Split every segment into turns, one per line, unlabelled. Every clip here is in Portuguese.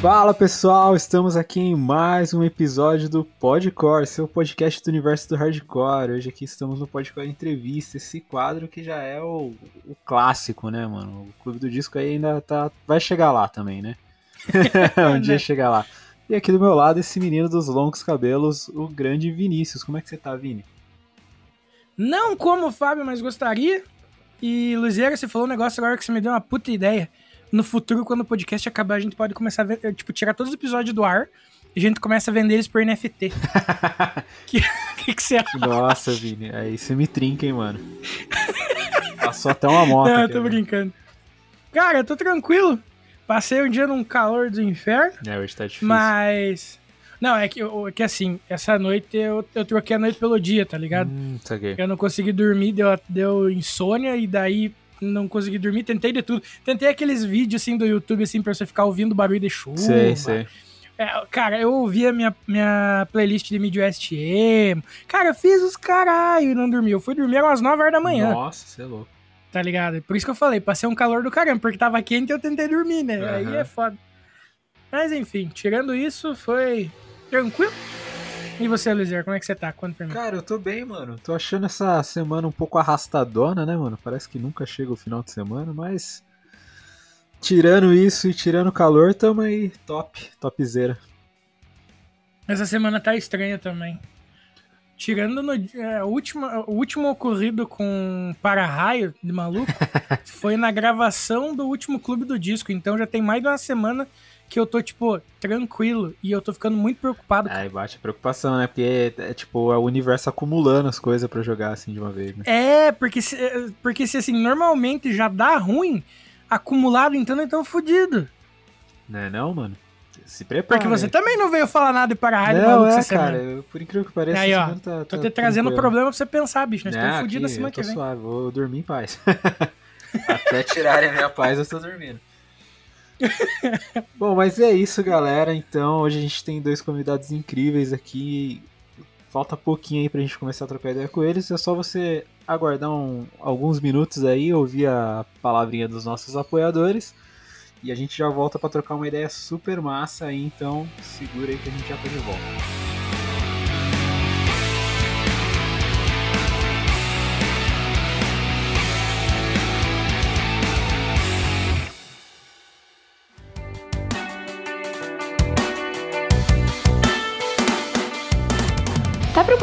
Fala pessoal, estamos aqui em mais um episódio do Podcore, seu podcast do universo do hardcore. Hoje aqui estamos no Podcore Entrevista, esse quadro que já é o, o clássico, né, mano? O Clube do Disco aí ainda tá. Vai chegar lá também, né? um dia chegar lá. E aqui do meu lado, esse menino dos longos cabelos, o grande Vinícius. Como é que você tá, Vini?
Não como o Fábio, mas gostaria. E, Luziera, você falou um negócio agora que você me deu uma puta ideia no futuro, quando o podcast acabar, a gente pode começar a ver, eh, tipo, tirar todos os episódios do ar e a gente começa a vender eles por NFT. que, que, que você acha?
Nossa, Vini, aí você me trinca, hein, mano. Passou até uma moto.
Não, eu tô brincando. Cara, eu tô tranquilo. Passei um dia num calor do inferno.
É, hoje tá difícil.
Mas. Não, é que, é que assim, essa noite eu, eu troquei a noite pelo dia, tá ligado?
Hum.
Eu não consegui dormir, deu, deu insônia e daí não consegui dormir, tentei de tudo. Tentei aqueles vídeos assim do YouTube, assim, pra você ficar ouvindo barulho de chuva.
Sei, sei.
É, cara, eu ouvia minha, minha playlist de Midwest Emo. Cara, eu fiz os caralho e não dormi. Eu fui dormir às 9 horas da manhã.
Nossa, você é louco.
Tá ligado? Por isso que eu falei, passei um calor do caramba, porque tava quente e eu tentei dormir, né?
Aham.
Aí é foda. Mas enfim, tirando isso, foi tranquilo. E você, Luizer, como é que você tá? Conta pra.
Cara, eu tô bem, mano. Tô achando essa semana um pouco arrastadona, né, mano? Parece que nunca chega o final de semana, mas. Tirando isso e tirando o calor, tamo aí top, topzera.
Essa semana tá estranha também. Tirando no, é, o, último, o último ocorrido com para-raio de maluco foi na gravação do último clube do disco. Então já tem mais de uma semana que eu tô, tipo, tranquilo. E eu tô ficando muito preocupado.
Aí bate a preocupação, né? Porque é, é, tipo é o universo acumulando as coisas pra jogar assim de uma vez, né?
É, porque se, porque se assim, normalmente já dá ruim, acumulado, então nós estamos fodidos.
Não é não, mano? Se prepara.
Porque você também não veio falar nada de para-raio de
Não,
maluco
é, cara.
semana.
eu- por incrível que pareça,
Aí, ó,
tá,
Tô
tá
te trazendo
tranquilo.
problema pra você pensar, bicho. Nós estamos
Não,
fodidos na
aqui,
semana
eu
que
tô
vem.
suave, vou dormir em paz. Até tirarem a minha paz, eu tô dormindo. Bom, mas é isso, galera. Então, hoje a gente tem dois convidados incríveis aqui. Falta pouquinho aí pra gente começar a trocar ideia com eles. É só você aguardar um- alguns minutos aí, ouvir a palavrinha dos nossos apoiadores. E a gente já volta pra trocar uma ideia super massa aí. Então, segura aí que a gente já tá de volta.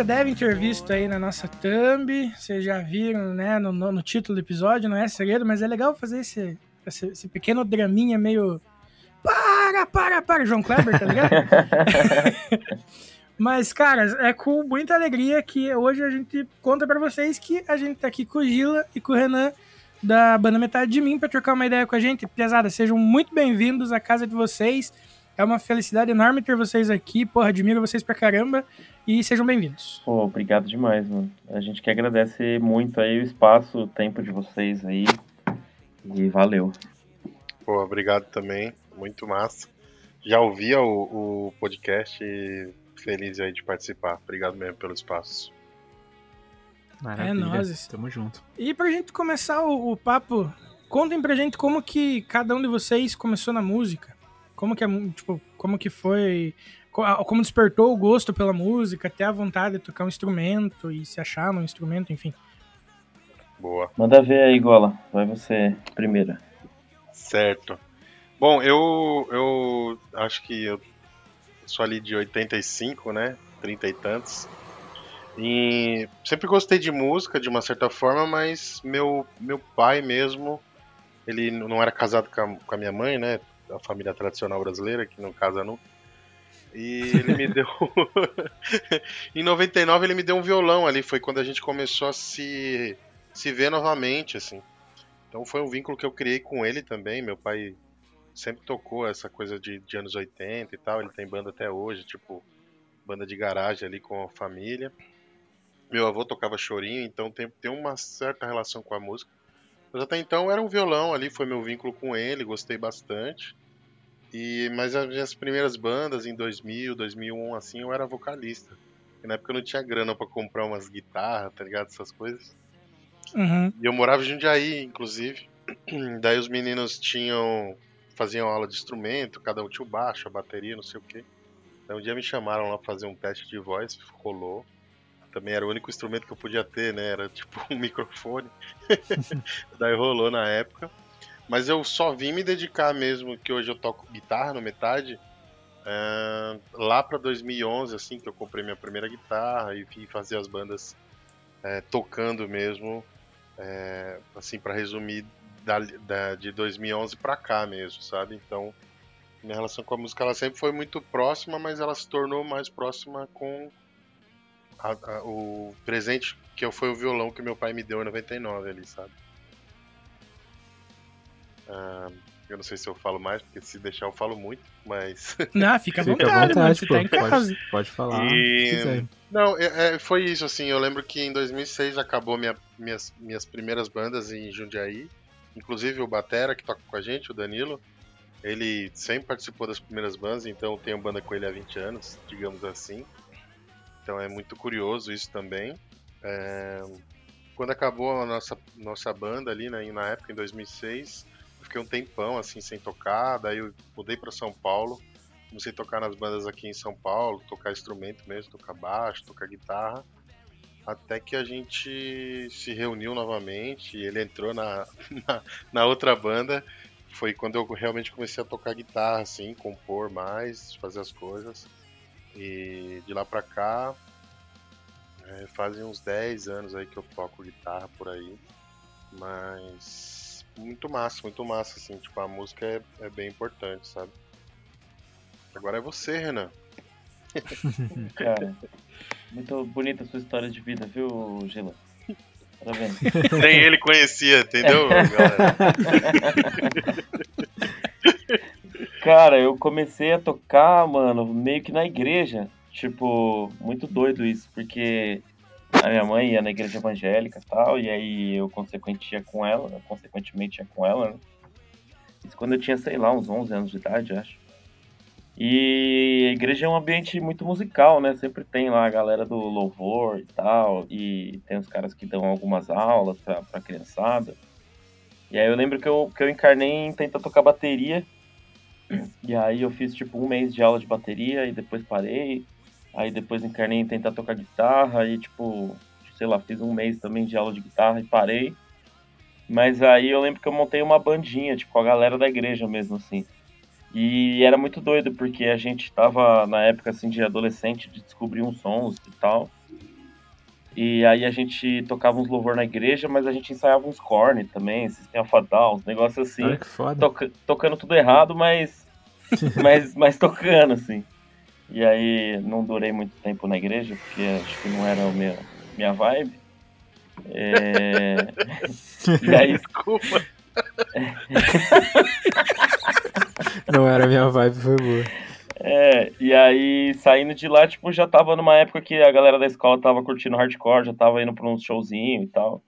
Já devem ter visto aí na nossa thumb. Vocês já viram, né, no, no, no título do episódio, não é segredo, mas é legal fazer esse, esse, esse pequeno draminha meio. Para, para, para, João Kleber, tá ligado? Mas, cara, é com muita alegria que hoje a gente conta para vocês que a gente tá aqui com o Gila e com o Renan da banda Metade de Mim para trocar uma ideia com a gente. Pesada, sejam muito bem-vindos à casa de vocês. É uma felicidade enorme ter vocês aqui. Porra, admiro vocês pra caramba. E sejam bem-vindos.
Pô, obrigado demais, mano. A gente que agradece muito aí o espaço, o tempo de vocês aí. E valeu.
Pô, obrigado também. Muito massa. Já ouvia o, o podcast e feliz aí de participar. Obrigado mesmo pelo espaço.
Maravilha. É nóis. Tamo junto.
E pra gente começar o, o, papo, contem pra gente como que cada um de vocês começou na música. Como que, é, tipo, como que foi... Como despertou o gosto pela música, até a vontade de tocar um instrumento e se achar num instrumento, enfim.
Boa.
Manda ver aí, Gola. Vai você primeira.
Certo. Bom, eu, eu acho que eu sou ali de 85, né? 30 e tantos. E sempre gostei de música de uma certa forma, mas meu, meu pai mesmo, ele não era casado com a, com a minha mãe, né? A família tradicional brasileira, que não casa nunca. E ele me deu. em 99 ele me deu um violão ali, foi quando a gente começou a se, se ver novamente, assim. Então foi um vínculo que eu criei com ele também. Meu pai sempre tocou essa coisa de, de anos 80 e tal. Ele tem banda até hoje, tipo, banda de garagem ali com a família. Meu avô tocava chorinho, então tem, tem uma certa relação com a música. Mas até então era um violão ali, foi meu vínculo com ele, gostei bastante. E mas as minhas primeiras bandas em 2000, 2001 assim, eu era vocalista. E na época eu não tinha grana para comprar umas guitarras, tá ligado, essas coisas.
Uhum.
E eu morava em Jundiaí, inclusive. Daí os meninos tinham faziam aula de instrumento, cada um tinha o baixo, a bateria, não sei o quê. Então um dia me chamaram lá pra fazer um teste de voz, rolou. Também era o único instrumento que eu podia ter, né? Era tipo um microfone. Daí rolou na época. Mas eu só vim me dedicar mesmo, que hoje eu toco guitarra no metade, uh, lá para 2011, assim, que eu comprei minha primeira guitarra e vim fazer as bandas uh, tocando mesmo. Uh, assim, para resumir, da, da, de 2011 para cá mesmo, sabe? Então, minha relação com a música ela sempre foi muito próxima, mas ela se tornou mais próxima com a, a, o presente que foi o violão que meu pai me deu em 99 ali, sabe? Ah, eu não sei se eu falo mais, porque se deixar eu falo muito, mas.
Não, fica à vontade, fica à vontade mano, você tá em casa.
Pode, pode falar.
E... Não, é, é, foi isso, assim. Eu lembro que em 2006 acabou minha, minhas, minhas primeiras bandas em Jundiaí. Inclusive o Batera, que toca com a gente, o Danilo, ele sempre participou das primeiras bandas, então tenho banda com ele há 20 anos, digamos assim. Então é muito curioso isso também. É... Quando acabou a nossa, nossa banda ali, né, na época, em 2006, eu fiquei um tempão assim sem tocar, daí eu mudei para São Paulo, comecei a tocar nas bandas aqui em São Paulo, tocar instrumento mesmo, tocar baixo, tocar guitarra. Até que a gente se reuniu novamente, ele entrou na, na, na, outra banda. Foi quando eu realmente comecei a tocar guitarra, assim, compor mais, fazer as coisas. E de lá pra cá, é, fazem uns 10 anos aí que eu toco guitarra por aí. Mas muito massa, muito massa, assim. Tipo, a música é, é bem importante, sabe? Agora é você, Renan.
Cara, muito bonita a sua história de vida, viu, Gila? Tá vendo?
Nem ele conhecia, entendeu, galera?
Cara, eu comecei a tocar, mano, meio que na igreja. Tipo, muito doido isso, porque a minha mãe ia na igreja evangélica e tal, e aí eu consequentemente ia com ela, consequentemente ia com ela, né? Isso quando eu tinha, sei lá, uns 11 anos de idade, acho. E a igreja é um ambiente muito musical, né? Sempre tem lá a galera do louvor e tal, e tem os caras que dão algumas aulas pra, pra criançada. E aí eu lembro que eu, que eu encarnei em tentar tocar bateria, e aí eu fiz tipo um mês de aula de bateria e depois parei. Aí depois encarnei em tentar tocar guitarra e tipo, sei lá, fiz um mês também de aula de guitarra e parei. Mas aí eu lembro que eu montei uma bandinha, tipo, com a galera da igreja mesmo, assim. E era muito doido, porque a gente tava na época assim de adolescente de descobrir uns sons e tal. E aí a gente tocava uns louvor na igreja, mas a gente ensaiava uns corne também, System of a Down, uns negócios assim.
Olha que foda.
toca- tocando tudo errado, mas, mas, mas tocando, assim. E aí não durei muito tempo na igreja, porque acho que não era a minha, minha vibe. É, E aí,
Desculpa.
Não era a minha vibe, foi boa.
é, e aí, saindo de lá, tipo, já tava numa época que a galera da escola tava curtindo hardcore, já tava indo pra uns showzinho e tal.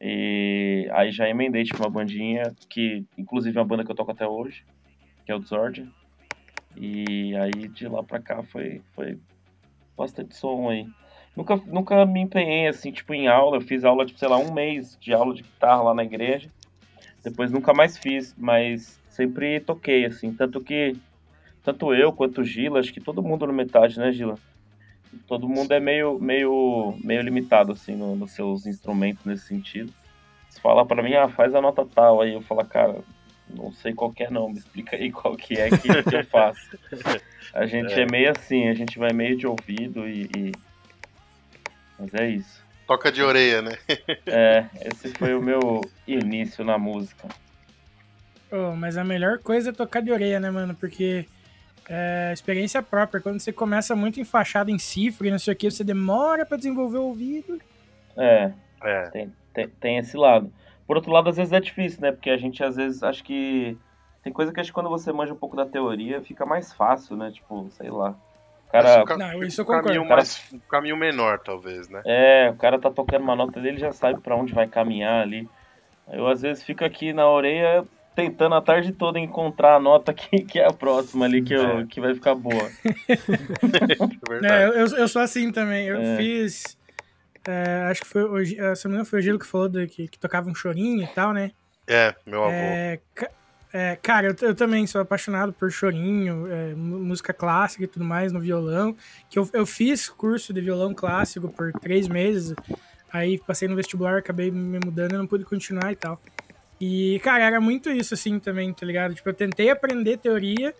E aí já emendei, tipo, uma bandinha, que inclusive é uma banda que eu toco até hoje, que é o Desordem. E aí de lá pra cá foi, foi bastante som aí. Nunca, nunca me empenhei assim, tipo, em aula. Eu fiz aula, tipo, sei lá, um mês de aula de guitarra lá na igreja. Depois nunca mais fiz, mas sempre toquei, assim. Tanto que, tanto eu quanto o Gila, acho que todo mundo no metade, né, Gila? Todo mundo é meio, meio, meio limitado, assim, no- nos seus instrumentos nesse sentido. Se falar pra mim, ah, faz a nota tal, aí eu falo, cara, não sei qual que é não, me explica aí qual que é que, que eu faço. A gente é. meio assim, a gente vai meio de ouvido e... e- Mas é isso.
Toca de orelha, né?
É, esse foi o meu início na música.
Ô, mas a melhor coisa é tocar de orelha, né, mano? Porque é experiência própria. Quando você começa muito enfaixado em cifra e não sei o que, você demora pra desenvolver o ouvido.
É,
É.
tem, tem, tem esse lado. Por outro lado, às vezes é difícil, né? Porque a gente, às vezes, acho que... Tem coisa que acho que quando você manja um pouco da teoria, fica mais fácil, né? Tipo, sei lá. O cara,
ca-
Não, isso eu
o caminho
concordo.
mais, um caminho menor, talvez, né?
É, o cara tá tocando uma nota dele já sabe pra onde vai caminhar ali. Eu às vezes fico aqui na orelha tentando a tarde toda encontrar a nota que, que é a próxima ali, que, eu,
É.
que vai ficar boa.
É verdade.
É, eu, eu, eu sou assim também. Eu
É.
fiz. É, acho que foi o, Gi- se não me engano, foi o Gilo que falou do- que, que tocava um chorinho e tal, né?
É, meu avô.
É, ca- é, cara, eu, eu também sou apaixonado por chorinho, é, música clássica e tudo mais no violão. Que eu, eu fiz curso de violão clássico por três meses. Aí passei no vestibular, acabei me mudando e não pude continuar e tal. E, cara, era muito isso assim também, tá ligado? Tipo, eu tentei aprender teoria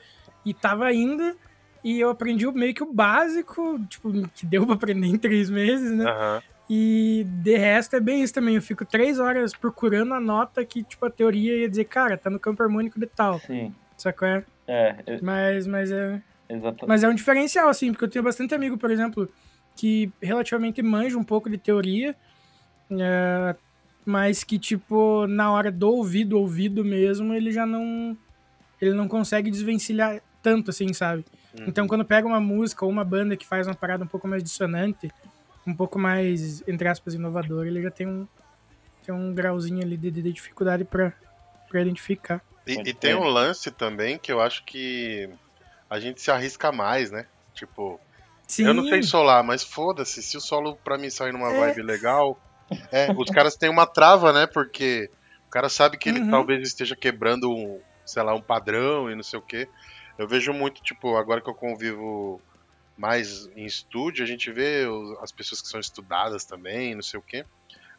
e tava indo. E eu aprendi meio que o básico, tipo, que deu pra aprender em três meses, né?
Aham.
E de resto é bem isso também. Eu fico três horas procurando a nota que, tipo, a teoria ia dizer, cara, tá no campo harmônico de tal.
Sim,
Sacou? É?
é, é
Mas, mas, é,
exatamente.
mas é um diferencial, assim, porque eu tenho bastante amigo, por exemplo, que relativamente manja um pouco de teoria, é, mas que, tipo, na hora do ouvido, ouvido mesmo, ele já não. Ele não consegue desvencilhar tanto, assim, sabe?
Uhum.
Então, quando pega uma música ou uma banda que faz uma parada um pouco mais dissonante, um pouco mais, entre aspas, inovador, ele já tem um, tem um grauzinho ali de, de dificuldade pra, pra identificar.
E, e tem um lance também que eu acho que a gente se arrisca mais, né? Tipo,
Sim,
eu não sei solar, mas foda-se, se o solo pra mim sair numa
É.
vibe legal. É, os caras têm uma trava, né? Porque o cara sabe que ele
Uhum.
talvez esteja quebrando um, sei lá, um padrão e não sei o quê. Eu vejo muito, tipo, agora que eu convivo mais em estúdio, a gente vê as pessoas que são estudadas também, não sei o quê.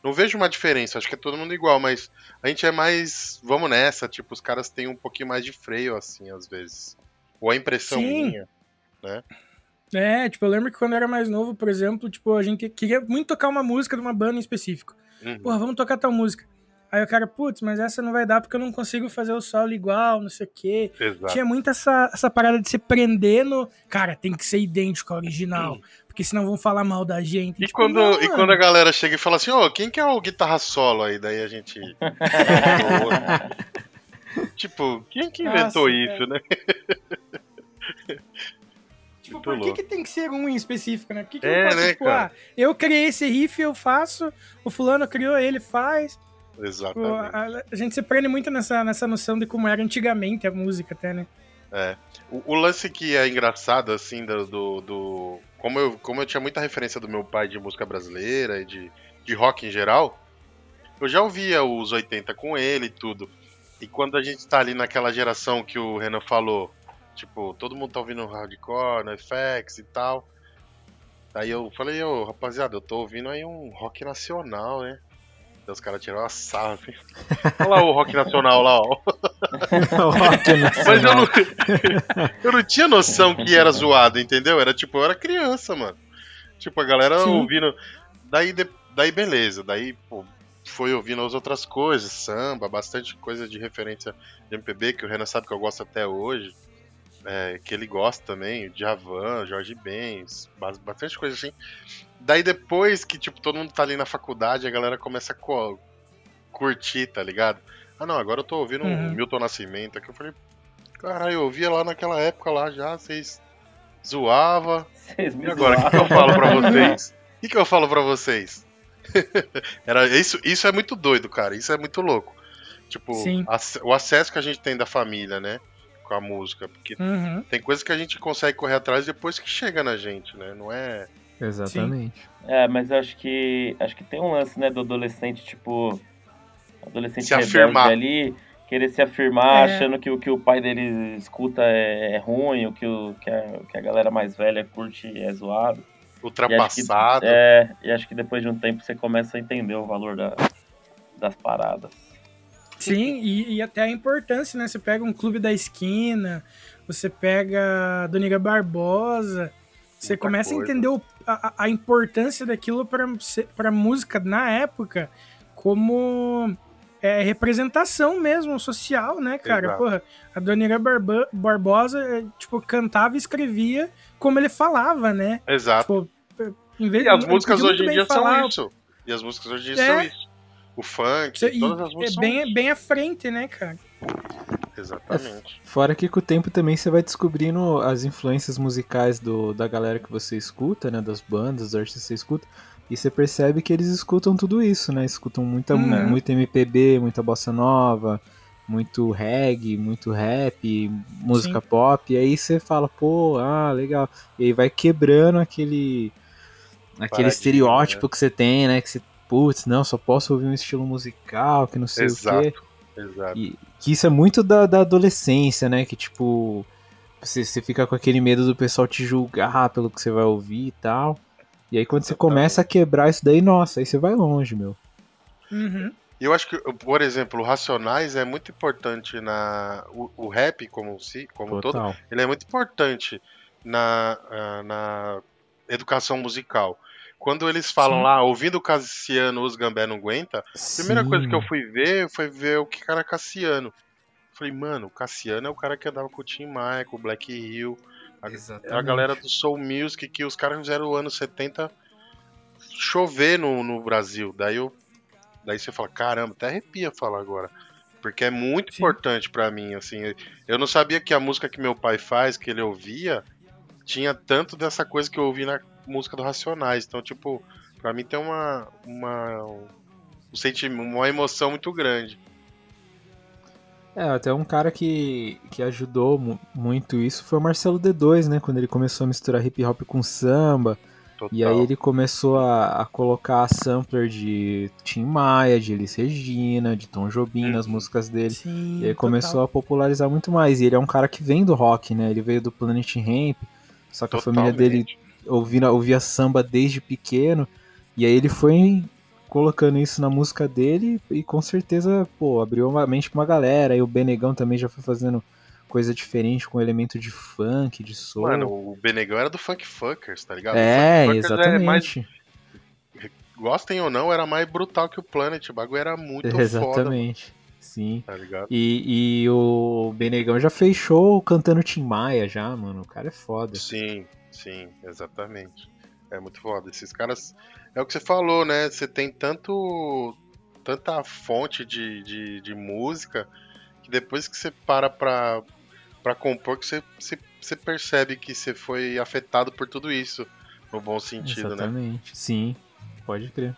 Não vejo uma diferença, acho que é todo mundo igual, mas a gente é mais. Vamos nessa, tipo, os caras têm um pouquinho mais de freio, assim, às vezes. Ou a impressão
Sim.
minha.
É, tipo, eu lembro que quando eu era mais novo, por exemplo, tipo, a gente queria muito tocar uma música de uma banda em específico.
Uhum.
Porra, vamos tocar tal música. Aí o cara, putz, mas essa não vai dar porque eu não consigo fazer o solo igual, não sei o quê.
Exato.
Tinha muito essa, essa parada de se prender no. Cara, tem que ser idêntico ao original. Porque senão vão falar mal da gente.
E,
Tipo,
quando,
não,
e
mano.
quando a galera chega e fala assim, ô, quem que é o guitarra solo aí? Daí a gente. tipo, quem que inventou
Nossa,
isso, né?
Tipo, por que, que tem que ser um em específico, né? Por que, que
É,
não pode
né,
ser, tipo,
cara?
ah, eu criei esse riff, eu faço, o fulano criou, ele faz. Tipo,
Exatamente.
a, a gente se prende muito nessa, nessa noção de como era antigamente a música até, né?
É. O, o lance que é engraçado, assim, do. do, do- como, eu, como eu tinha muita referência do meu pai de música brasileira e de, de rock em geral, eu já ouvia os 80 com ele e tudo. E quando a gente tá ali naquela geração que o Renan falou, tipo, todo mundo tá ouvindo hardcore, no FX e tal. Aí eu falei, ô, rapaziada, eu tô ouvindo aí um rock nacional, né? Os caras tiraram a sarra, assim. Olha lá o rock nacional lá, ó.
Rock
Mas eu
nacional.
não, eu não tinha noção que era zoado, entendeu? Era tipo, eu era criança, mano. Tipo, a galera
Sim.
ouvindo. Daí, de- daí beleza, daí, pô, foi ouvindo as outras coisas, samba, bastante coisa de referência de MPB, que o Renan sabe que eu gosto até hoje. é, que ele gosta também, o Djavan, Jorge Benz, bas- bastante coisa assim. Daí depois que, tipo, todo mundo tá ali na faculdade, a galera começa a co- curtir, tá ligado? Ah não, agora eu tô ouvindo um
Uhum.
Milton Nascimento aqui. Eu falei, caralho, eu ouvia lá naquela época lá já, vocês zoava.
Vocês me
E agora, o que, que eu falo pra vocês? O que, que eu falo pra vocês? Era, isso, isso é muito doido, cara. Isso é muito louco. Tipo, ac- o acesso que a gente tem da família, né? Com a música. Porque
Uhum.
tem coisas que a gente consegue correr atrás depois que chega na gente, né? Não é.
Exatamente.
É, mas eu acho que acho que tem um lance, né, do adolescente, tipo, adolescente
Se
rebelde
afirmar.
ali, querer se afirmar,
É.
achando que o que o pai dele escuta é, é ruim, o que, o que, a, que a galera mais velha curte é zoado.
Ultrapassado.
É, e acho que depois de um tempo você começa a entender o valor da, das paradas.
Sim, e, e até a importância, né? Você pega um clube da esquina, você pega Doniga Barbosa, você começa
coisa.
a entender o- a, a- importância daquilo para música na época como é, representação mesmo social, né, cara?
Exato.
Porra, a Barba, Barbosa, é, tipo, cantava e escrevia como ele falava, né?
Exato.
Tipo, em vez
E as músicas hoje em dia
falar,
são isso. E as músicas hoje em dia
É.
são isso. O funk,
e
todas as
é
músicas são
bem, bem à frente, né, cara?
Exatamente.
Fora que com o tempo também você vai descobrindo as influências musicais do, da galera que você escuta, né? Das bandas, dos artistas que você escuta. E você percebe que eles escutam tudo isso, né? Escutam muita,
Uhum.
muito MPB, muita bossa nova, muito reggae, muito rap, música
Sim.
pop. E aí você fala, pô, ah, legal. E aí vai quebrando aquele. Aquele
Paradigma,
estereótipo que você tem, né? Que você, putz, não, só posso ouvir um estilo musical, que não sei o quê.
Exato.
E que isso é muito da, da adolescência, né? Que tipo, você, você fica com aquele medo do pessoal te julgar pelo que você vai ouvir e tal. E aí quando você começa a quebrar isso daí, nossa, aí você vai longe, meu.
Uhum.
E eu acho que, por exemplo, o Racionais é muito importante na. O, o rap, como, si, como todo, ele é muito importante na, ah, na educação musical. Quando eles falam
Sim.
lá, ouvindo o Cassiano, os Gambé não aguenta, a primeira coisa que eu
Sim.
fui ver foi ver o que era Cassiano. Falei, mano, o Cassiano é o cara que andava com o Tim Maia, com o Black Hill, a, é a galera do Soul Music, que os caras fizeram o ano 70 chover no, no Brasil. Daí eu. Daí você fala, caramba, até arrepia falar agora. Porque é muito
Sim.
importante pra mim, assim. Eu não sabia que a música que meu pai faz, que ele ouvia, tinha tanto dessa coisa que eu ouvi na música do Racionais. Então, tipo, pra mim tem uma. uma um sentimento, uma emoção muito grande.
É, até um cara que, que ajudou mu- muito isso foi o Marcelo D2, né? Quando ele começou a misturar hip hop com samba.
Total.
E aí ele começou a, a colocar sampler de Tim Maia, de Elis Regina, de Tom Jobim nas
Uhum.
músicas dele.
Sim.
E aí começou a popularizar muito mais. E ele é um cara que vem do rock, né? Ele veio do Planet Ramp, só que a família dele
Totalmente.
ouvia, samba desde pequeno. E aí ele foi colocando isso na música dele e com certeza, pô, abriu a mente pra uma galera. E o Benegão também já foi fazendo coisa diferente com elemento de funk, de soul.
Mano, o Benegão era do Funk Fuckers, tá ligado?
é,
Fuckers É mais,
exatamente.
gostem ou não, era mais brutal que o Planet. O bagulho era muito foda,
exatamente. Sim.
tá ligado?
E, e o Benegão já fez show cantando Tim Maia já, mano. O cara é foda.
Sim, sim, exatamente. É muito foda. Esses caras. É o que você falou, né? Você tem tanto. tanta fonte de, de, de música que depois que você para pra, pra compor, que você, você, você percebe que você foi afetado por tudo isso. No bom sentido, né?
Exatamente. Sim, pode crer.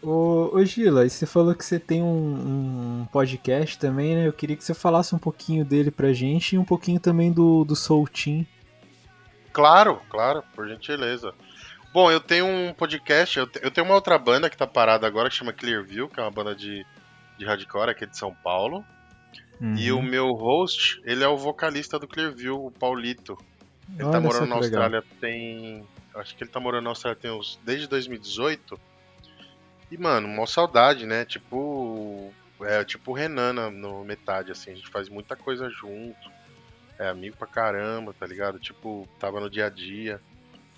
Ô, ô Gila, e você falou que você tem um, um podcast também, né? Eu queria que você falasse um pouquinho dele pra gente e um pouquinho também do, do Soul Team.
Claro, claro, por gentileza. Bom, eu tenho um podcast, eu, te- eu tenho uma outra banda que tá parada agora que chama Clearview, que é uma banda de, de hardcore aqui de São Paulo. E
Uhum.
o meu host, ele é o vocalista do Clearview, o Paulito. Ele
Olha
tá morando na
que legal.
Austrália tem. Acho que ele tá morando na Austrália tem uns. desde 2018. E, mano, mó saudade, né? Tipo. é tipo o Renan na- no metade, assim, a gente faz muita coisa junto. É amigo pra caramba, tá ligado? Tipo, tava no dia a dia.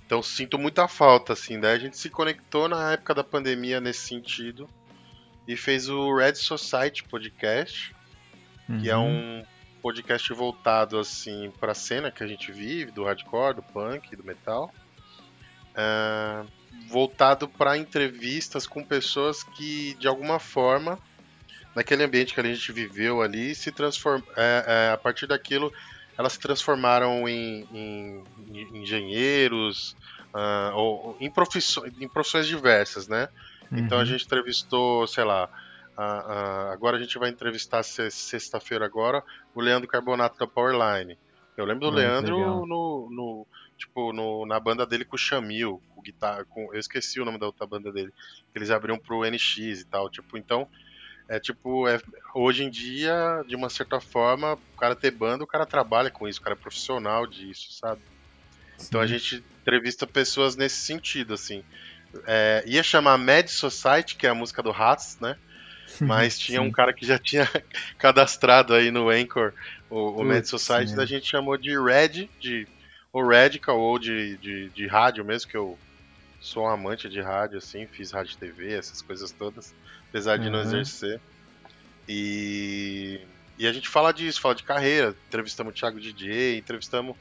Então sinto muita falta, assim. Daí a gente se conectou na época da pandemia nesse sentido. E fez o Red Society Podcast, que é
Uhum.
um podcast voltado, assim, pra cena que a gente vive, do hardcore, do punk, do metal. Ah, voltado para entrevistas com pessoas que, de alguma forma, naquele ambiente que a gente viveu ali, se transform... é, é, a partir daquilo, elas se transformaram em, em- em engenheiros, ah, ou, em, profissões, em profissões diversas, né? Então a
Uhum.
gente entrevistou, sei lá, a- a- agora a gente vai entrevistar se- sexta-feira agora o Leandro Carbonato da Powerline. Eu lembro do
Ah,
Leandro
legal.
no, no- tipo no, na banda dele com o Chamil, com guitarra, com, eu esqueci o nome da outra banda dele, que eles abriram pro NX e tal, tipo, então é tipo, é, hoje em dia, de uma certa forma, o cara ter banda, o cara trabalha com isso, o cara é profissional disso, sabe? Então a
Sim.
gente entrevista pessoas nesse sentido, assim. É, ia chamar Mad Society, que é a música do Hats, né? Mas tinha um
Sim.
cara que já tinha cadastrado aí no Anchor o, o Mad
Putz,
Society,
né?
da gente chamou de Red, de ou Radical, ou de, de, de rádio mesmo, que eu sou um amante de rádio, assim, fiz rádio TV, essas coisas todas, apesar de não
Uhum.
exercer. E, e a gente fala disso, fala de carreira, entrevistamos o Thiago DJ, entrevistamos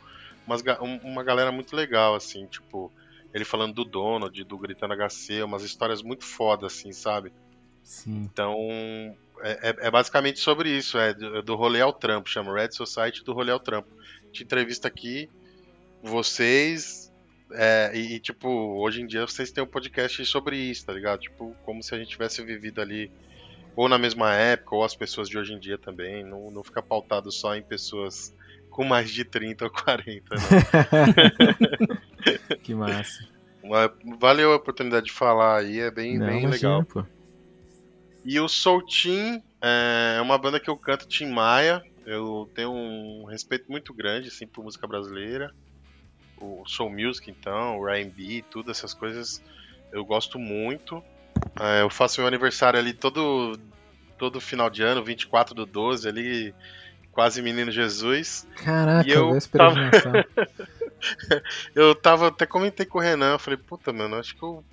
umas um- uma galera muito legal, assim, tipo, ele falando do Donald, do Gritando HC, umas histórias muito foda, assim, sabe?
Sim.
Então, é, é- é basicamente sobre isso, é do, do rolê ao trampo, chama Red Society do rolê ao trampo. A gente entrevista aqui, vocês, é, e, e, tipo, hoje em dia vocês têm um podcast sobre isso, tá ligado? Tipo, como se a gente tivesse vivido ali, ou na mesma época, ou as pessoas de hoje em dia também, não, não fica pautado só em pessoas com mais de 30 ou 40, não.
que massa.
Mas valeu a oportunidade de falar aí, é bem,
Não,
bem legal.
pô.
E o Soul Team é uma banda que eu canto Tim Maia. Eu tenho um respeito muito grande assim por música brasileira. O Soul Music então, o R&B, tudo essas coisas eu gosto muito. É, eu faço meu aniversário ali todo todo final de ano, 24 do 12 ali, quase menino Jesus.
Caraca,
E eu tava-. Eu tava até comentei com o Renan, eu falei, puta, mano, acho que eu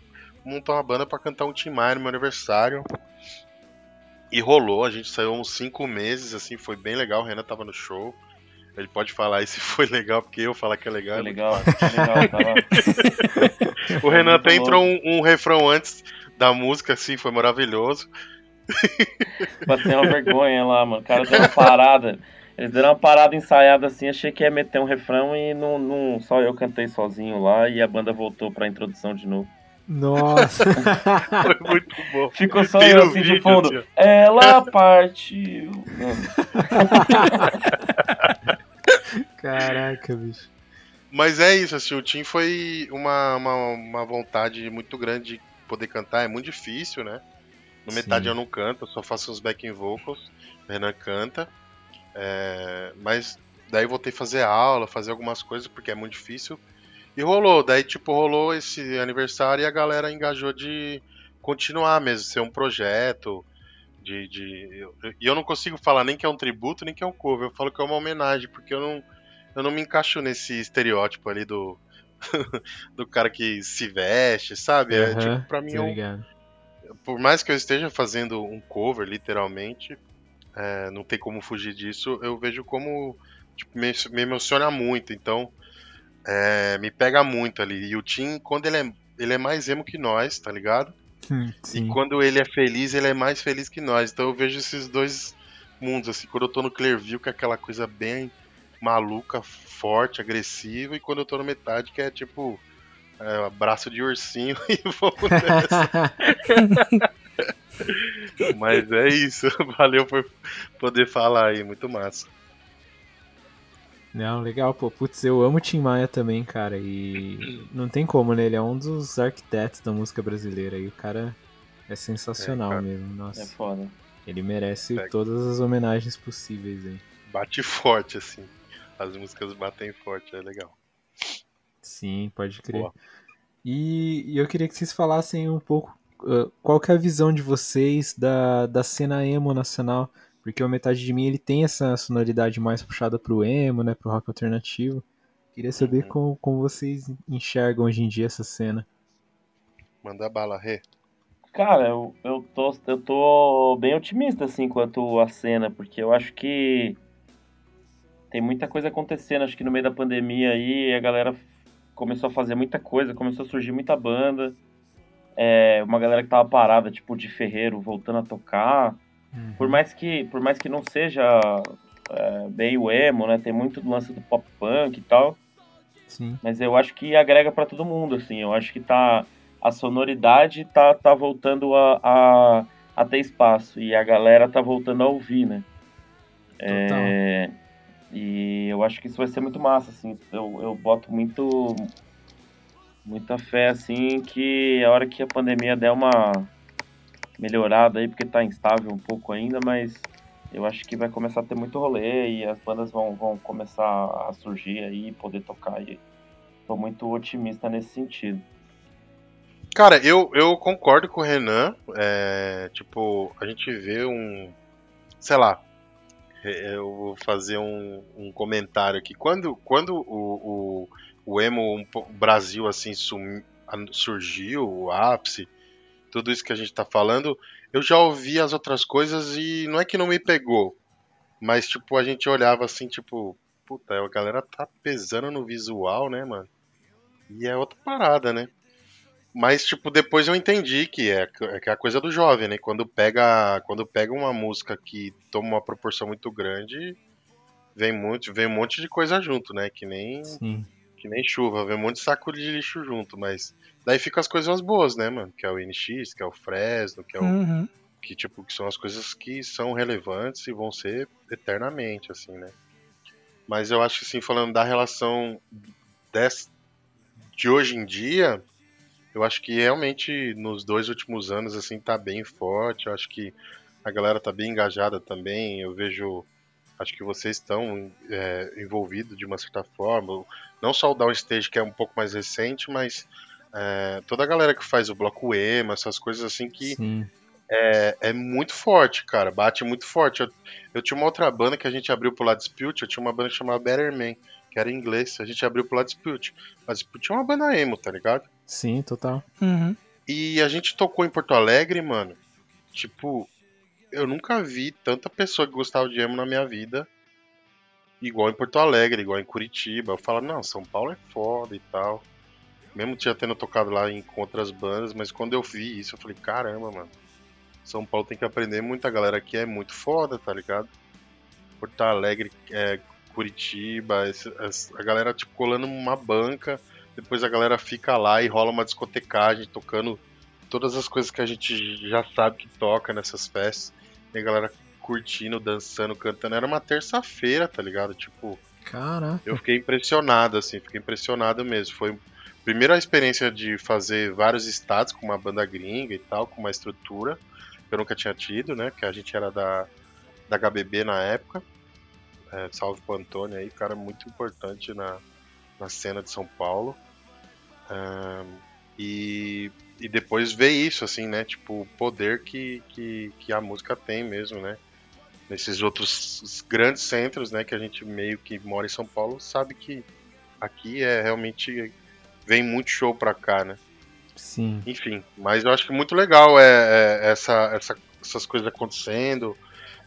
vou montar uma banda pra cantar um Tim Maia no meu aniversário. E rolou, a gente saiu uns cinco meses, assim, foi bem legal, o Renan tava no show. Ele pode falar aí se foi legal, porque eu falar que é legal.
Foi
é muito
legal, foi legal, tava.
O Renan até entrou um, um refrão antes da música, assim, foi maravilhoso.
Passei uma vergonha lá, mano. O cara deu uma parada. Eles deram uma parada ensaiada assim, achei que ia meter um refrão e não, não, só eu cantei sozinho lá e a banda voltou pra introdução de novo.
Nossa.
Foi muito bom.
Ficou só
Tem
eu
no
assim
vídeo,
de fundo. Ela partiu.
Caraca, bicho.
Mas é isso, assim, o Tim foi uma, uma, uma vontade muito grande de poder cantar, é muito difícil, né? No metade
Sim.
eu não canto, eu só faço uns backing vocals, o Renan canta. É, mas daí voltei a fazer aula, fazer algumas coisas, porque é muito difícil. E rolou, daí tipo, rolou esse aniversário e a galera engajou de continuar mesmo, ser um projeto. De, de... E eu não consigo falar nem que é um tributo, nem que é um cover. Eu falo que é uma homenagem, porque eu não, eu não me encaixo nesse estereótipo ali do, do cara que se veste, sabe? É,
Aham,
tipo, pra mim é um,
ligado.
por mais que eu esteja fazendo um cover, literalmente, é, não tem como fugir disso, eu vejo como tipo, me, me emociona muito, então é, me pega muito ali. E o Tim, quando ele é, ele é mais emo que nós, tá ligado?
Hum, Sim.
E quando ele é feliz, ele é mais feliz que nós. Então eu vejo esses dois mundos, assim, quando eu tô no Clearview, que é aquela coisa bem maluca, forte, agressiva, e quando eu tô no metade, que é tipo. É, abraço de ursinho e vamos nessa. Mas é isso. Valeu por poder falar aí, muito massa.
Não, legal, pô. Putz, eu amo o Tim Maia também, cara. E não tem como, né? Ele é um dos arquitetos da música brasileira. E o cara é sensacional
É, cara.
mesmo.
é
Nossa,
foda.
ele merece
Pega.
todas as homenagens possíveis aí.
Bate forte, assim. As músicas batem forte, é legal.
Sim, pode crer.
Boa.
E, e eu queria que vocês falassem um pouco uh, qual que é a visão de vocês da, da cena emo nacional? Porque o Metade de Mim ele tem essa sonoridade mais puxada pro emo, né, pro rock alternativo. Queria saber
Uhum.
como, como vocês enxergam hoje em dia essa cena.
Manda bala, Rê.
Cara, eu, eu, tô, eu tô bem otimista, assim, quanto à cena, porque eu acho que tem muita coisa acontecendo. Acho que no meio da pandemia aí a galera começou a fazer muita coisa, começou a surgir muita banda. É, uma galera que tava parada, tipo, de ferreiro, voltando a tocar. Por mais que, por mais que não seja é, bem o emo, né? Tem muito do lance do pop punk e tal.
Sim.
Mas eu acho que agrega pra todo mundo, assim. Eu acho que tá. A sonoridade tá, tá voltando a, a, a ter espaço. E a galera tá voltando a ouvir, né?
Total.
É, e eu acho que isso vai ser muito massa, assim. Eu, eu boto muito. Muita fé, assim, que a hora que a pandemia der uma melhorada aí, porque tá instável um pouco ainda, mas eu acho que vai começar a ter muito rolê e as bandas vão, vão começar a surgir aí poder tocar. E tô muito otimista nesse sentido.
Cara, eu, eu concordo com o Renan. É, tipo, a gente vê um. Sei lá. é, Eu vou fazer um, um comentário aqui. Quando, quando o, o, o emo po- Brasil assim sum- surgiu, o ápice, tudo isso que a gente tá falando, eu já ouvi as outras coisas e não é que não me pegou. Mas, tipo, a gente olhava assim, tipo, puta, a galera tá pesando no visual, né, mano? E é outra parada, né? Mas, tipo, depois eu entendi que é, que é a coisa do jovem, né? Quando pega, quando pega uma música que toma uma proporção muito grande, vem muito, vem um monte de coisa junto, né? Que nem,
Sim.
Que nem chuva, vem um monte de saco de lixo junto, mas daí ficam as coisas boas, né, mano? Que é o NX, que é o Fresno, que é o
Uhum.
que tipo que são as coisas que são relevantes e vão ser eternamente assim né mas eu acho que assim falando da relação des, de hoje em dia eu acho que realmente nos dois últimos anos assim tá bem forte eu acho que a galera tá bem engajada também eu vejo acho que vocês estão é, envolvidos de uma certa forma não só o Downstage que é um pouco mais recente mas é, toda a galera que faz o bloco emo essas coisas assim que é, é muito forte, cara. Bate muito forte. Eu, eu tinha uma outra banda que a gente abriu pro lado Dispute. Eu tinha uma banda chamada Better Man, que era em inglês. A gente abriu pro lado Dispute. A Dispute é uma banda emo, tá ligado?
Sim, total.
Uhum.
E a gente tocou em Porto Alegre, mano. Tipo, eu nunca vi tanta pessoa que gostava de emo na minha vida. Igual em Porto Alegre, igual em Curitiba. Eu falo, não, São Paulo é foda e tal. Mesmo já tendo tocado lá em, outras bandas, mas quando eu vi isso, eu falei, caramba, mano. São Paulo tem que aprender, muita galera aqui é muito foda, tá ligado? Porto Alegre, é, Curitiba, esse- a galera tipo colando uma banca, depois a galera fica lá e rola uma discotecagem tocando todas as coisas que a gente já sabe que toca nessas festas. E a galera curtindo, dançando, cantando. Era uma terça-feira, tá ligado? Tipo,
Caraca.
eu fiquei impressionado, assim, fiquei impressionado mesmo. Foi a primeira experiência de fazer vários estados com uma banda gringa e tal, com uma estrutura que eu nunca tinha tido, né? Que a gente era da, da HBB na época. É, salve pro Antônio aí, cara muito importante na, na cena de São Paulo. Ahn, e, e depois ver isso, assim, né? Tipo, o poder que, que, que a música tem mesmo, né? Nesses outros grandes centros, né? Que a gente meio que mora em São Paulo, sabe que aqui é realmente. Vem muito show pra cá, né?
Sim.
Enfim, mas eu acho que muito legal é, é essa, essa- essas coisas acontecendo.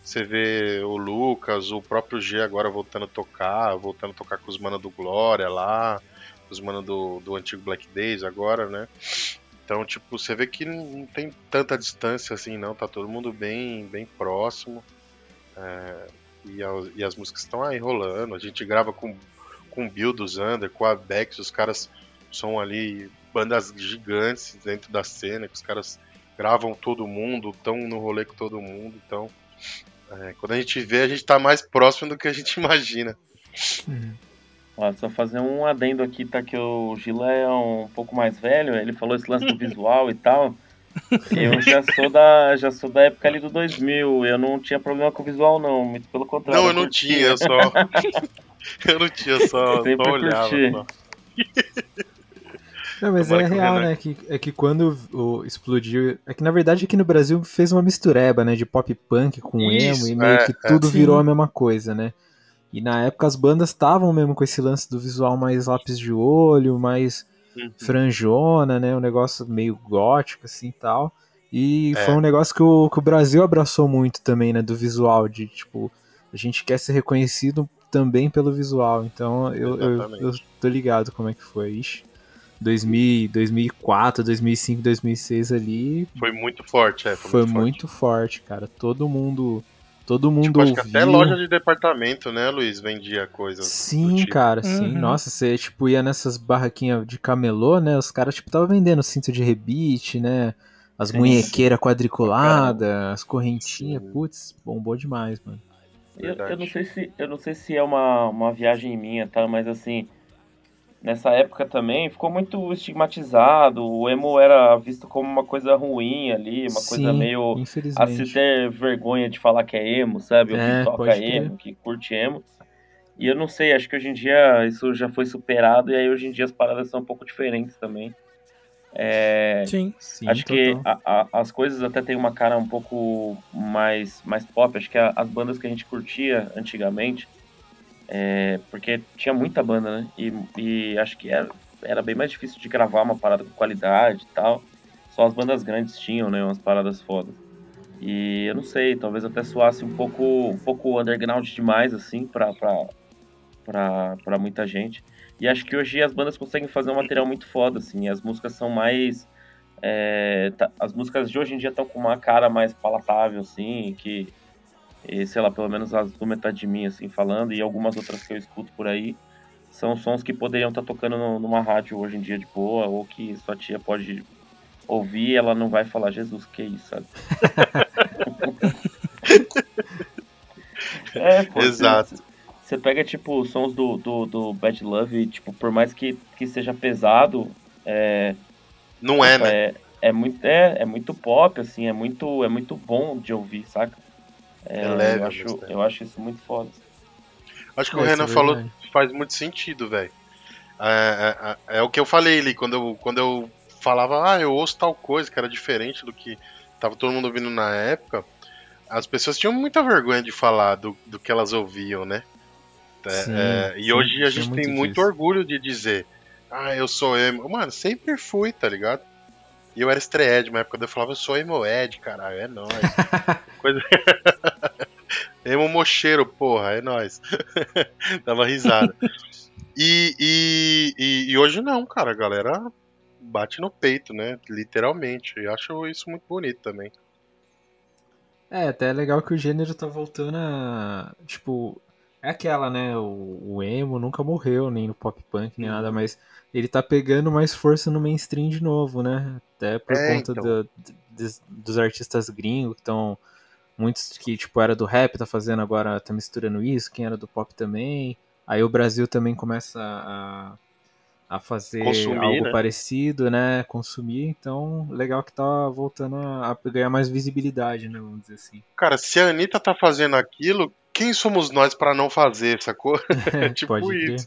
Você vê o Lucas, o próprio G agora voltando a tocar, voltando a tocar com os manos do Glória lá, os manos do, do antigo Black Days agora, né? Então, tipo, você vê que não tem tanta distância assim, não. Tá todo mundo bem, bem próximo. É, e, a- e as músicas estão aí rolando. A gente grava com, com o Bill do Zander, com a Bex, os caras são ali bandas gigantes dentro da cena, que os caras gravam todo mundo, estão no rolê com todo mundo, então é, quando a gente vê, a gente tá mais próximo do que a gente imagina.
Ó, só fazer um adendo aqui, tá? Que o Gila é um pouco mais velho, ele falou esse lance do visual e tal. Eu já sou da, já sou da época ali do 2000, eu não tinha problema com o visual não, muito pelo contrário.
Não, eu não
curtia.
tinha, eu só. eu não tinha, só,
Sempre
só olhava. só.
Não, mas
Tomara
é
que o
real, né? Que, é que quando o, explodiu. É que na verdade aqui no Brasil fez uma mistureba, né? De pop punk com
Isso,
emo e meio
é,
que
é.
tudo
Sim.
virou a mesma coisa, né? E na época as bandas estavam mesmo com esse lance do visual mais lápis de olho, mais
Uhum.
franjona, né? Um negócio meio gótico assim e tal. E
É.
foi um negócio que o, que o Brasil abraçou muito também, né? Do visual, de tipo, a gente quer ser reconhecido também pelo visual. Então eu, eu, eu tô ligado como é que foi. Ixi, 2000, 2004, 2005, 2006 ali
Foi muito forte, é. Foi,
foi
muito, forte.
muito forte, cara. Todo mundo, todo mundo
Tipo, acho que
ouviu.
até loja de departamento, né, Luiz, vendia coisas.
Sim,
tipo.
cara, sim.
Uhum.
Nossa, você, tipo, ia nessas barraquinhas de camelô, né? Os caras, tipo, tava vendendo cinto de rebite, né? As
Sim.
munhequeiras quadriculadas, as correntinhas. Putz, bombou demais, mano.
Eu, eu não sei se eu não sei se é uma, uma viagem minha, tá? Mas assim, nessa época também ficou muito estigmatizado. O emo era visto como uma coisa ruim ali, uma coisa
Sim,
meio a se ter vergonha de falar que é emo, sabe? Ou
É,
que toca emo, que curte emo. E eu não sei, acho que hoje em dia isso já foi superado e aí hoje em dia as paradas são um pouco diferentes também. É,
Sim.
Sim,
acho que
total.
a- a- as coisas até têm uma cara um pouco mais, mais pop. Acho que a- as bandas que a gente curtia antigamente, é, porque tinha muita banda, né? E, e acho que era, era bem mais difícil de gravar uma parada com qualidade e tal. Só as bandas grandes tinham, né? Umas paradas fodas. E eu não sei, talvez até soasse um pouco, um pouco underground demais, assim, pra, pra, pra, pra muita gente. E acho que hoje as bandas conseguem fazer um material muito foda, assim. As músicas são mais. é, tá- as músicas de hoje em dia estão com uma cara mais palatável, assim, que. E, sei lá, pelo menos as do Metade de Mim, assim, falando, e algumas outras que eu escuto por aí. São sons que poderiam estar tocando no- numa rádio hoje em dia de boa, ou que sua tia pode ouvir e ela não vai falar, Jesus, que isso, sabe? é, pô,
Exato.
Você, você pega, tipo, os sons do, do, do Bad Love e, tipo, por mais que, que seja pesado, é,
Não é, né?
é, é, muito, é, é muito pop, assim, é muito, é muito bom de ouvir, saca?
É leve
eu, acho, eu acho isso muito foda.
Acho que
É,
o Renan
é
falou
verdade.
faz muito sentido, velho. É, é, é, é o que eu falei ali, quando eu, quando eu falava, ah, eu ouço tal coisa que era diferente do que tava todo mundo ouvindo na época, as pessoas tinham muita vergonha de falar do, do que elas ouviam, né? É,
Sim,
é, e hoje a gente
muito
tem muito
disso.
orgulho de dizer, ah, eu sou emo. Mano, sempre fui, tá ligado? E eu era estreed, uma época eu falava, eu sou emo ed, caralho, é nóis. Coisa... emo mocheiro, porra, é nóis. Dava risada. E, e, e, e hoje não, cara, a galera bate no peito, né? Literalmente. E acho isso muito bonito também.
É, até é legal que o gênero tá voltando a. Tipo, é aquela, né? O, o emo nunca morreu, nem no pop punk, nem
Uhum.
nada, mas ele tá pegando mais força no mainstream de novo, né? Até por
É,
conta
então.
do- des- dos artistas gringos que estão. Muitos que, tipo, era do rap, tá fazendo agora, tá misturando isso, quem era do pop também. Aí o Brasil também começa a, a fazer
Consumir,
algo
né?
parecido, né? Consumir, então legal que tá voltando a, ganhar mais visibilidade, né? Vamos dizer assim.
Cara, se a Anitta tá fazendo aquilo, quem somos nós pra não fazer, sacou? É tipo
Pode crer.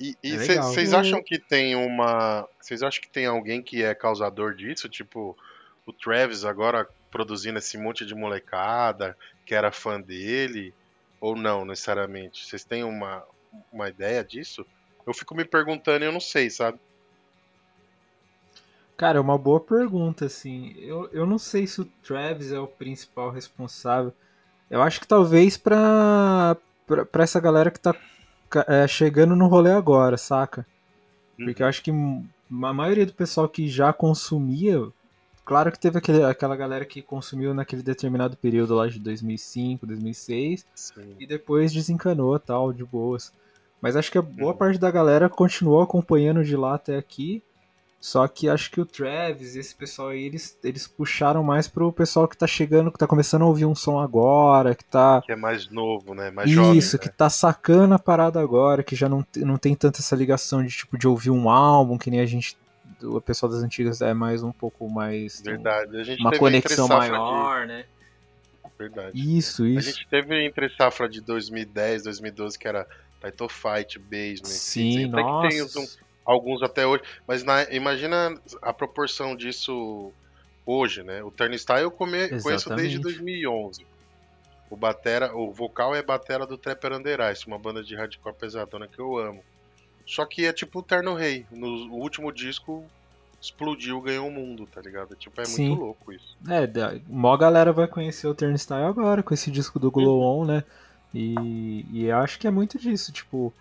Isso. E
É legal.
vocês acham que tem uma. Vocês acham que tem alguém que é causador disso? Tipo, o Travis agora produzindo esse monte de molecada que era fã dele? Ou não, necessariamente? Vocês têm uma, uma ideia disso? Eu fico me perguntando e eu não sei, sabe?
Cara, é uma boa pergunta, assim. Eu, eu não sei se o Travis é o principal responsável. Eu acho que talvez pra, pra, pra essa galera que tá é, chegando no rolê agora, saca? Porque eu acho que a maioria do pessoal que já consumia. Claro que teve aquele, aquela galera que consumiu naquele determinado período lá de 2005, 2006
Sim.
e depois desencanou tal, de boas. Mas acho que a boa
Uhum.
parte da galera continuou acompanhando de lá até aqui. Só que acho que o Travis e esse pessoal aí, eles, eles puxaram mais pro pessoal que tá chegando, que tá começando a ouvir um som agora, que tá.
Que é mais novo, né? Mais jovem.
Isso,
né?
que tá sacando a parada agora, que já não, não tem tanta essa ligação de tipo de ouvir um álbum, que nem a gente. O pessoal das antigas é mais um pouco mais.
Verdade. A gente
Uma conexão maior, né?
De... Verdade.
Isso,
A
isso.
gente teve entre safra de 2010, 2012, que era Title Fight, Basement.
Sim,
Até que tem
nossa.
um- alguns até hoje. Mas na, imagina a proporção disso hoje, né? O Turnstile eu come, conheço desde 2011. O batera, o vocal é batera do Trapper Underice, uma banda de hardcore pesadona que eu amo. Só que é tipo o Terno Rei. No último disco explodiu, ganhou o mundo, tá ligado? Tipo, é Sim. muito louco isso.
É, mó galera vai conhecer o Turnstile agora com esse disco do Glow On, né? E, e acho que é muito disso, tipo,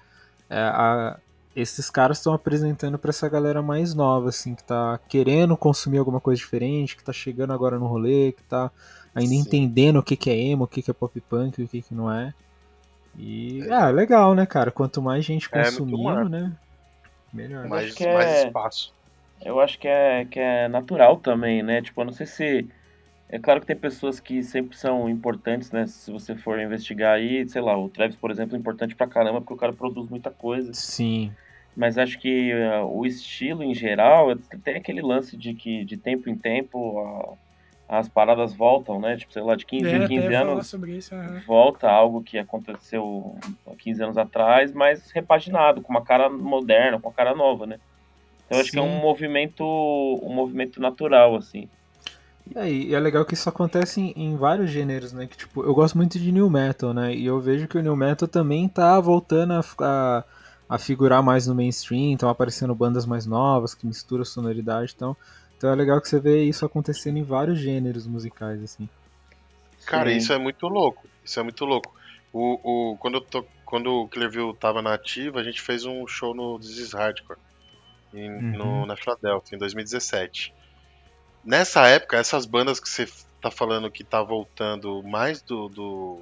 é, a, esses caras estão apresentando para essa galera mais nova, assim, que tá querendo consumir alguma coisa diferente, que tá chegando agora no rolê, que tá ainda Sim. entendendo o que, que é emo, o que, que é pop punk, o que, que não é. E é ah, legal, né, cara? Quanto mais gente é, consumindo, né? Melhor.
Mais, mais é... espaço.
Eu acho que é, que é natural também, né? Tipo, eu não sei se. É claro que tem pessoas que sempre são importantes, né? Se você for investigar aí, sei lá, o Travis, por exemplo, é importante pra caramba porque o cara produz muita coisa.
Sim.
Mas acho que uh, o estilo em geral tem aquele lance de que de tempo em tempo uh, as paradas voltam, né? Tipo, sei lá, de 15 é, em 15 anos
isso, uhum.
volta algo que aconteceu 15 anos atrás, mas repaginado, com uma cara moderna, com uma cara nova, né? Então acho que é um movimento, um movimento natural, assim.
É, e é legal que isso acontece em, em, vários gêneros, né? Que, tipo, eu gosto muito de New Metal, né? E eu vejo que o New Metal também tá voltando a, a, a figurar mais no mainstream, estão aparecendo bandas mais novas que misturam sonoridade, então, então é legal que você vê isso acontecendo em vários gêneros musicais, assim.
Cara, Sim. isso é muito louco. Isso é muito louco. O, o, quando, eu tô, quando o Clearview tava na ativa, a gente fez um show no This is Hardcore em, uhum. no, na Philadelphia, em 2017. Nessa época, essas bandas que você tá falando que tá voltando mais do, do,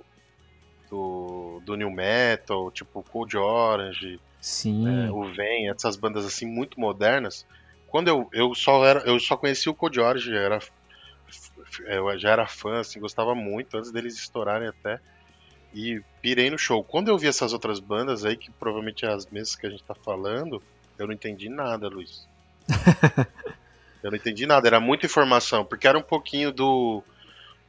do, do New Metal, tipo Cold Orange,
Sim.
É, o Vem, essas bandas assim muito modernas, quando eu, eu só era eu só conheci o Cold Orange, já era, eu já era fã, assim, gostava muito, antes deles estourarem até, e pirei no show. Quando eu vi essas outras bandas aí, que provavelmente é as mesmas que a gente tá falando, eu não entendi nada, Luiz. eu não entendi nada, era muita informação, porque era um pouquinho do,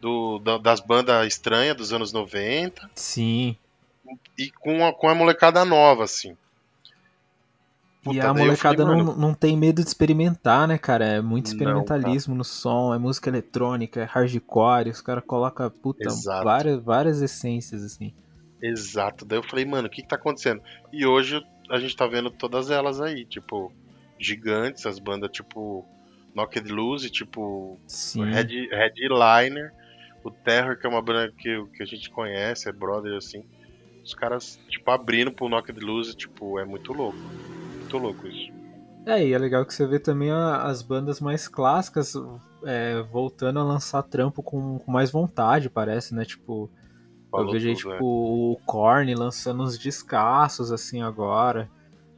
do das bandas estranhas dos anos 90.
Sim.
E com a, com a molecada nova, assim.
Puta, e a molecada falei, não, não tem medo de experimentar, né, cara? É muito experimentalismo não, no som, é música eletrônica, é hardcore, os caras colocam, puta, várias, várias essências, assim.
Exato. Daí eu falei, mano, o que, que tá acontecendo? E hoje a gente tá vendo todas elas aí, tipo, gigantes, as bandas tipo Knocked Loose, tipo Red, Headliner, o Terror, que é uma banda que, que a gente conhece, é brother assim. Os caras, tipo, abrindo pro Knocked Loose, tipo, é muito louco. Muito louco isso.
É, e é legal que você vê também as bandas mais clássicas é, voltando a lançar trampo com, com mais vontade, parece, né? Tipo, Falou eu vejo aí, tipo, é. o Korn lançando uns descassos, assim, agora.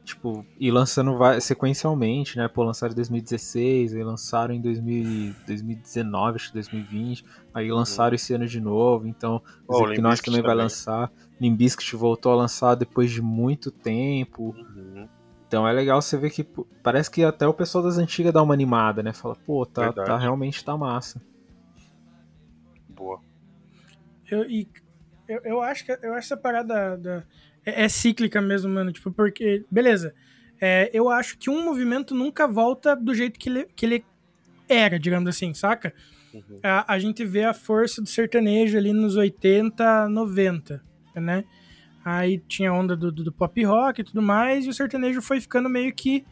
Tipo, e lançando sequencialmente, né? Pô, lançaram em 2016, aí lançaram em 2000, 2019, acho que 2020. Aí uhum. lançaram esse ano de novo, então o oh, Slipknot também, também vai lançar. Limbiskit voltou a lançar depois de muito tempo. Uhum. Então é legal você ver que parece que até o pessoal das antigas dá uma animada, né? Fala, pô, tá, tá realmente tá massa.
Boa.
Eu, e eu, eu acho que eu acho essa parada da, é, é, cíclica mesmo, mano. Tipo, porque. Beleza. É, eu acho que um movimento nunca volta do jeito que ele, que ele era, digamos assim, saca? Uhum. A, a, gente vê a força do sertanejo ali nos 80, 90, né? Aí tinha a onda do, do, do pop rock e tudo mais, e o sertanejo foi ficando meio que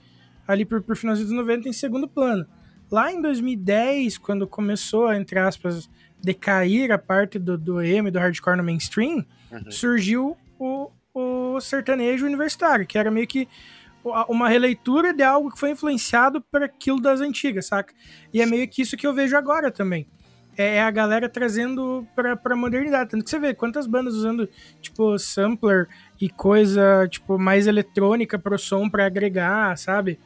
ali por, por finalzinho dos 90 em segundo plano. Lá em 2010, quando começou a, entre aspas, decair a parte do, do emo e do hardcore no mainstream, uhum. surgiu o, o sertanejo universitário, que era meio que uma releitura de algo que foi influenciado por aquilo das antigas, saca? E é meio que isso que eu vejo agora também. É, é a galera trazendo pra, pra modernidade. Tanto que você vê quantas bandas usando, tipo, sampler e coisa, tipo, mais eletrônica pro som pra agregar, sabe?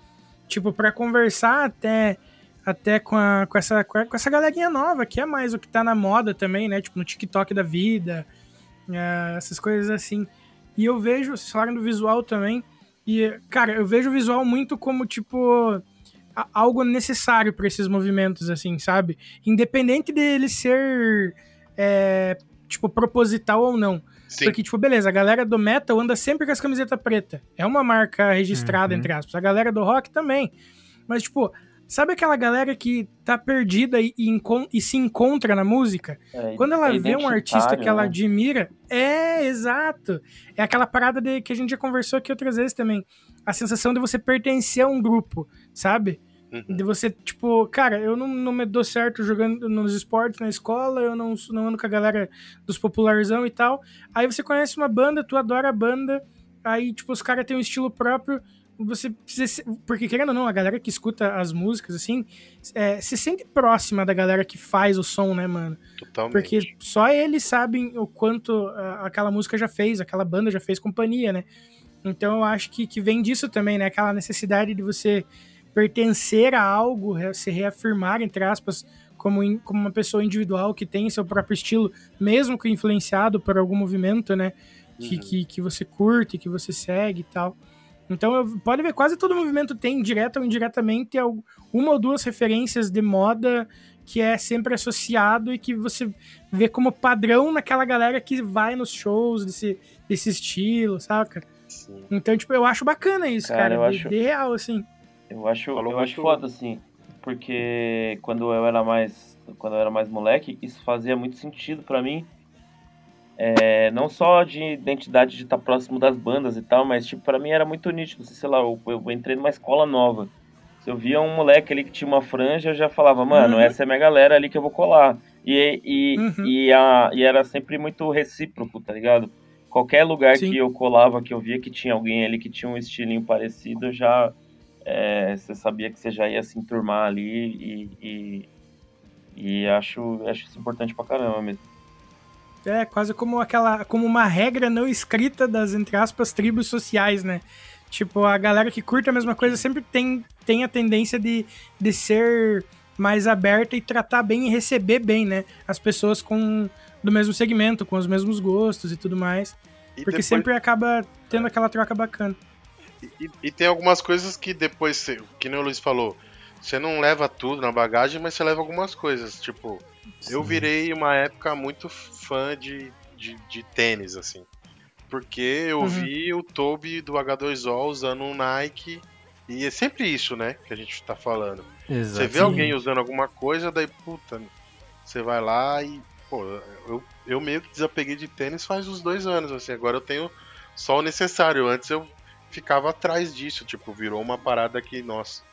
Tipo, pra conversar até até com, a, com, essa, com essa galerinha nova, que é mais o que tá na moda também, né? Tipo, no TikTok da vida, é, essas coisas assim. E eu vejo, vocês falaram do visual também, e, cara, eu vejo o visual muito como, tipo, algo necessário para esses movimentos, assim, sabe? Independente dele ser, é, tipo, proposital ou não.
Sim.
Porque, tipo, beleza, a galera do metal anda sempre com as camisetas pretas. É uma marca registrada,
Uhum.
entre aspas. A galera do rock também. Mas, tipo, sabe aquela galera que tá perdida e, e e se encontra na música?
É,
Quando ela
é
vê um artista que ela
né?
admira, é exato. É aquela parada de, que a gente já conversou aqui outras vezes também. A sensação de você pertencer a um grupo, sabe?
Uhum.
De você, tipo, cara, eu não, não me dou certo jogando nos esportes na escola, eu não, não ando com a galera dos popularzão e tal. Aí você conhece uma banda, tu adora a banda, aí, tipo, os caras têm um estilo próprio. Você precisa. Porque, querendo ou não, a galera que escuta as músicas, assim, é, se sente próxima da galera que faz o som, né, mano?
Totalmente.
Porque só eles sabem o quanto ah, aquela música já fez, aquela banda já fez companhia, né? Então eu acho que, que vem disso também, né? Aquela necessidade de você pertencer a algo, se reafirmar, entre aspas, como, in- como uma pessoa individual que tem seu próprio estilo, mesmo que influenciado por algum movimento, né? Que,
Uhum.
que, que você curte, que você segue e tal. Então, eu- pode ver, quase todo movimento tem, direta ou indiretamente, uma ou duas referências de moda que é sempre associado e que você vê como padrão naquela galera que vai nos shows desse, desse estilo, saca?
Sim.
Então, tipo, eu acho bacana isso,
Cara,
cara,
eu
de,
acho-
de real, assim.
Eu acho,
Falou
eu acho
muito-
foda, assim, porque quando eu era mais, quando eu era mais moleque, isso fazia muito sentido pra mim. É, não só de identidade de estar próximo das bandas e tal, mas tipo, pra mim era muito nítido, sei lá, eu, eu entrei numa escola nova. Se eu via um moleque ali que tinha uma franja, eu já falava, mano,
Uhum.
essa é minha galera ali que eu vou colar. E, e,
Uhum.
e, a, e era sempre muito recíproco, tá ligado? Qualquer lugar
Sim.
que eu colava, que eu via que tinha alguém ali que tinha um estilinho parecido, já é, você sabia que você já ia se enturmar ali e, e, e acho, acho isso importante pra caramba mesmo.
É quase como aquela, como uma regra não escrita das, entre aspas, tribos sociais, né? Tipo, a galera que curte a mesma coisa sempre tem, tem a tendência de, de ser mais aberta e tratar bem e receber bem, né? As pessoas com do mesmo segmento, com os mesmos gostos e tudo mais.
E
Porque
depois-
sempre acaba tendo aquela troca bacana.
E, e tem algumas coisas que depois, que nem o Luiz falou, você não leva tudo na bagagem, mas você leva algumas coisas. Tipo, eu
Sim.
virei uma época muito fã de, de, de tênis, assim. Porque eu
Uhum.
vi o Toby do H2O usando um Nike. E é sempre isso, né? Que a gente tá falando.
Exato.
Você vê alguém usando alguma coisa, daí, puta, você vai lá e. Pô, eu, eu meio que desapeguei de tênis faz uns dois anos, assim. Agora eu tenho só o necessário. Antes eu ficava atrás disso, tipo, virou uma parada que, nossa.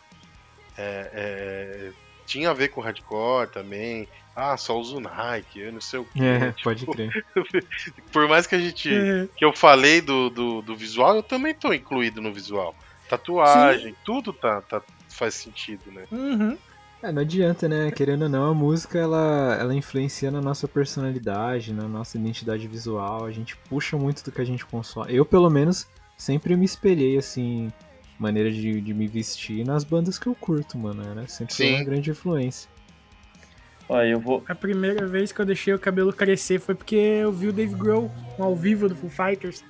é- é, tinha a ver com hardcore também. Ah, só uso Nike, eu não sei o que.
É, pode crer.
Por mais que a gente.
É,
que eu falei do, do, do visual, eu também tô incluído no visual. Tatuagem, tudo tá, tá, faz sentido, né?
uhum.
É, não adianta, né? Querendo ou não, a música ela, ela influencia na nossa personalidade, na nossa identidade visual. A gente puxa muito do que a gente consome. Eu, pelo menos, sempre me espelhei, assim, maneira de, de me vestir nas bandas que eu curto, mano. Era sempre foi
Sim.
uma grande influência.
Olha, eu vou.
A primeira vez que eu deixei o cabelo crescer foi porque eu vi o Dave Grohl ao vivo do Foo Fighters.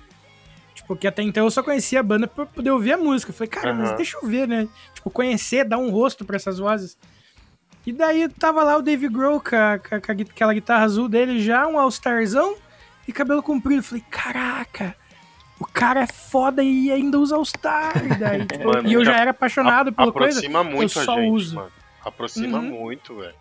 Tipo, que até então eu só conhecia a banda pra poder ouvir a música. Eu falei, cara, mas
Aham.
deixa eu ver, né? Tipo, conhecer, dar um rosto pra essas vozes. E daí tava lá o Dave Grohl com, a- com a- com a aquela guitarra azul dele já, um All-Starzão e cabelo comprido. Eu falei, caraca, o cara é foda e ainda usa All-Star. E, tipo, e eu já era apaixonado pela coisa.
Aproxima muito
eu
a
só
gente,
uso.
mano. Aproxima
Uhum.
muito, velho.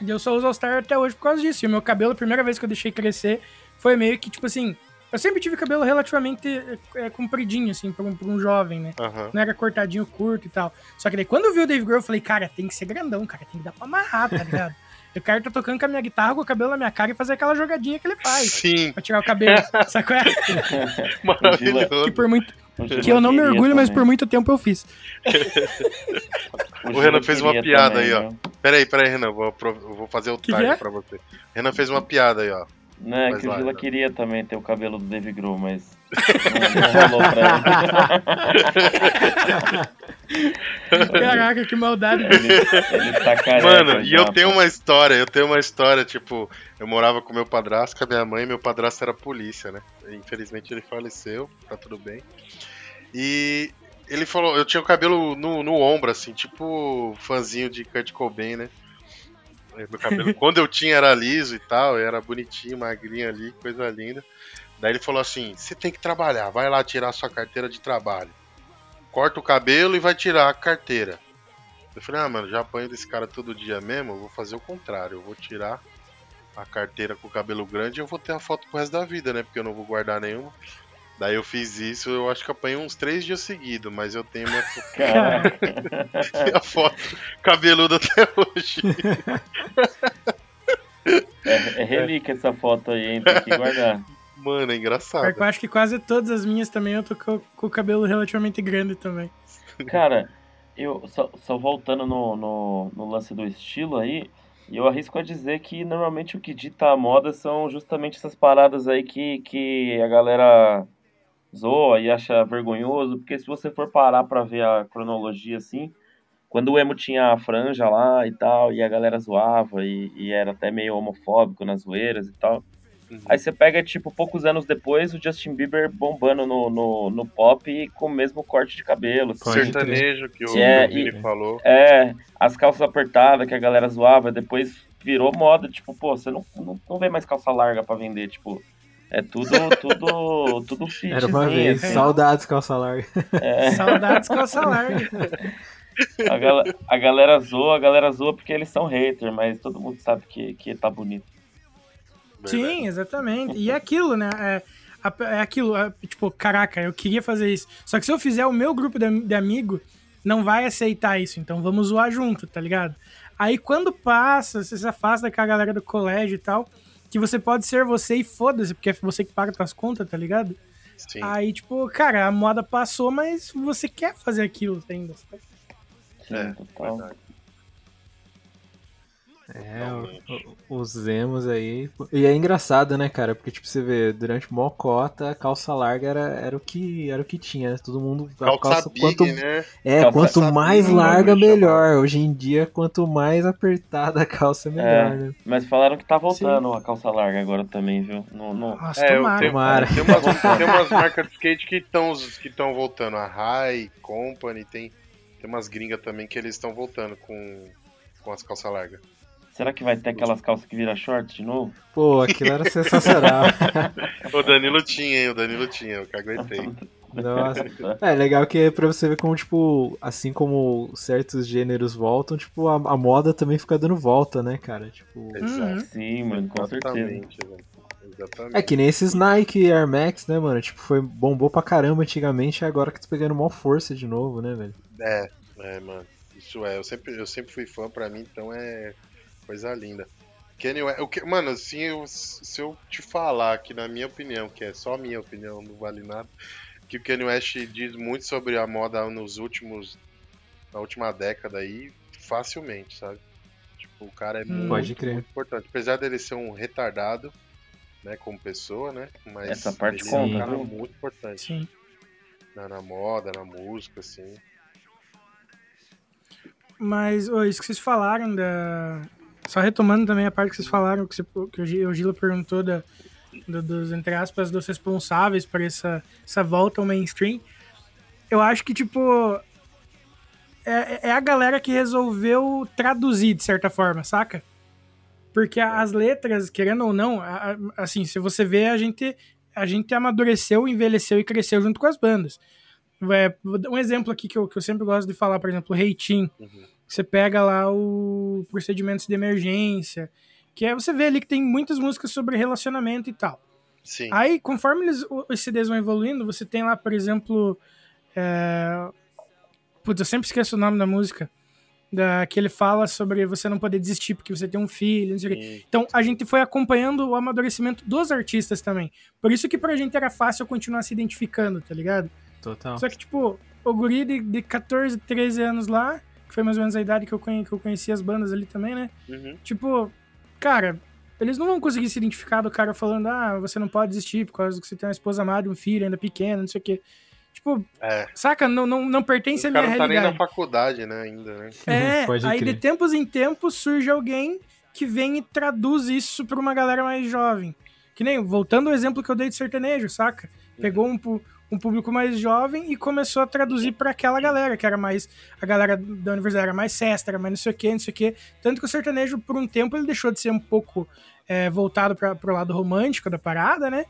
E eu só uso All-Star até hoje por causa disso. E o meu cabelo, a primeira vez que eu deixei crescer, foi meio que, tipo assim... Eu sempre tive cabelo relativamente é, é, compridinho, assim, pra um, pra um jovem, né?
Aham.
Não era cortadinho, curto e tal. Só que daí, quando eu vi o Dave Grohl, eu falei, cara, tem que ser grandão, cara. Tem que dar pra amarrar, tá ligado? eu quero estar tocando com a minha guitarra, com o cabelo na minha cara e fazer aquela jogadinha que ele faz.
Sim,
Pra tirar o cabelo, sacou?
Maravilhoso.
Que, por muito, que eu não me orgulho, mas por
também.
muito tempo eu fiz.
O Renan fez uma piada
também,
aí, ó.
né?
Pera aí, pera aí, Renan. Vou, vou fazer o time
é?
pra você. Renan fez uma piada aí, ó.
Não, é
Mas
que o Gila queria também ter o cabelo do Dave Grohl, mas não, não rolou pra
Caraca, que maldade.
ele. ele, tá careca
Mano, e eu tenho uma história, eu tenho uma história, tipo, eu morava com meu padrasto, com a minha mãe, meu padrasto era polícia, né? Infelizmente ele faleceu, tá tudo bem. E ele falou, eu tinha o cabelo no, no ombro, assim, tipo fãzinho de Kurt Cobain, né? Meu cabelo, quando eu tinha era liso e tal, era bonitinho, magrinho ali, coisa linda. Daí ele falou assim: você tem que trabalhar, vai lá tirar sua carteira de trabalho. Corta o cabelo e vai tirar a carteira. Eu falei, ah, mano, já apanho desse cara todo dia mesmo, eu vou fazer o contrário, eu vou tirar a carteira com o cabelo grande e eu vou ter a foto pro resto da vida, né? Porque eu não vou guardar nenhuma. Daí eu fiz isso, eu acho que apanhei uns três dias seguidos, mas eu tenho minha, minha foto cabeluda até hoje.
É, é relíquia essa foto aí, hein? Tem que guardar.
Mano, é engraçado.
Eu acho que quase todas as minhas também eu tô com, com o cabelo relativamente grande também.
Cara, eu só, só voltando no, no, no lance do estilo aí, eu arrisco a dizer que normalmente o que dita a moda são justamente essas paradas aí que, que a galera zoa e acha vergonhoso, porque se você for parar pra ver a cronologia assim, quando o emo tinha a franja lá e tal, e a galera zoava e, e era até meio homofóbico nas zoeiras e tal. Uhum. Aí você pega, tipo, poucos anos depois, o Justin Bieber bombando no, no, no pop e com o mesmo corte de cabelo.
Assim. Sertanejo, que o
é,
Vini falou.
É, as calças apertadas que a galera zoava, depois virou moda, tipo, pô, você não, não, não vê mais calça larga para vender, tipo, é tudo, tudo, tudo fit.
Era uma vez. Assim. Saudades calça larga.
É. Saudades calça larga.
A, gal a galera zoa, a galera zoa porque eles são hater, mas todo mundo sabe que, que tá bonito.
Sim, exatamente. E é aquilo, né? É, é aquilo, é, tipo, caraca, eu queria fazer isso. Só que se eu fizer o meu grupo de, de amigo, não vai aceitar isso. Então vamos zoar junto, tá ligado? Aí quando passa, você se afasta com a galera do colégio e tal, que você pode ser você e foda-se, porque é você que paga suas contas, tá ligado? Sim. Aí, tipo, cara, a moda passou, mas você quer fazer aquilo ainda. Sabe?
Sim, é. Verdade.
É, os emos aí. E é engraçado, né, cara? Porque, tipo, você vê, durante mó cota, a calça larga era, era, o, que, era o que tinha, né? Todo mundo.
Calça, calça big, quanto, né?
É, calça quanto mais larga, melhor. Chamar. Hoje em dia, quanto mais apertada a calça, melhor, é, né?
Mas falaram que tá voltando Sim. a calça larga agora também, viu? No, no...
Nossa, é, tomara.
Tem,
tomara.
Tem, umas, tem umas marcas de skate que estão que voltando. A High, Company, tem, tem umas gringas também que eles estão voltando com, com as calças largas.
Será que vai ter aquelas calças que vira short de novo?
Pô, aquilo era sensacional.
o Danilo tinha, hein? O Danilo tinha, eu caguetei.
Nossa. É legal que é pra você ver como, tipo, assim como certos gêneros voltam, tipo, a, a moda também fica dando volta, né, cara? Tipo.
Exato. Sim, mano, com Exatamente, certeza.
Exatamente. É que nem esses Nike Air Max, né, mano? Tipo, foi bombou pra caramba antigamente, agora que tá pegando maior força de novo, né, velho?
É, é, mano. Isso é, eu sempre, eu sempre fui fã, pra mim, então é Coisa linda. Kanye West, o que, mano, assim, eu, se eu te falar que na minha opinião, que é só minha opinião, não vale nada, que o Kanye West diz muito sobre a moda nos últimos, na última década aí, facilmente, sabe? Tipo, o cara é hum, muito, muito, importante. Apesar dele ser um retardado, né, como pessoa, né, mas
Essa parte
ele
conta,
é um
cara
muito importante. Sim. Na, na moda, na música, assim.
Mas, oh, isso que vocês falaram da, só retomando também a parte que vocês falaram, que, você, que o Gila perguntou da, do, dos, entre aspas, dos responsáveis por essa, essa volta ao mainstream. Eu acho que, tipo, é, é a galera que resolveu traduzir, de certa forma, saca? Porque as letras, querendo ou não, assim, se você vê, a gente, a gente amadureceu, envelheceu e cresceu junto com as bandas. É, um exemplo aqui que eu, que eu sempre gosto de falar, por exemplo, Reitinho. Uhum você pega lá o procedimentos de emergência, que é você vê ali que tem muitas músicas sobre relacionamento e tal.
Sim.
Aí, conforme eles, os CDs vão evoluindo, você tem lá, por exemplo. É... Putz, eu sempre esqueço o nome da música. Da, que ele fala sobre você não poder desistir porque você tem um filho, não sei o quê. Então, a gente foi acompanhando o amadurecimento dos artistas também. Por isso que pra gente era fácil continuar se identificando, tá ligado?
Total.
Só que, tipo, o guri de, de 14, 13 anos lá, foi mais ou menos a idade que eu, conhe, que eu conheci as bandas ali também, né?
Uhum.
Tipo, cara, eles não vão conseguir se identificar do cara falando, ah, você não pode desistir por causa que você tem uma esposa amada um filho ainda pequeno, não sei o quê. Tipo,
é.
saca? Não, não, não pertence à minha realidade.
não tá nem na faculdade, né, ainda, né?
É, aí crer. de tempos em tempos surge alguém que vem e traduz isso pra uma galera mais jovem. Que nem, voltando ao exemplo que eu dei de sertanejo, saca? Pegou um, um público mais jovem e começou a traduzir para aquela galera, que era mais. A galera da universidade era mais cesta, era mais não sei o que, não sei o que. Tanto que o sertanejo, por um tempo, ele deixou de ser um pouco é, voltado para pro lado romântico da parada, né?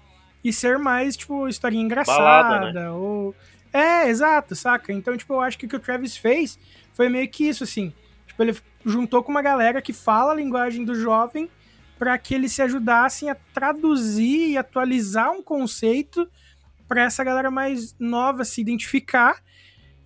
E ser mais, tipo, historinha engraçada.
Balada, né?
ou... É, exato, saca? Então, tipo, eu acho que o que o Travis fez foi meio que isso, assim. Tipo, ele juntou com uma galera que fala a linguagem do jovem para que eles se ajudassem a traduzir e atualizar um conceito para essa galera mais nova se identificar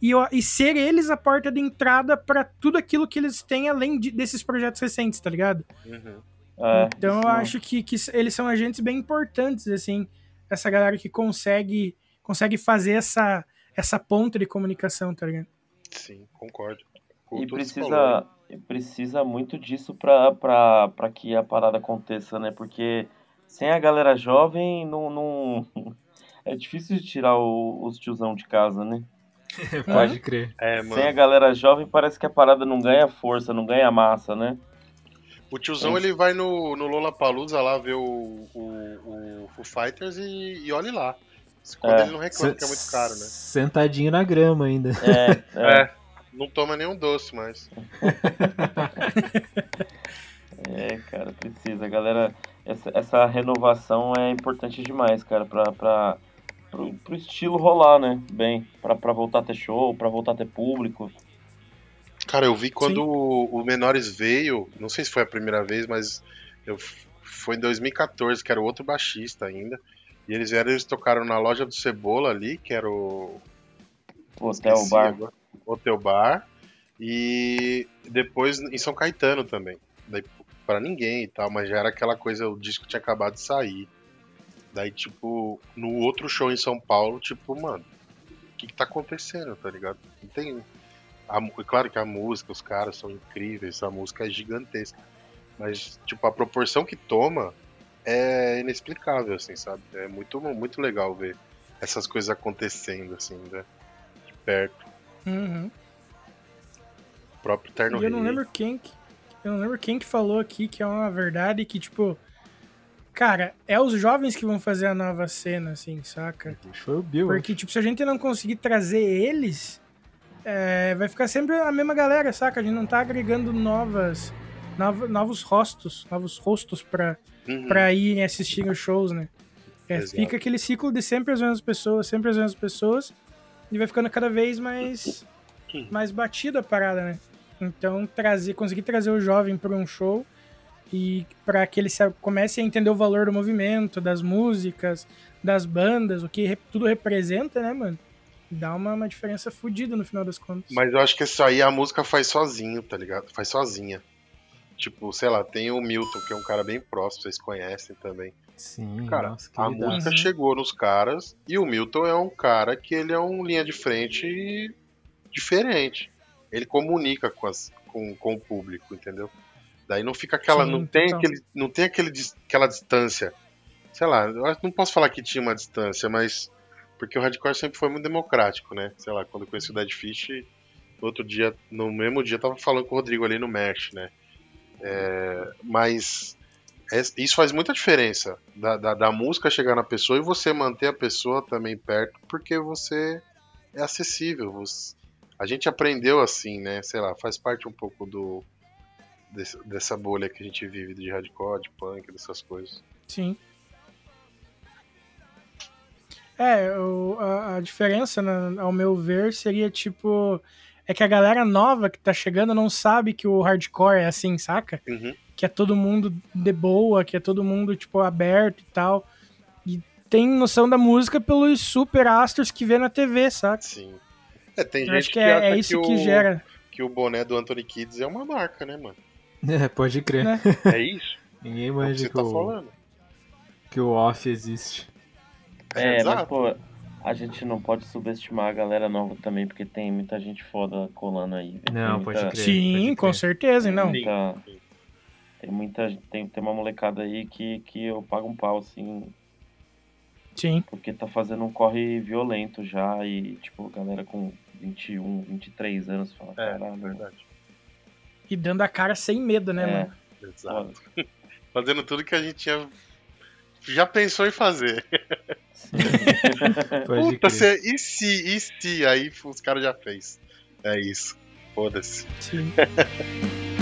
e, e ser eles a porta de entrada para tudo aquilo que eles têm além de, desses projetos recentes, tá ligado?
Uhum.
É,
Então eu acho que, que eles são agentes bem importantes, assim, essa galera que consegue, consegue fazer essa, essa ponta de comunicação, tá ligado?
Sim, concordo.
E precisa, e precisa muito disso pra que a parada aconteça, né? Porque sem a galera jovem, não, não... é difícil de tirar o- os tiozão de casa, né?
Pode crer.
É,
Sem a galera jovem, parece que a parada não ganha força, não ganha massa, né?
O tiozão ele vai no, no Lollapalooza lá ver o, o, o Foo Fighters e, e olhe lá. Quando
É.
ele não reclama, que é muito caro, né?
Sentadinho na grama ainda.
É, é,
É. Não toma nenhum doce mais.
é, cara, precisa. A galera, essa, essa renovação é importante demais, cara, pra, pra, pro, pro estilo rolar, né? Bem, pra, pra voltar a ter show, pra voltar a ter público.
Cara, eu vi quando o, o Menores veio, não sei se foi a primeira vez, mas eu, foi em 2014, que era o outro baixista ainda. E eles vieram, eles tocaram na loja do Cebola ali, que era o.
O hotel,
esqueci
bar.
agora, Hotel Bar. E depois em São Caetano também. Daí pra ninguém e tal, mas já era aquela coisa, o disco tinha acabado de sair. Daí, tipo, no outro show em São Paulo, tipo, mano, o que, que tá acontecendo, tá ligado? Não tem. A, mu- claro que a música, os caras são incríveis, a música é gigantesca. Mas, tipo, a proporção que toma é inexplicável, assim, sabe? É muito, muito legal ver essas coisas acontecendo, assim, né? De perto.
Uhum.
O próprio Terno
E eu não lembro quem que, eu não lembro quem que falou aqui que é uma verdade que, tipo, cara, é os jovens que vão fazer a nova cena, assim, saca?
Foi o Bill.
Porque, tipo, se a gente não conseguir trazer eles, é, vai ficar sempre a mesma galera, saca? A gente não tá agregando novas, nova- novos rostos, novos rostos pra,
Uhum.
pra irem assistir os shows, né? É, fica aquele ciclo de sempre as mesmas pessoas, sempre as mesmas pessoas, e vai ficando cada vez mais, mais batida a parada, né? Então, trazer, conseguir trazer o jovem para um show e para que ele comece a entender o valor do movimento, das músicas, das bandas, o que re- tudo representa, né, mano? Dá uma, uma diferença fodida no final das contas.
Mas eu acho que isso aí a música faz sozinho, tá ligado? Faz sozinha. Tipo, sei lá, tem o Milton, que é um cara bem próximo, vocês conhecem também.
Sim,
Cara,
nossa,
a música chegou nos caras e o Milton é um cara que ele é um linha de frente diferente. Ele comunica com, as, com, com o público, entendeu? Daí não fica aquela.
Sim,
não tem,
total.
aquele, não tem aquele, aquela distância. Sei lá, eu não posso falar que tinha uma distância, mas. Porque o hardcore sempre foi muito democrático, né? Sei lá, quando eu conheci o Dead Fish, no outro dia, no mesmo dia, eu tava falando com o Rodrigo ali no Mesh, né? É, mas é- isso faz muita diferença da, da, da música chegar na pessoa e você manter a pessoa também perto, porque você é acessível. você- a gente aprendeu assim, né? Sei lá, faz parte um pouco do desse- dessa bolha que a gente vive de hardcore, de punk, dessas coisas.
Sim. É, o- a, a diferença, na- ao meu ver, seria tipo. É que a galera nova que tá chegando não sabe que o hardcore é assim, saca?
Uhum.
Que é todo mundo de boa, que é todo mundo, tipo, aberto e tal. E tem noção da música pelos super astros que vê na TV, saca?
Sim. É, tem
Eu
gente
acho que é,
acha
é isso que,
o,
gera.
que o boné do Anthony Kids é uma marca, né, mano?
É, pode crer.
Né?
É isso?
Ninguém
É o que tá
o, que o off existe.
É, mas,
exato.
pô, a gente não pode subestimar a galera nova também, porque tem muita gente foda colando aí.
Não,
tem
pode
muita,
crer.
Sim, com
crer.
certeza,
tem
não.
muita, tem muita. Tem, tem uma molecada aí que, que eu pago um pau, assim,
Sim.
porque tá fazendo um corre violento já e, tipo, galera com 21, 23 anos fala,
É,
caralho.
verdade.
E dando a cara sem medo, né,
é,
mano?
Exato. Fazendo tudo que a gente tinha. Já pensou em fazer. Puta, se, e se, e se? Aí os caras já fez. É isso. Foda-se.
Sim.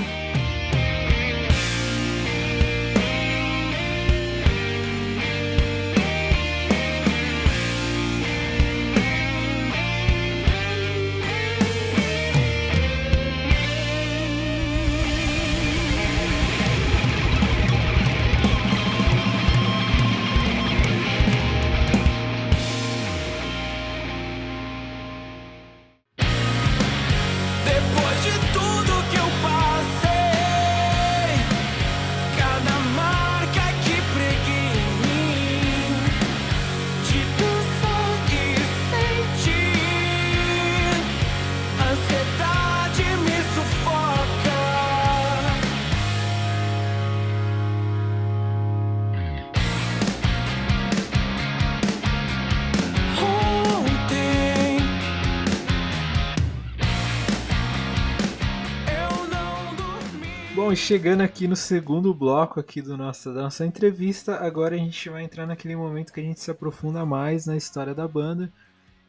chegando aqui no segundo bloco aqui do nossa, da nossa entrevista, agora a gente vai entrar naquele momento que a gente se aprofunda mais na história da banda.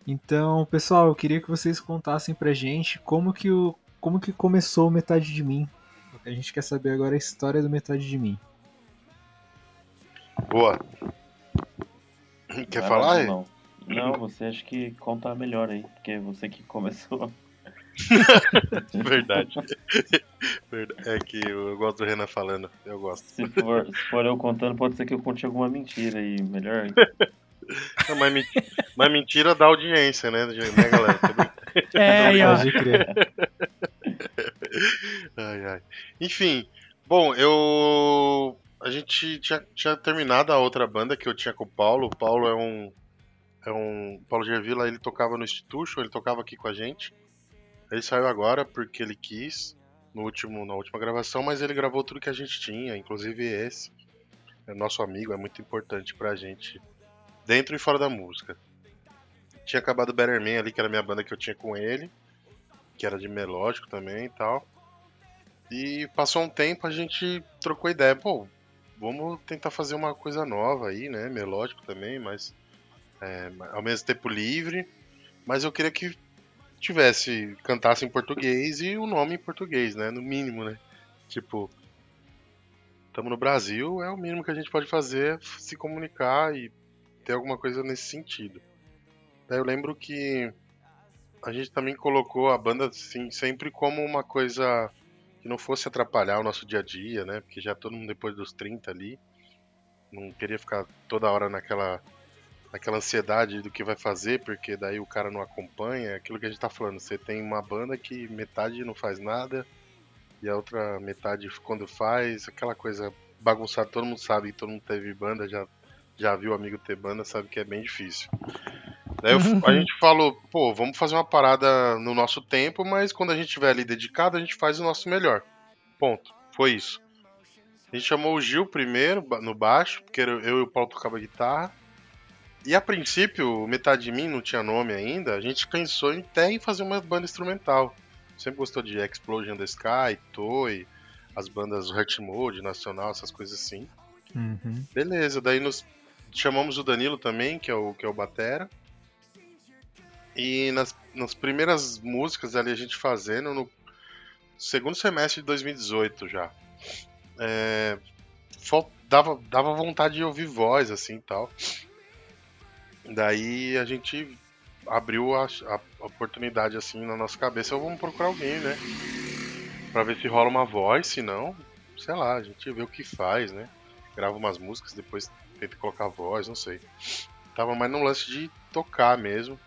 Então, pessoal, eu queria que vocês contassem pra gente como que, o, como que começou o Metade de Mim. A gente quer saber agora a história do Metade de Mim.
Boa. Quer
Vai
falar?
Não. não, você acha que conta melhor aí, porque é você que começou.
Verdade. É que eu gosto do Renan falando. Eu gosto.
Se for, se for eu contando, pode ser que eu conte alguma mentira aí, melhor.
Não, mas, men- mas mentira dá audiência, né, né galera?
É.
Pode crer.
Ai, ai. Enfim, bom, eu. A gente tinha, tinha terminado a outra banda que eu tinha com o Paulo. O Paulo é um. É um. Paulo Gervila, ele tocava no Institution, ele tocava aqui com a gente. Ele saiu agora porque ele quis, no último, na última gravação, mas ele gravou tudo que a gente tinha, inclusive esse. É nosso amigo, é muito importante pra gente, dentro e fora da música. Tinha acabado Better Man ali, que era a minha banda que eu tinha com ele, que era de melódico também e tal. E passou um tempo, a gente trocou ideia. Pô, vamos tentar fazer uma coisa nova aí, né? Melódico também, mas é, ao mesmo tempo livre. Mas eu queria que tivesse, cantasse em português e o nome em português, né? No mínimo, né? Tipo, estamos no Brasil, é o mínimo que a gente pode fazer, é se comunicar e ter alguma coisa nesse sentido. Daí eu lembro que a gente também colocou a banda assim, sempre como uma coisa que não fosse atrapalhar o nosso dia a dia, né? Porque já todo mundo depois dos 30 ali, não queria ficar toda hora naquela naquela ansiedade do que vai fazer, porque daí o cara não acompanha, é aquilo que a gente tá falando, você tem uma banda que metade não faz nada e a outra metade quando faz, aquela coisa bagunçada, todo mundo sabe, todo mundo teve banda, já já viu amigo ter banda, sabe que é bem difícil. Daí eu- a gente falou, pô, vamos fazer uma parada no nosso tempo, mas quando a gente estiver ali dedicado, a gente faz o nosso melhor. Ponto. Foi isso. A gente chamou o Gil primeiro, no baixo, porque eu e o Paulo tocava guitarra. E a princípio, metade de mim não tinha nome ainda, a gente pensou em até em fazer uma banda instrumental. Sempre gostou de Explosion the Sky, Toy, as bandas Hurt Mode, Nacional, essas coisas assim.
Uhum.
Beleza, daí nos chamamos o Danilo também, que é o, que é o Batera. E nas, nas primeiras músicas ali a gente fazendo, no segundo semestre de 2018 já. É, dava, dava vontade de ouvir voz, assim e tal. Daí a gente abriu a, a oportunidade assim na nossa cabeça, vamos procurar alguém, né? Pra ver se rola uma voz, se não, sei lá, a gente vê o que faz, né? Grava umas músicas, depois tenta colocar voz, não sei. Tava mais no lance de tocar mesmo.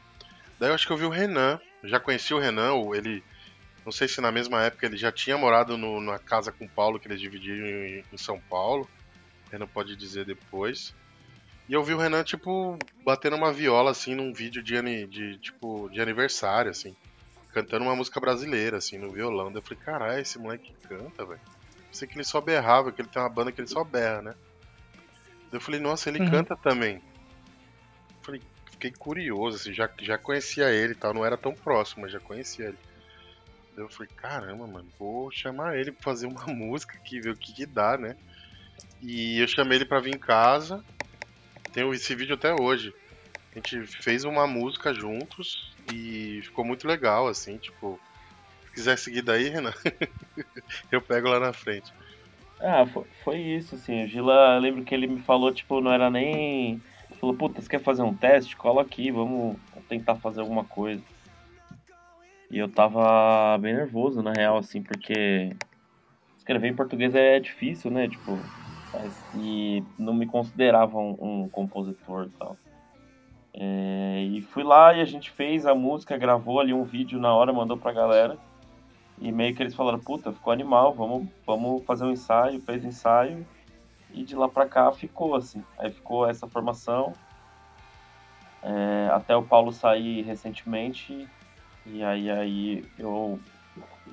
Daí eu acho que eu vi o Renan, já conheci o Renan, ele. Não sei se na mesma época ele já tinha morado no- na casa com o Paulo, que eles dividiram em, em São Paulo. Renan pode dizer depois. E eu vi o Renan, tipo, batendo uma viola, assim, num vídeo de, de, tipo, de aniversário, assim. Cantando uma música brasileira, assim, no violão. Daí eu falei, caralho, esse moleque canta, velho. Pensei que ele só berrava, que ele tem uma banda que ele só berra, né? Daí eu falei, nossa, ele
Uhum.
canta também. Falei, fiquei curioso, assim, já, já conhecia ele e tal, não era tão próximo, mas já conhecia ele. Daí eu falei, caramba, mano, vou chamar ele pra fazer uma música aqui, ver o que que dá, né? E eu chamei ele pra vir em casa. Tenho esse vídeo até hoje. A gente fez uma música juntos e ficou muito legal, assim, tipo. Se quiser seguir daí, Renan, eu pego lá na frente.
Ah, foi, foi isso, assim. O Gila, lembro que ele me falou, tipo, não era nem. Falou, puta, você quer fazer um teste? Cola aqui, vamos tentar fazer alguma coisa. E eu tava bem nervoso, na real, assim, porque escrever em português é difícil, né? Tipo, mas- e não me considerava um, um compositor e tal. É, e fui lá e a gente fez a música, gravou ali um vídeo na hora, mandou pra galera. E meio que eles falaram, puta, ficou animal, vamos, vamos fazer um ensaio, fez ensaio. E de lá pra cá ficou, assim. Aí ficou essa formação. É, até o Paulo sair recentemente. E aí, aí eu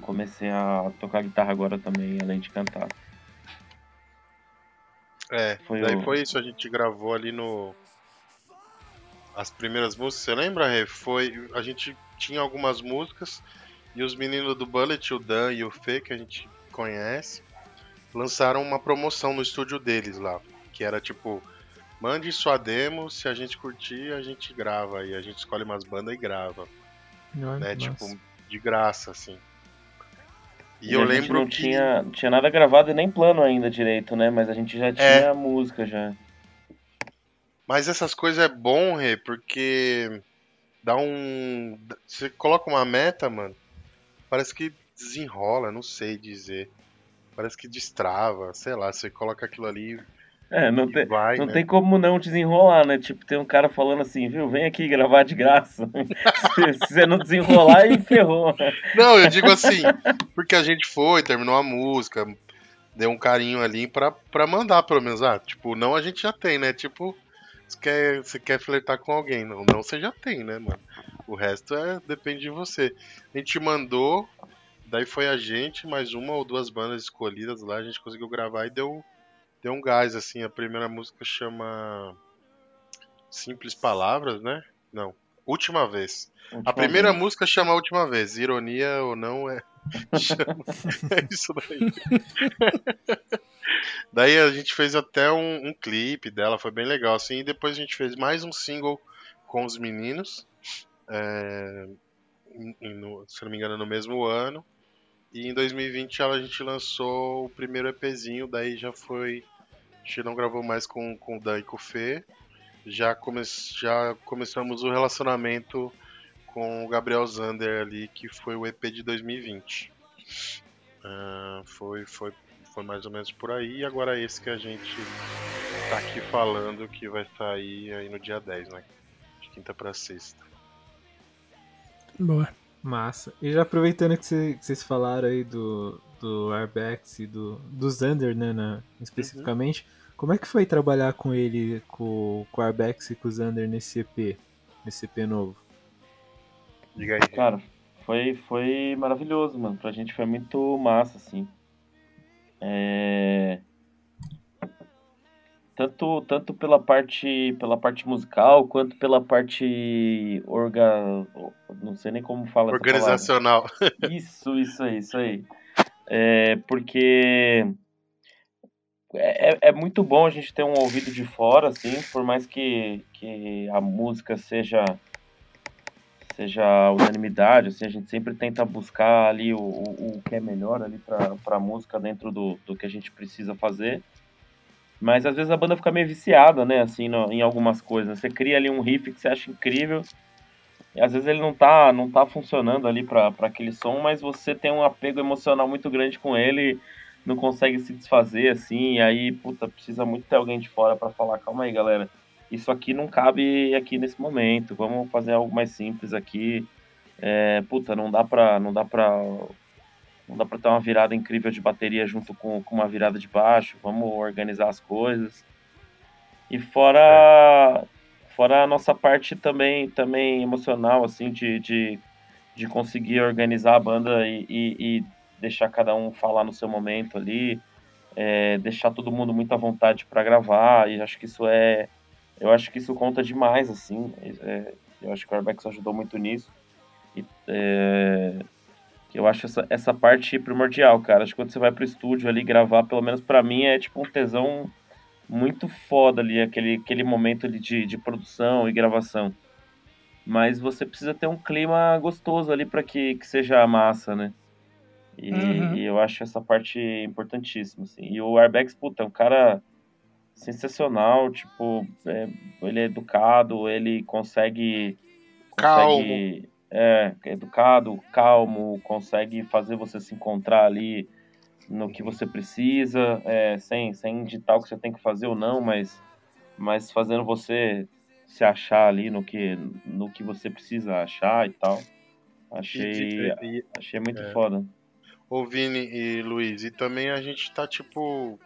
comecei a tocar guitarra agora também, além de cantar.
É,
Foi
daí
o-
foi isso, a gente gravou ali no. As primeiras músicas, você lembra, Rê? Foi. A gente tinha algumas músicas e os meninos do Bullet, o Dan e o Fê, que a gente conhece, lançaram uma promoção no estúdio deles lá. Que era tipo, mande sua demo, se a gente curtir, a gente grava. E a gente escolhe umas bandas e grava.
Olha,
Né?
nossa.
Tipo, de graça, assim. E,
E
eu
a gente
lembro
não
que.
tinha, não tinha nada gravado e nem plano ainda direito, né? Mas a gente já tinha
É.
a música já.
Mas essas coisas é bom, Rê, porque dá um. Você coloca uma meta, mano, parece que desenrola, não sei dizer. Parece que destrava, sei lá, você coloca aquilo ali
É, não tem,
vai,
não
né?
tem como não desenrolar, né? Tipo, tem um cara falando assim, viu? Vem aqui gravar de graça. se, se você não desenrolar, aí ferrou.
Não, eu digo assim, porque a gente foi, terminou a música, deu um carinho ali pra, pra mandar, pelo menos. Ah, tipo, não a gente já tem, né? Tipo, você quer, você quer flertar com alguém. Não, não você já tem, né, mano? O resto é depende de você. A gente mandou, daí foi a gente, mais uma ou duas bandas escolhidas lá, a gente conseguiu gravar e deu, deu um gás, assim. A primeira música chama Simples Palavras, né? Não. Última vez. A primeira música chama última vez. Ironia ou não é. é isso daí. daí a gente fez até um, um clipe dela, foi bem legal. Assim, e depois a gente fez mais um single com os meninos. é, no- se não me engano, no mesmo ano. E em 2020 ela- a gente lançou o primeiro EPzinho, daí já foi. A gente não gravou mais com, com o Dan e com o Fê. Já, come, já começamos o relacionamento com o Gabriel Zander ali, que foi o EP de 2020. Ah, foi, foi, foi mais ou menos por aí, e agora esse que a gente tá aqui falando que vai sair aí no dia 10, né? De quinta pra sexta.
Boa.
Massa. E já aproveitando que, cê- que vocês falaram aí do, do Arbex e do, do Xander, né, na- especificamente, como é que foi trabalhar com ele, com, com o Arbex e com o Xander nesse EP, nesse EP novo?
Diga aí.
Cara, foi, foi maravilhoso, mano. Pra gente foi muito massa, assim. É... Tanto, tanto pela parte pela parte musical quanto pela parte orga... não sei nem como fala.
Organizacional.
Isso, isso aí, isso aí. É, porque é, é- é muito bom a gente ter um ouvido de fora, assim, por mais que, que a música seja seja unanimidade, assim, a gente sempre tenta buscar ali o, o, o que é melhor ali pra, pra música dentro do, do que a gente precisa fazer. Mas às vezes a banda fica meio viciada, né, assim, no- em algumas coisas. Você cria ali um riff que você acha incrível, e às vezes ele não tá, não tá funcionando ali pra aquele som, mas você tem um apego emocional muito grande com ele, não consegue se desfazer, assim, e aí, puta, precisa muito ter alguém de fora pra falar, calma aí, galera, isso aqui não cabe aqui nesse momento, vamos fazer algo mais simples aqui. É, puta, não dá pra. Não dá pra. Não dá pra ter uma virada incrível de bateria junto com, com uma virada de baixo. Vamos organizar as coisas. E fora. Fora a nossa parte também, também emocional, assim, de, de, de conseguir organizar a banda e, e, e deixar cada um falar no seu momento ali. é, deixar todo mundo muito à vontade para gravar. E acho que isso é. Eu acho que isso conta demais, assim. é, eu acho que o Arbex ajudou muito nisso. E, é, eu acho essa, essa parte primordial, cara. Acho que quando você vai pro estúdio ali gravar, pelo menos pra mim, é tipo um tesão muito foda ali, aquele, aquele momento ali de, de produção e gravação. Mas você precisa ter um clima gostoso ali para que, que seja massa, né? E,
Uhum.
e eu acho essa parte importantíssima, assim. E o Arbex, puta, é um cara sensacional, tipo, é, ele é educado, ele consegue... consegue é, é educado, calmo, consegue fazer você se encontrar ali no que você precisa, é, sem, sem ditar o que você tem que fazer ou não, mas, mas fazendo você se achar ali no que, no que você precisa achar e tal. Achei,
E-
achei muito
é.
foda.
Ô Vini e Luiz, e também a gente tá tipo.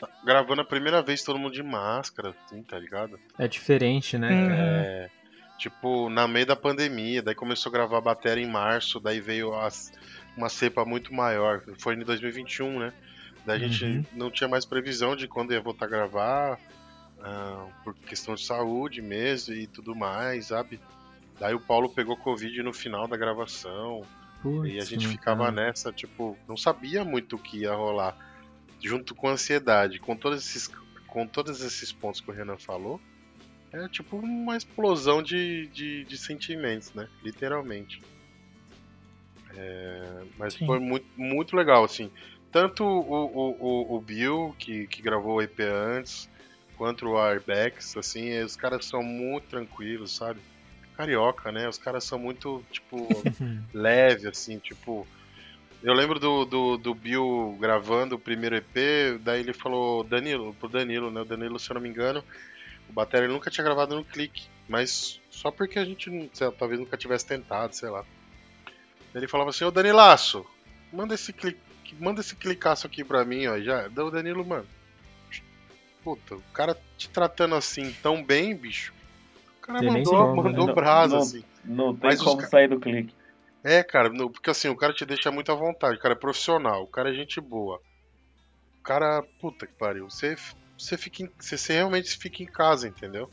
tá gravando a primeira vez todo mundo de máscara, assim, tá ligado?
É diferente, né?
Uhum.
É, tipo, na meio da pandemia, daí começou a gravar a bateria em março, daí veio as- uma cepa muito maior. Foi em 2021, né? Daí a gente
Uhum.
não tinha mais previsão de quando ia voltar a gravar, ah, por questão de saúde mesmo e tudo mais, sabe? Daí o Paulo pegou Covid no final da gravação.
Putz,
E a gente
mano,
ficava
cara.
nessa, tipo, não sabia muito o que ia rolar. Junto com a ansiedade, com todos esses, com todos esses pontos que o Renan falou, é tipo uma explosão de, de, de sentimentos, né? Literalmente. É, mas
Sim.
foi muito, muito legal, assim. Tanto o, o, o, Bill, que, que gravou o EP antes, quanto o Arbex, assim, os caras são muito tranquilos, sabe? Carioca, né? Os caras são muito, tipo, leve, assim, tipo. Eu lembro do, do, do Bill gravando o primeiro EP, daí ele falou, Danilo, pro Danilo, né? O Danilo, se eu não me engano, o Batera nunca tinha gravado no clique, mas só porque a gente não- sei talvez nunca tivesse tentado, sei lá. Ele falava assim, ô Danilaço, manda esse clique, manda esse clicaço aqui pra mim, ó. Já, o Danilo, mano. Puta, o cara te tratando assim tão bem, bicho. O cara
Tem
mandou,
como, né?
mandou
Não-
brasa,
não-
assim.
Não tem
Mas os
como
ca-
sair do clique.
É, cara, no- porque assim, o cara te deixa muito à vontade, o cara é profissional, o cara é gente boa. O cara, puta que pariu, você, você, fica em- você, você realmente fica em casa, entendeu?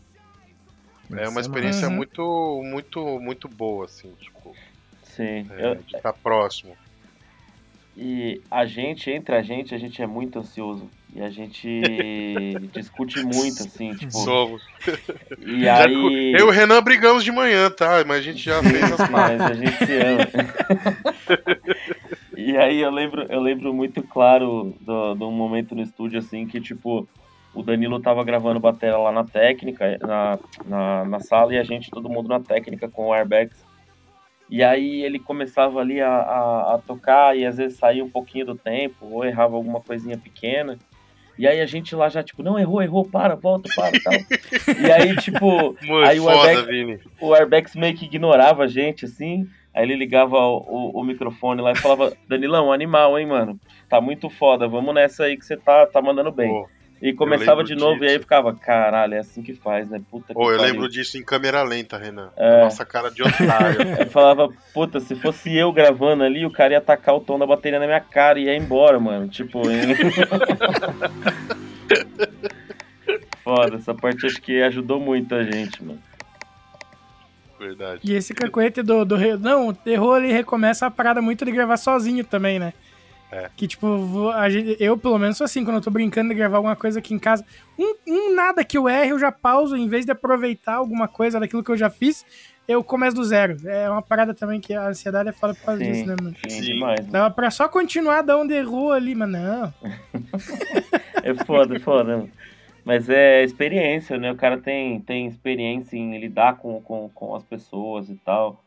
É uma experiência
massa.
muito, muito, muito boa, assim, tipo,
Sim.
é,
Eu-
de estar próximo.
E a gente, entre a gente, a gente é muito ansioso. E a gente discute muito, assim, tipo.
Somos.
E
Já
aí.
Eu e o Renan brigamos de manhã, tá? Mas a gente já fez as
Mas a gente se ama. e aí eu lembro, eu lembro muito claro do, de um momento no estúdio, assim, que tipo, o Danilo tava gravando bateria lá na técnica, na, na, na sala, e a gente, todo mundo na técnica com o Airbags. E aí ele começava ali a, a, a tocar e às vezes saía um pouquinho do tempo, ou errava alguma coisinha pequena. E aí a gente lá já, tipo, não, errou, errou, para, volta, para, tal. e aí, tipo,
Muito
Aí o
foda,
Arbex-
Vini.
o Airbags meio que ignorava a gente, assim. Aí ele ligava o, o, o microfone lá e falava, Danilão, animal, hein, mano? Tá muito foda, vamos nessa aí que você tá, tá mandando bem. E começava de novo e aí
disso.
ficava, caralho, é assim que faz, né? Puta que
pô, eu
pariu.
lembro disso em câmera lenta, Renan.
É.
Nossa cara de otário.
Eu falava, puta, se fosse eu gravando ali, o cara ia tacar o tom da bateria na minha cara e ia embora, mano. Tipo. Foda, essa parte acho que ajudou muito a gente, mano.
Verdade.
E esse cacuete do, do. Não, errou ali recomeça a parada muito de gravar sozinho também, né?
É.
Que tipo, a gente- eu pelo menos sou assim, quando eu tô brincando de gravar alguma coisa aqui em casa, um, um nada que eu erre, eu já pauso, em vez de aproveitar alguma coisa daquilo que eu já fiz, eu começo do zero. É uma parada também que a ansiedade é foda por causa
Sim.
disso, né, mano?
Sim,
Sim.
demais. Né?
Dava pra só continuar da onde errou ali, mas não.
É foda, é foda. mano. Mas é experiência, né? O cara tem, tem experiência em lidar com, com, com as pessoas e tal.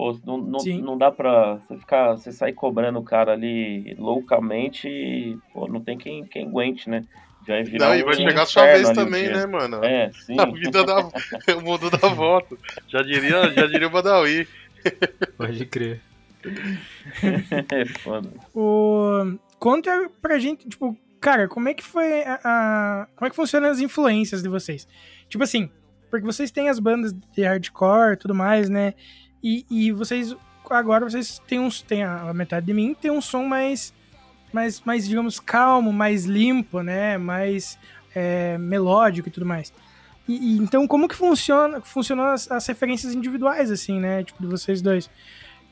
Pô, não, não, não dá pra você ficar, você sair cobrando o cara ali loucamente e, pô, não tem quem, quem aguente, né? Vai virar
Não, e
um
vai chegar a sua vez também,
dia.
né, mano?
É, sim.
A vida da. O mundo da volta. Já diria, já diria o Badawi.
Pode crer.
é foda.
O... Conta pra gente, tipo, cara, como é que foi a, a- Como é que funcionam as influências de vocês? Tipo assim, porque vocês têm as bandas de hardcore e tudo mais, né? E, e vocês. Agora vocês têm uns. Tem a, metade de mim tem um som mais. Mais, mais, digamos, calmo, mais limpo, né? Mais é, melódico e tudo mais. E, e então, como que funciona, funcionam as, as referências individuais, assim, né? Tipo, de vocês dois?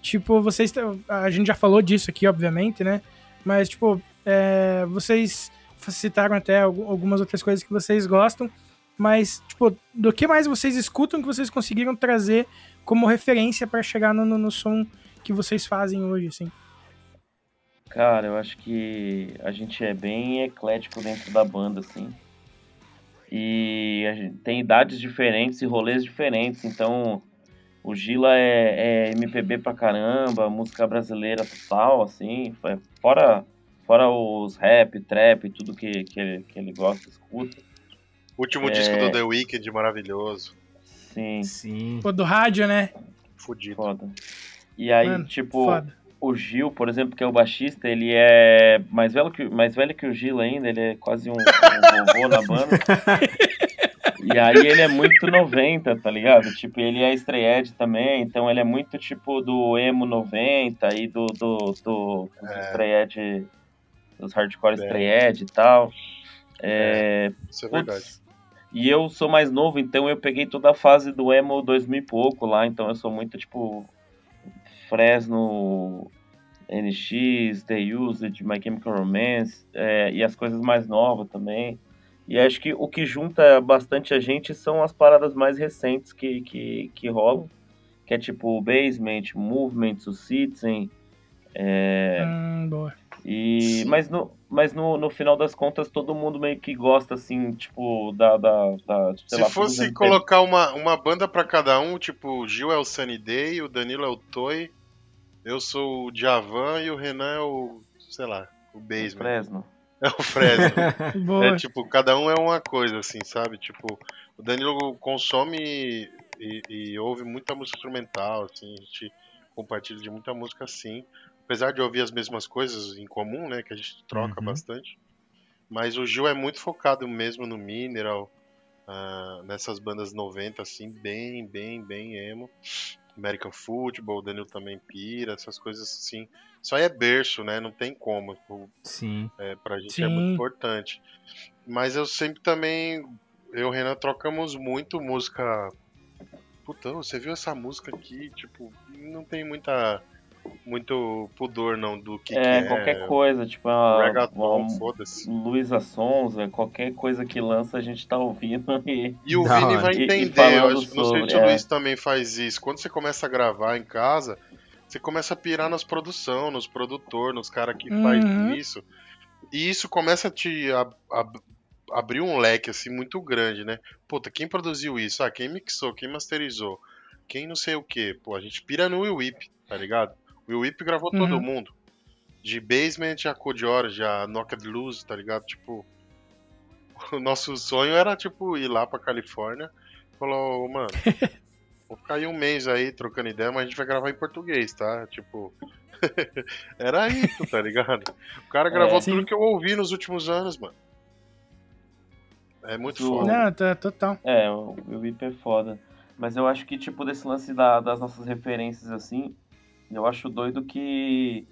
Tipo, vocês. A gente já falou disso aqui, obviamente, né? Mas, tipo, é, vocês citaram até algu- algumas outras coisas que vocês gostam, mas, tipo, do que mais vocês escutam que vocês conseguiram trazer como referência pra chegar no, no, no som que vocês fazem hoje, assim?
Cara, eu acho que a gente é bem eclético dentro da banda, assim. E a gente tem idades diferentes e rolês diferentes. Então, o Gila é, é MPB pra caramba, música brasileira total, assim. é Fora, fora os rap, trap, tudo que, que, ele, que ele gosta, escuta.
Último
É.
disco do The Weeknd, maravilhoso.
Sim,
Sim.
Pô, do rádio, né?
Fudido.
foda. E aí,
Mano,
tipo,
Foda.
o Gil, por exemplo, que é o baixista, ele é mais velho que, mais velho que o Gil ainda, ele é quase um, um vovô na banda. E aí ele é muito 90, tá ligado? Tipo, ele é estreed também, então ele é muito tipo do emo 90 e do, do, do dos
É.
estreed, dos hardcore
É.
estreed e tal. É,
Isso é
Putz,
verdade.
E eu sou mais novo, então eu peguei toda a fase do emo 2000 e pouco lá, então eu sou muito tipo Fresno, NX, The Used, My Chemical Romance é, e as coisas mais novas também. E acho que o que junta bastante a gente são as paradas mais recentes que, que, que rolam, que é tipo Basement, Movement, o Citizen, é,
Hum, boa.
E,
Sim.
mas no, mas no, no final das contas, todo mundo meio que gosta, assim, tipo, da. da, da sei
Se
lá,
fosse colocar uma, uma banda pra cada um, tipo, o Gil é o Sunny Day, o Danilo é o Toy, eu sou o Javan e o Renan é o, sei lá, o
MPBs,
Basement.
Fresno.
É o Fresno. É tipo, cada um é uma coisa, assim, sabe? Tipo, o Danilo consome e, e- e ouve muita música instrumental, assim, a gente compartilha de muita música assim. Apesar de ouvir as mesmas coisas em comum, né? Que a gente troca
Uhum.
bastante. Mas o Gil é muito focado mesmo no Mineral, ah, nessas bandas 90, assim, bem, bem, bem emo. American Football, o Danilo também pira, essas coisas assim. Só é berço, né? Não tem como.
Sim.
é, pra gente é
Sim.
muito importante. Mas eu sempre também, eu e o Renan trocamos muito música. Puta, você viu essa música aqui? Tipo, não tem muita. Muito pudor não do que, que
é,
é.
qualquer coisa, tipo, a,
Reggaeton,
a
foda-se.
Luísa Sonza, qualquer coisa que lança a gente tá ouvindo e.
E o
Da
Vini vai
E- e
entender,
falando
eu acho, não sei se o
é.
Luiz também faz isso. Quando você começa a gravar em casa, você começa a pirar nas produção, nos produtores, nos caras que
Uhum.
faz isso. E isso começa a te ab- ab- abrir um leque assim muito grande, né? Puta, quem produziu isso? Ah, quem mixou, quem masterizou? Quem não sei o que? Pô, a gente pira no Will Whip, tá ligado? O Will Whip gravou todo
Uhum.
mundo. De Basement a Code Orange, a Knocked Loose, tá ligado? Tipo, o nosso sonho era, tipo, ir lá pra Califórnia e falar, ô, mano, vou ficar aí um mês aí trocando ideia, mas a gente vai gravar em português, tá? Tipo, era isso, tá ligado? O cara gravou
Sim.
tudo que eu ouvi nos últimos anos, mano. É muito
O-
foda.
Não, tá total.
É, o o Whip é foda. Mas eu acho que, tipo, desse lance da- das nossas referências, assim, eu acho doido que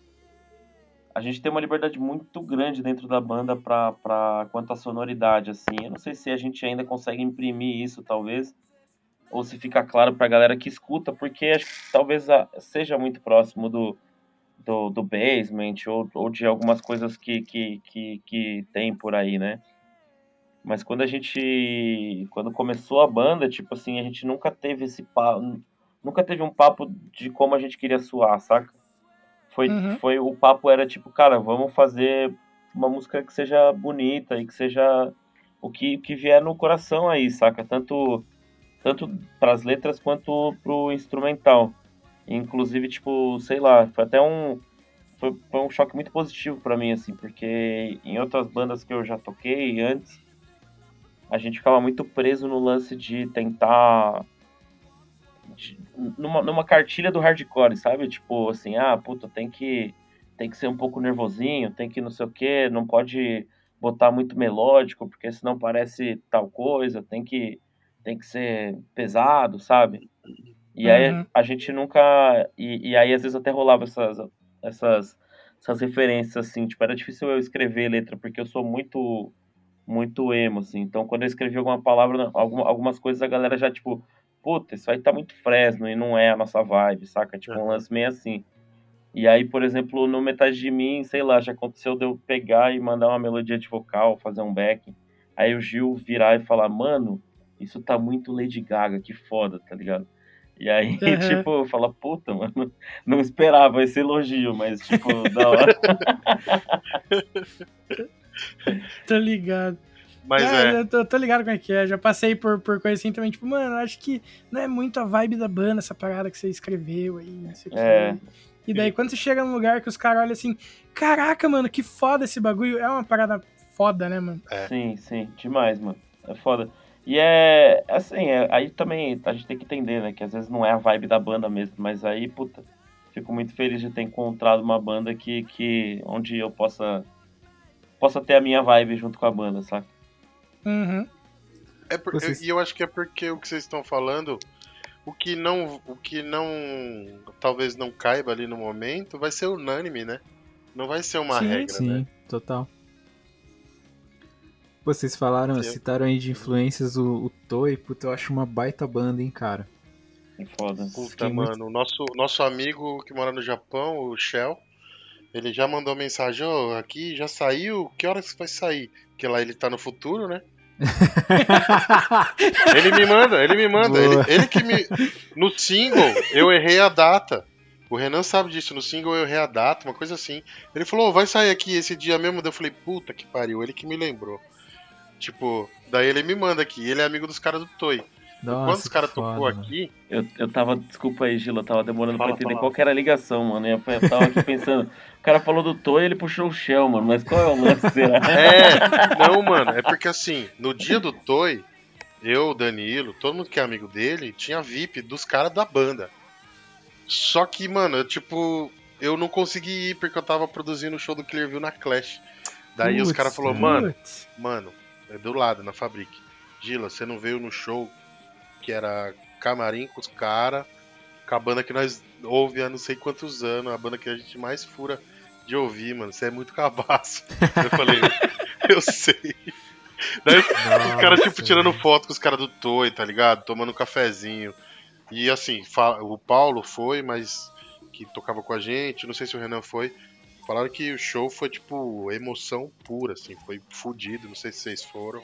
a gente tem uma liberdade muito grande dentro da banda pra, pra quanto à sonoridade, assim. Eu não sei se a gente ainda consegue imprimir isso, talvez, ou se fica claro pra galera que escuta, porque acho que talvez a- seja muito próximo do, do, do basement ou, ou de algumas coisas que, que, que, que tem por aí, né? Mas quando a gente. Quando começou a banda, tipo assim, a gente nunca teve esse. Nunca teve um papo de como a gente queria suar, saca? Foi,
Uhum.
foi o papo era tipo, cara, vamos fazer uma música que seja bonita e que seja o que, que vier no coração aí, saca? Tanto tanto pras letras quanto pro instrumental. Inclusive, tipo, sei lá, foi até um foi, foi um choque muito positivo pra mim assim, porque em outras bandas que eu já toquei antes, a gente ficava muito preso no lance de tentar de- numa, numa cartilha do hardcore, sabe? Tipo assim, ah, puta, tem que tem que ser um pouco nervosinho, tem que não sei o que, não pode botar muito melódico, porque senão parece tal coisa, tem que tem que ser pesado, sabe? E aí
Uhum.
a gente nunca e, e aí às vezes até rolava essas essas essas referências assim, tipo, era difícil eu escrever letra porque eu sou muito muito emo assim. Então quando eu escrevi alguma palavra, alguma, algumas coisas a galera já tipo, puta, isso aí tá muito fresno e não é a nossa vibe, saca? Tipo, um lance meio assim. E aí, por exemplo, no Metade de Mim, sei lá, já aconteceu de eu pegar e mandar uma melodia de vocal, fazer um backing. Aí o Gil virar e falar, mano, isso tá muito Lady Gaga, que foda, tá ligado? E aí,
Uhum.
tipo, fala, puta, mano, não esperava esse elogio, mas, tipo, da hora.
Tô ligado.
Mas
É,
é.
eu tô, tô ligado como é que é. Já passei por, por coisa assim também, tipo, mano, acho que não é muito a vibe da banda, essa parada que você escreveu aí, não sei o que.
É.
E daí, quando você chega num lugar que os caras olham assim, caraca, mano, que foda esse bagulho. É uma parada foda, né, mano?
Sim, sim, demais, mano. É foda. E é, assim, é- aí também a gente tem que entender, né, que às vezes não é a vibe da banda mesmo, mas aí, puta, fico muito feliz de ter encontrado uma banda que, que onde eu possa possa ter a minha vibe junto com a banda, saca?
Uhum.
É por-
Vocês-
E eu acho que é porque o que vocês estão falando, o que não, o que não, talvez não caiba ali no momento, vai ser unânime, né? Não vai ser uma
Sim,
regra,
Sim,
né?
total. Vocês falaram, citaram aí de influências o, o Toy, puta, eu acho uma baita banda, hein, cara.
Que foda.
Puta,
Fiquei muito-
mano, o nosso, nosso amigo que mora no Japão, o Shell, ele já mandou mensagem, ô, aqui já saiu, que horas que vai sair? Porque lá ele tá no futuro, né? Ele me manda, ele me manda. Ele, ele que me. No single, eu errei a data. O Renan sabe disso. No single eu errei a data, uma coisa assim. Ele falou, "Ô, vai sair aqui esse dia mesmo. Daí eu falei, puta que pariu. Ele que me lembrou. Tipo, daí ele me manda aqui. Ele é amigo dos caras do Toy.
Nossa,
Quando os caras tocou
mano.
aqui,
Eu, eu tava, desculpa aí, Gila, eu tava demorando
Fala,
pra entender
fala.
qual que era a ligação, mano. Eu, eu tava aqui pensando, o cara falou do Toy e ele puxou o Shell, mano, mas qual é o lance, será?
É, não, mano, é porque assim, no dia do Toy, eu, Danilo, todo mundo que é amigo dele, tinha VIP dos caras da banda. Só que, mano, eu, tipo, eu não consegui ir porque eu tava produzindo o show do Clearview na Clash. Daí os
Putz,
caras falaram, mano, mano, é do lado, na Fabric. Gila, você não veio no show que era camarim com os caras, com a banda que nós ouve há não sei quantos anos, a banda que a gente mais fura de ouvir, mano. Você é muito cabaço. Eu falei, eu sei. Daí os caras, tipo,
Nossa,
tirando foto com os caras do Toy, tá ligado? Tomando um cafezinho. E assim, o Paulo foi, mas que tocava com a gente, não sei se o Renan foi. Falaram que o show foi, tipo, emoção pura, assim, foi fudido, não sei se vocês foram.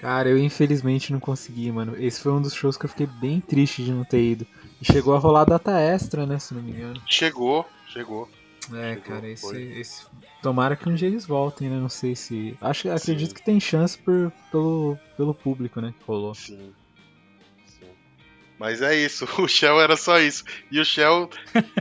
Cara, eu infelizmente não consegui, mano. Esse foi um dos shows que eu fiquei bem triste de não ter ido. E chegou a rolar data extra, né, se não me engano.
Chegou, chegou.
É,
Chegou,
cara, esse, esse. Tomara que um dia eles voltem, né? Não sei se. Acho, acredito
Sim.
que tem chance por, pelo, pelo público, né? Que rolou.
Sim. Sim. Mas é isso, o Shell era só isso. E o Shell,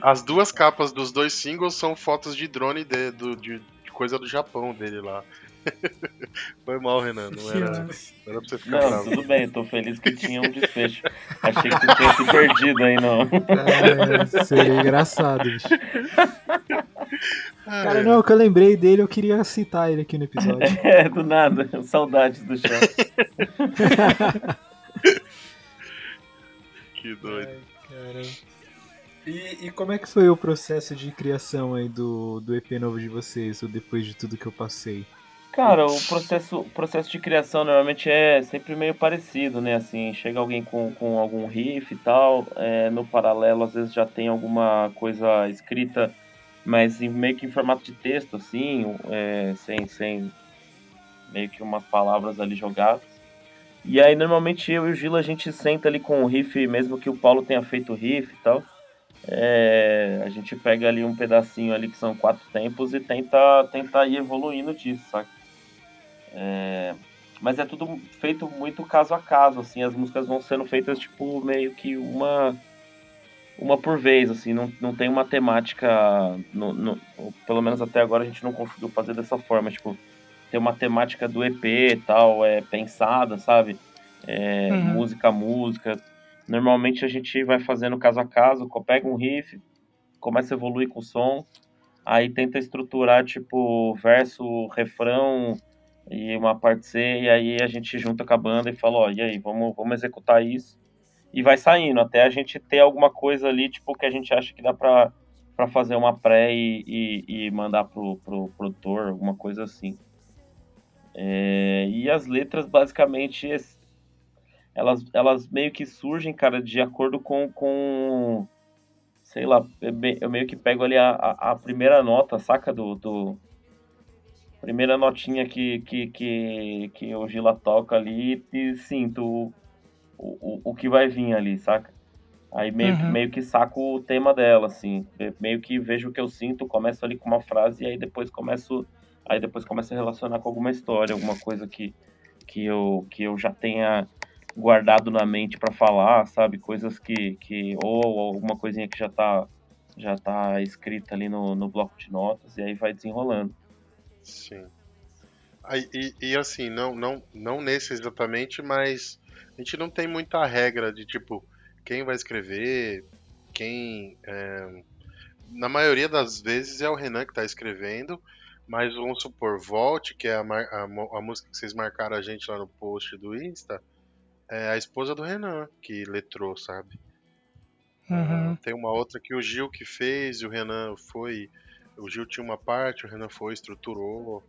as duas capas dos dois singles são fotos de drone de, do, de, de coisa do Japão dele lá. Foi mal, Renan, não era, não era pra você ficar
Não,
bravo.
tudo bem, tô feliz que tinha um desfecho. Achei que você tinha se perdido aí, não.
É, seria engraçado, bicho.
Ah,
Cara,
é.
não, o que eu lembrei dele, eu queria citar ele aqui no episódio.
É, do nada. Saudades do chão.
Que doido.
E, e como é que foi o processo de criação aí do, do EP novo de vocês, ou depois de tudo que eu passei?
Cara, o processo, processo de criação normalmente é sempre meio parecido, né? Assim, chega alguém com, com algum riff e tal, é, no paralelo às vezes já tem alguma coisa escrita, mas em, meio que em formato de texto, assim, é, sem, sem meio que umas palavras ali jogadas. E aí normalmente eu e o Gilo a gente senta ali com o riff, mesmo que o Paulo tenha feito o riff e tal. É, a gente pega ali um pedacinho ali que são quatro tempos e tenta, tenta ir evoluindo disso, saca? É, mas é tudo feito muito caso a caso, assim, as músicas vão sendo feitas tipo meio que uma uma por vez, assim, não, não tem uma temática, no, no- pelo menos até agora a gente não conseguiu fazer dessa forma, tipo, ter uma temática do EP e tal, é pensada, sabe? É,
Uhum.
Música a música. Normalmente a gente vai fazendo caso a caso, pega um riff, começa a evoluir com o som, aí tenta estruturar, tipo, verso, refrão e uma parte C, e aí a gente junta com a banda e fala, ó, e aí, vamos, vamos executar isso. E vai saindo, até a gente ter alguma coisa ali, tipo, que a gente acha que dá pra, pra fazer uma pré e, e, e mandar pro, pro produtor, alguma coisa assim. É, e as letras, basicamente, elas, elas meio que surgem, cara, de acordo com, com sei lá, eu me- eu meio que pego ali a, a, a primeira nota, saca? Do, do. Primeira notinha que, que, que, que o Gila toca ali e sinto o, o, o que vai vir ali, saca? Aí meio, que-
Uhum.
meio que saco o tema dela, assim. Meio que vejo o que eu sinto, começo ali com uma frase e aí depois começo. Aí depois começo a relacionar com alguma história, alguma coisa que, que, eu, que eu já tenha guardado na mente pra falar, sabe? Coisas que, que ou alguma coisinha que já tá já tá escrita ali no, no bloco de notas e aí vai desenrolando.
Sim. Aí, e, e assim, não, não, não nesse exatamente, mas a gente não tem muita regra de tipo, quem vai escrever, quem. é, Na maioria das vezes é o Renan que tá escrevendo, mas vamos supor, Volte, que é a, a a música que vocês marcaram a gente lá no post do Insta, é a esposa do Renan que letrou, sabe?
Uhum.
Tem uma outra que o Gil que fez, e o Renan foi. O Gil tinha uma parte, o Renan foi, estruturou.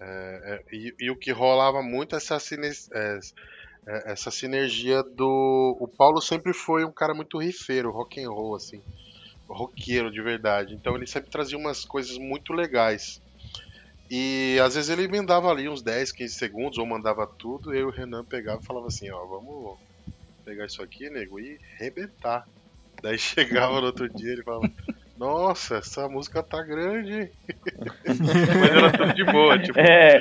É, é, e, e o que rolava muito é essa, é, é, essa sinergia do. O Paulo sempre foi um cara muito rifeiro, rock and roll, assim. Roqueiro de verdade. Então ele sempre trazia umas coisas muito legais. E às vezes ele emendava ali uns 10, 15 segundos, ou mandava tudo, e o Renan pegava e falava assim, ó, vamos pegar isso aqui, nego, e rebentar. Daí chegava no outro dia ele falava, nossa, essa música tá grande, hein?" Mas era tudo de boa, tipo,
É,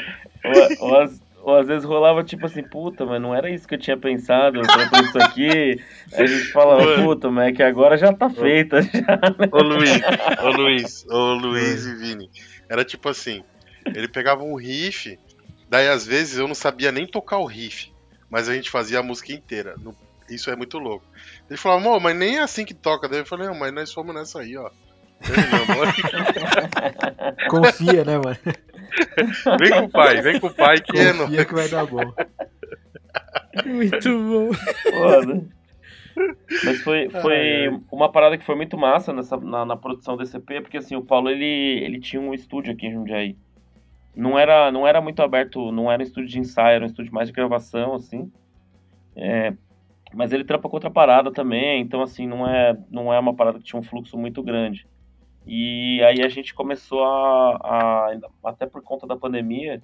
ou, ou, às, ou às vezes rolava tipo assim, puta, mas não era isso que eu tinha pensado pôr isso aqui. Aí a gente falava, puta, mas é que agora já tá feita. Já.
Ô Luiz, ô Luiz, ô Luiz e Vini. Era tipo assim, ele pegava um riff, daí às vezes eu não sabia nem tocar o riff, mas a gente fazia a música inteira. No- Isso é muito louco. Ele falava, amor, mas nem é assim que toca. Daí eu falei, não, mas nós fomos nessa aí, ó.
Confia, né, mano?
vem com o pai, vem com o pai que é.
Confia que vai dar bom.
Muito bom.
Foda. Mas foi, foi uma parada que foi muito massa nessa, na, na produção desse EP, porque assim, o Paulo ele, ele tinha um estúdio aqui em Jundiaí. Não era, não era muito aberto, não era um estúdio de ensaio, era um estúdio mais de gravação, assim. É, mas ele trampa com outra parada também, então assim, não é, não é uma parada que tinha um fluxo muito grande. E aí a gente começou a, a até por conta da pandemia,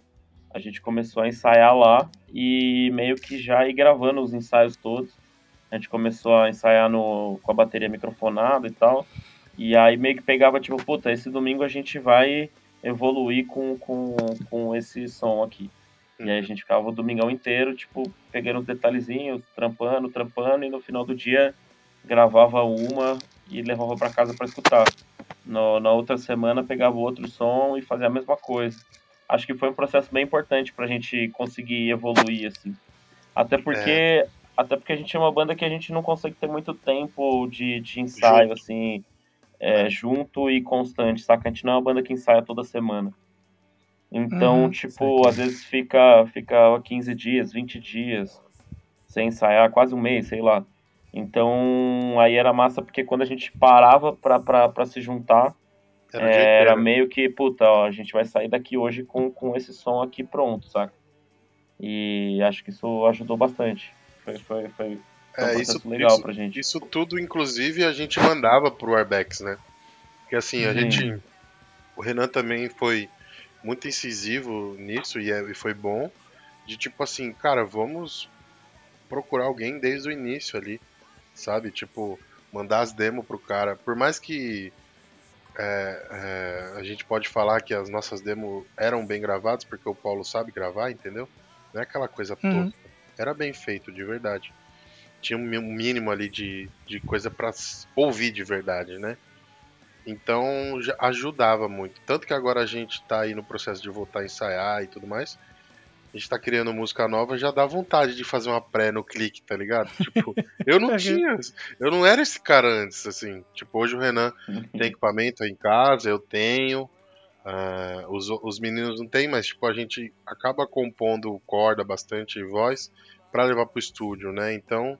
a gente começou a ensaiar lá e meio que já ir gravando os ensaios todos. A gente começou a ensaiar no, com a bateria microfonada e tal. E aí meio que pegava, tipo, puta, esse domingo a gente vai evoluir com, com, com esse som aqui. E aí a gente ficava o domingão inteiro, tipo, pegando os detalhezinhos, trampando, trampando, e no final do dia gravava uma e levava para casa para escutar. No, na outra semana pegava outro som e fazia a mesma coisa. Acho que foi um processo bem importante pra gente conseguir evoluir, assim. Até porque, até porque a gente é uma banda que a gente não consegue ter muito tempo de, de ensaio,
Junto.
assim, é, junto e constante, saca? A gente não é uma banda que ensaia toda semana. Então,
Uhum,
tipo, às vezes fica, fica 15 dias, 20 dias sem ensaiar, quase um mês, sei lá. Então, aí era massa porque quando a gente parava pra, pra, pra se juntar,
Era
era meio que, puta, ó, a gente vai sair daqui hoje com, com esse som aqui pronto, saca? E acho que isso ajudou bastante. Foi, foi, foi, foi um
É, isso,
legal
isso,
pra gente.
isso tudo, inclusive, a gente mandava pro Arbex, né? Porque assim, a
Sim.
gente. O Renan também foi muito incisivo nisso e, é- e foi bom. De tipo assim, cara, vamos procurar alguém desde o início ali, sabe? Tipo, mandar as demos pro cara. Por mais que é, é, a gente pode falar que as nossas demos eram bem gravadas, porque o Paulo sabe gravar, entendeu? Não é aquela coisa
Uhum.
tosca. Era bem feito, de verdade. Tinha um mínimo ali de, de coisa pra s- ouvir de verdade, né? Então já ajudava muito. Tanto que agora a gente tá aí no processo de voltar a ensaiar e tudo mais. A gente tá criando música nova, já dá vontade de fazer uma pré no clique, tá ligado? Tipo, eu não tinha. Eu não era esse cara antes, assim. Tipo, hoje o Renan tem equipamento aí em casa, eu tenho. ah, os, os meninos não tem, mas tipo, a gente acaba compondo corda bastante e voz pra levar pro estúdio, né? Então,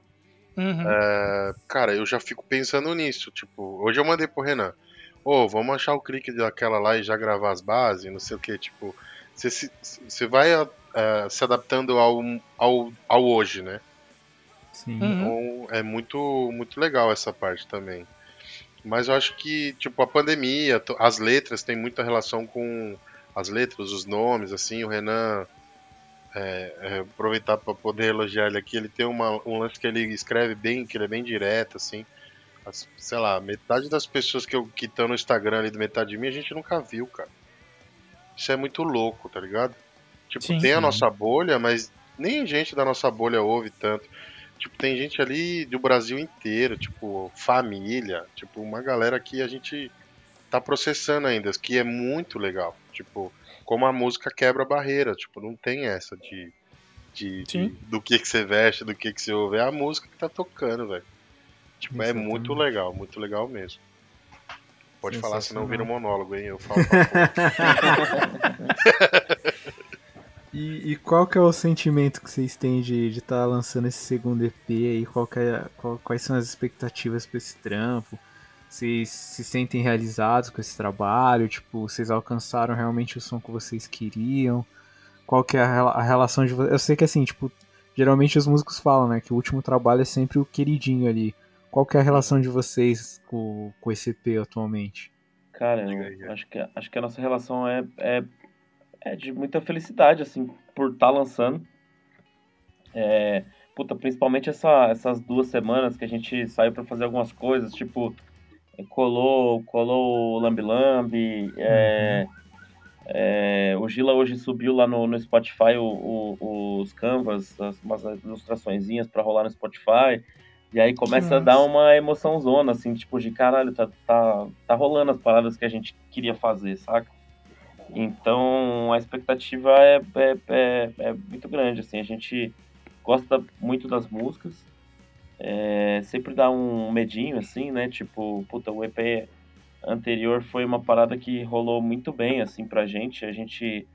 Uhum.
é, cara, eu já fico pensando nisso. Tipo, hoje eu mandei pro Renan. Ô, vamos achar o clique daquela lá e já gravar as bases, não sei o que, tipo. Você vai ah, se adaptando ao, ao, ao hoje, né?
Sim.
Uhum.
Então é muito, muito legal essa parte também. Mas eu acho que, tipo, a pandemia, as letras têm muita relação com as letras, os nomes, assim, o Renan. é, é, aproveitar para poder elogiar ele aqui, ele tem uma, um lance que ele escreve bem, que ele é bem direto, assim. As- sei lá, metade das pessoas que estão no Instagram ali do Metade de Mim, a gente nunca viu, cara. Isso é muito louco, tá ligado? Tipo,
Sim.
tem a nossa bolha, mas nem gente da nossa bolha ouve tanto. Tipo, tem gente ali do Brasil inteiro, tipo, família, tipo, uma galera que a gente tá processando ainda, que é muito legal. Tipo, como a música quebra a barreira, tipo, não tem essa de, de, de- do que que você veste, do que que você ouve, é a música que tá tocando, velho. Tipo, é
Exatamente.
muito legal, muito legal mesmo. Pode falar, senão vira um monólogo, hein? Eu falo.
E, e qual que é o sentimento que vocês têm de estar lançando esse segundo EP aí? Qual que é- qual- quais são as expectativas para esse trampo? Vocês se sentem realizados com esse trabalho? Tipo, vocês alcançaram realmente o som que vocês queriam? Qual que é a, a relação de vocês? Eu sei que assim, tipo, geralmente os músicos falam, né, que o último trabalho é sempre o queridinho ali. Qual que é a relação de vocês com, com esse EP atualmente?
Cara, eu acho que, acho que a nossa relação é, é, é de muita felicidade, assim, por estar lançando. É, puta, principalmente essa, essas duas semanas que a gente saiu pra fazer algumas coisas, tipo, colou, colou o Lambi Lambi, é, é, o Gila hoje subiu lá no, no Spotify o- o- os canvas, as, umas ilustraçõezinhas pra rolar no Spotify. E aí começa a dar uma emoçãozona, assim, tipo, de caralho, tá, tá, tá rolando as paradas que a gente queria fazer, saca? Então a expectativa é, é, é, é muito grande, assim, a gente gosta muito das músicas, é, sempre dá um medinho, assim, né? Tipo, puta, o EP anterior foi uma parada que rolou muito bem, assim, pra gente. A gente.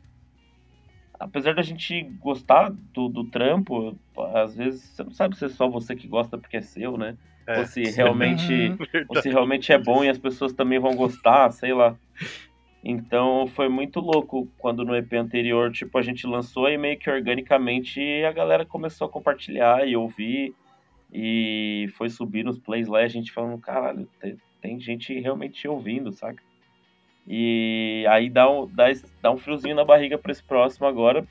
Apesar da gente gostar do, do trampo, às vezes você não sabe se é só você que gosta porque é seu, né?
É,
Ou se realmente,
Uhum.
ou se realmente é bom e as pessoas também vão gostar, sei lá. Então foi muito louco quando no EP anterior, tipo, a gente lançou e meio que organicamente a galera começou a compartilhar e ouvir. E foi subir nos plays lá e a gente falando, caralho, tem, tem gente realmente ouvindo, saca? E aí dá um, dá, dá um friozinho na barriga pra esse próximo agora,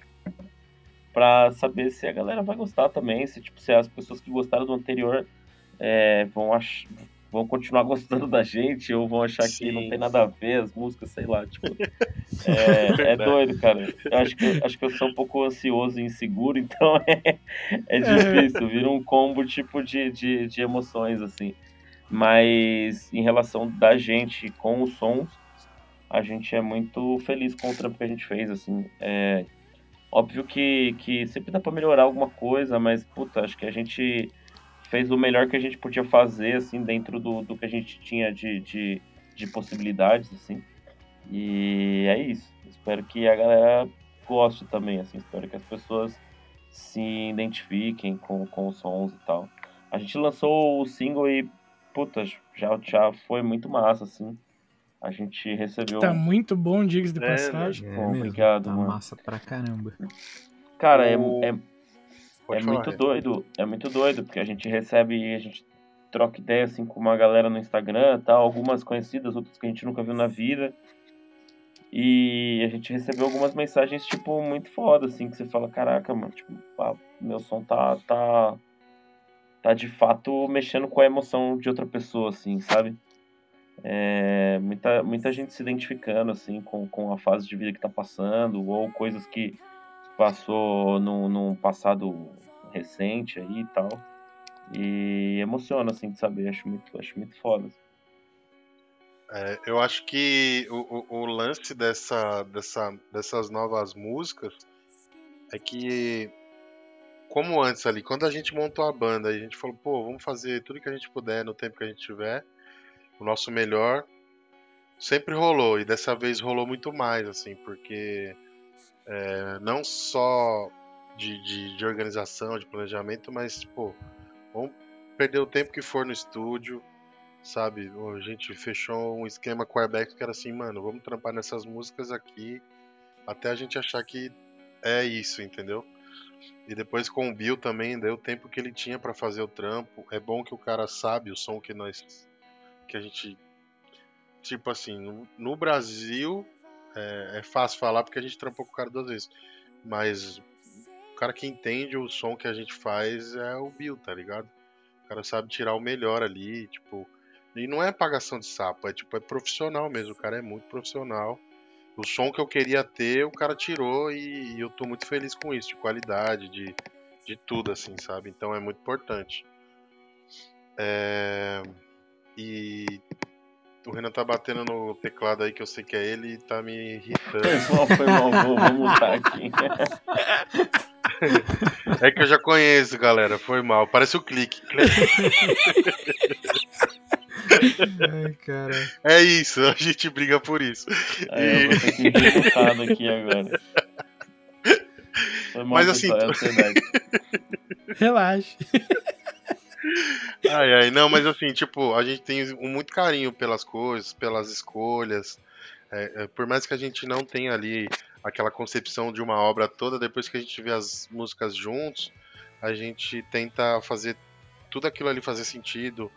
pra saber se a galera vai gostar também, se, tipo, se as pessoas que gostaram do anterior é, vão, ach... vão continuar gostando da gente ou vão achar que
Sim.
não tem nada a ver as músicas, sei lá, tipo. É, é doido, cara. Eu acho que, acho que eu sou um pouco ansioso e inseguro, então é, é difícil. Vira um combo tipo de, de, de emoções, assim. Mas em relação da gente com os sons, a gente é muito feliz com o trampo que a gente fez, assim. É, óbvio que, que sempre dá pra melhorar alguma coisa, mas, puta, acho que a gente fez o melhor que a gente podia fazer, assim, dentro do, do que a gente tinha de, de, de possibilidades, assim. E é isso. Espero que a galera goste também, assim. Espero que as pessoas se identifiquem com, com os sons e tal. A gente lançou o single e, puta, já, já foi muito massa, assim. A gente recebeu.
Tá muito bom, diga de
É,
passagem.
É
Pô,
mesmo,
obrigado,
tá
mano.
massa pra caramba.
Cara, é,
O-
é,
Pode
é
falar,
muito doido, é muito doido, porque a gente recebe, a gente troca ideia assim com uma galera no Instagram, tal, algumas conhecidas, outras que a gente nunca viu na vida. E a gente recebeu algumas mensagens tipo muito foda assim, que você fala, caraca, mano, tipo, ah, meu som tá tá tá de fato mexendo com a emoção de outra pessoa assim, sabe? É, muita, muita gente se identificando assim com, com a fase de vida que tá passando ou coisas que passou num, num passado recente aí e tal. E emociona, assim, de saber. Acho muito, acho muito foda.
É, eu acho que o, o, o lance dessa, dessa, dessas novas músicas é que, como antes ali, quando a gente montou a banda, a gente falou, pô, vamos fazer tudo que a gente puder no tempo que a gente tiver, o nosso melhor. Sempre rolou, e dessa vez rolou muito mais, assim, porque é, não só de, de, de organização, de planejamento, mas, pô, vamos perder o tempo que for no estúdio, sabe? A gente fechou um esquema com a Airback que era assim, mano, vamos trampar nessas músicas aqui até a gente achar que é isso, entendeu? E depois com o Bill também deu o tempo que ele tinha pra fazer o trampo. É bom que o cara sabe o som que nós que a gente tipo assim, no, no Brasil é, é fácil falar porque a gente trampou com o cara duas vezes. Mas o cara que entende o som que a gente faz é o Bill, tá ligado? O cara sabe tirar o melhor ali, tipo. E não é pagação de sapo, é tipo, é profissional mesmo. O cara é muito profissional. O som que eu queria ter, o cara tirou e, e eu tô muito feliz com isso, de qualidade, de, de tudo, assim, sabe? Então é muito importante. É, E o Renan tá batendo no teclado aí que eu sei que é ele e tá me irritando.
Foi mal, foi mal, vou, vou mutar aqui.
É que eu já conheço, galera. Foi mal. Parece o clique.
Ai, cara.
É isso, a gente briga por isso.
Aí eu vou ter que mutado aqui agora. Foi mal,
Mas assim,
pessoal, é ansiedade.
Relaxa.
Ai, ai, não, mas assim, tipo, a gente tem muito carinho pelas coisas, pelas escolhas. É, é, por mais que a gente não tenha ali aquela concepção de uma obra toda, depois que a gente vê as músicas juntos, a gente tenta fazer tudo aquilo ali fazer sentido,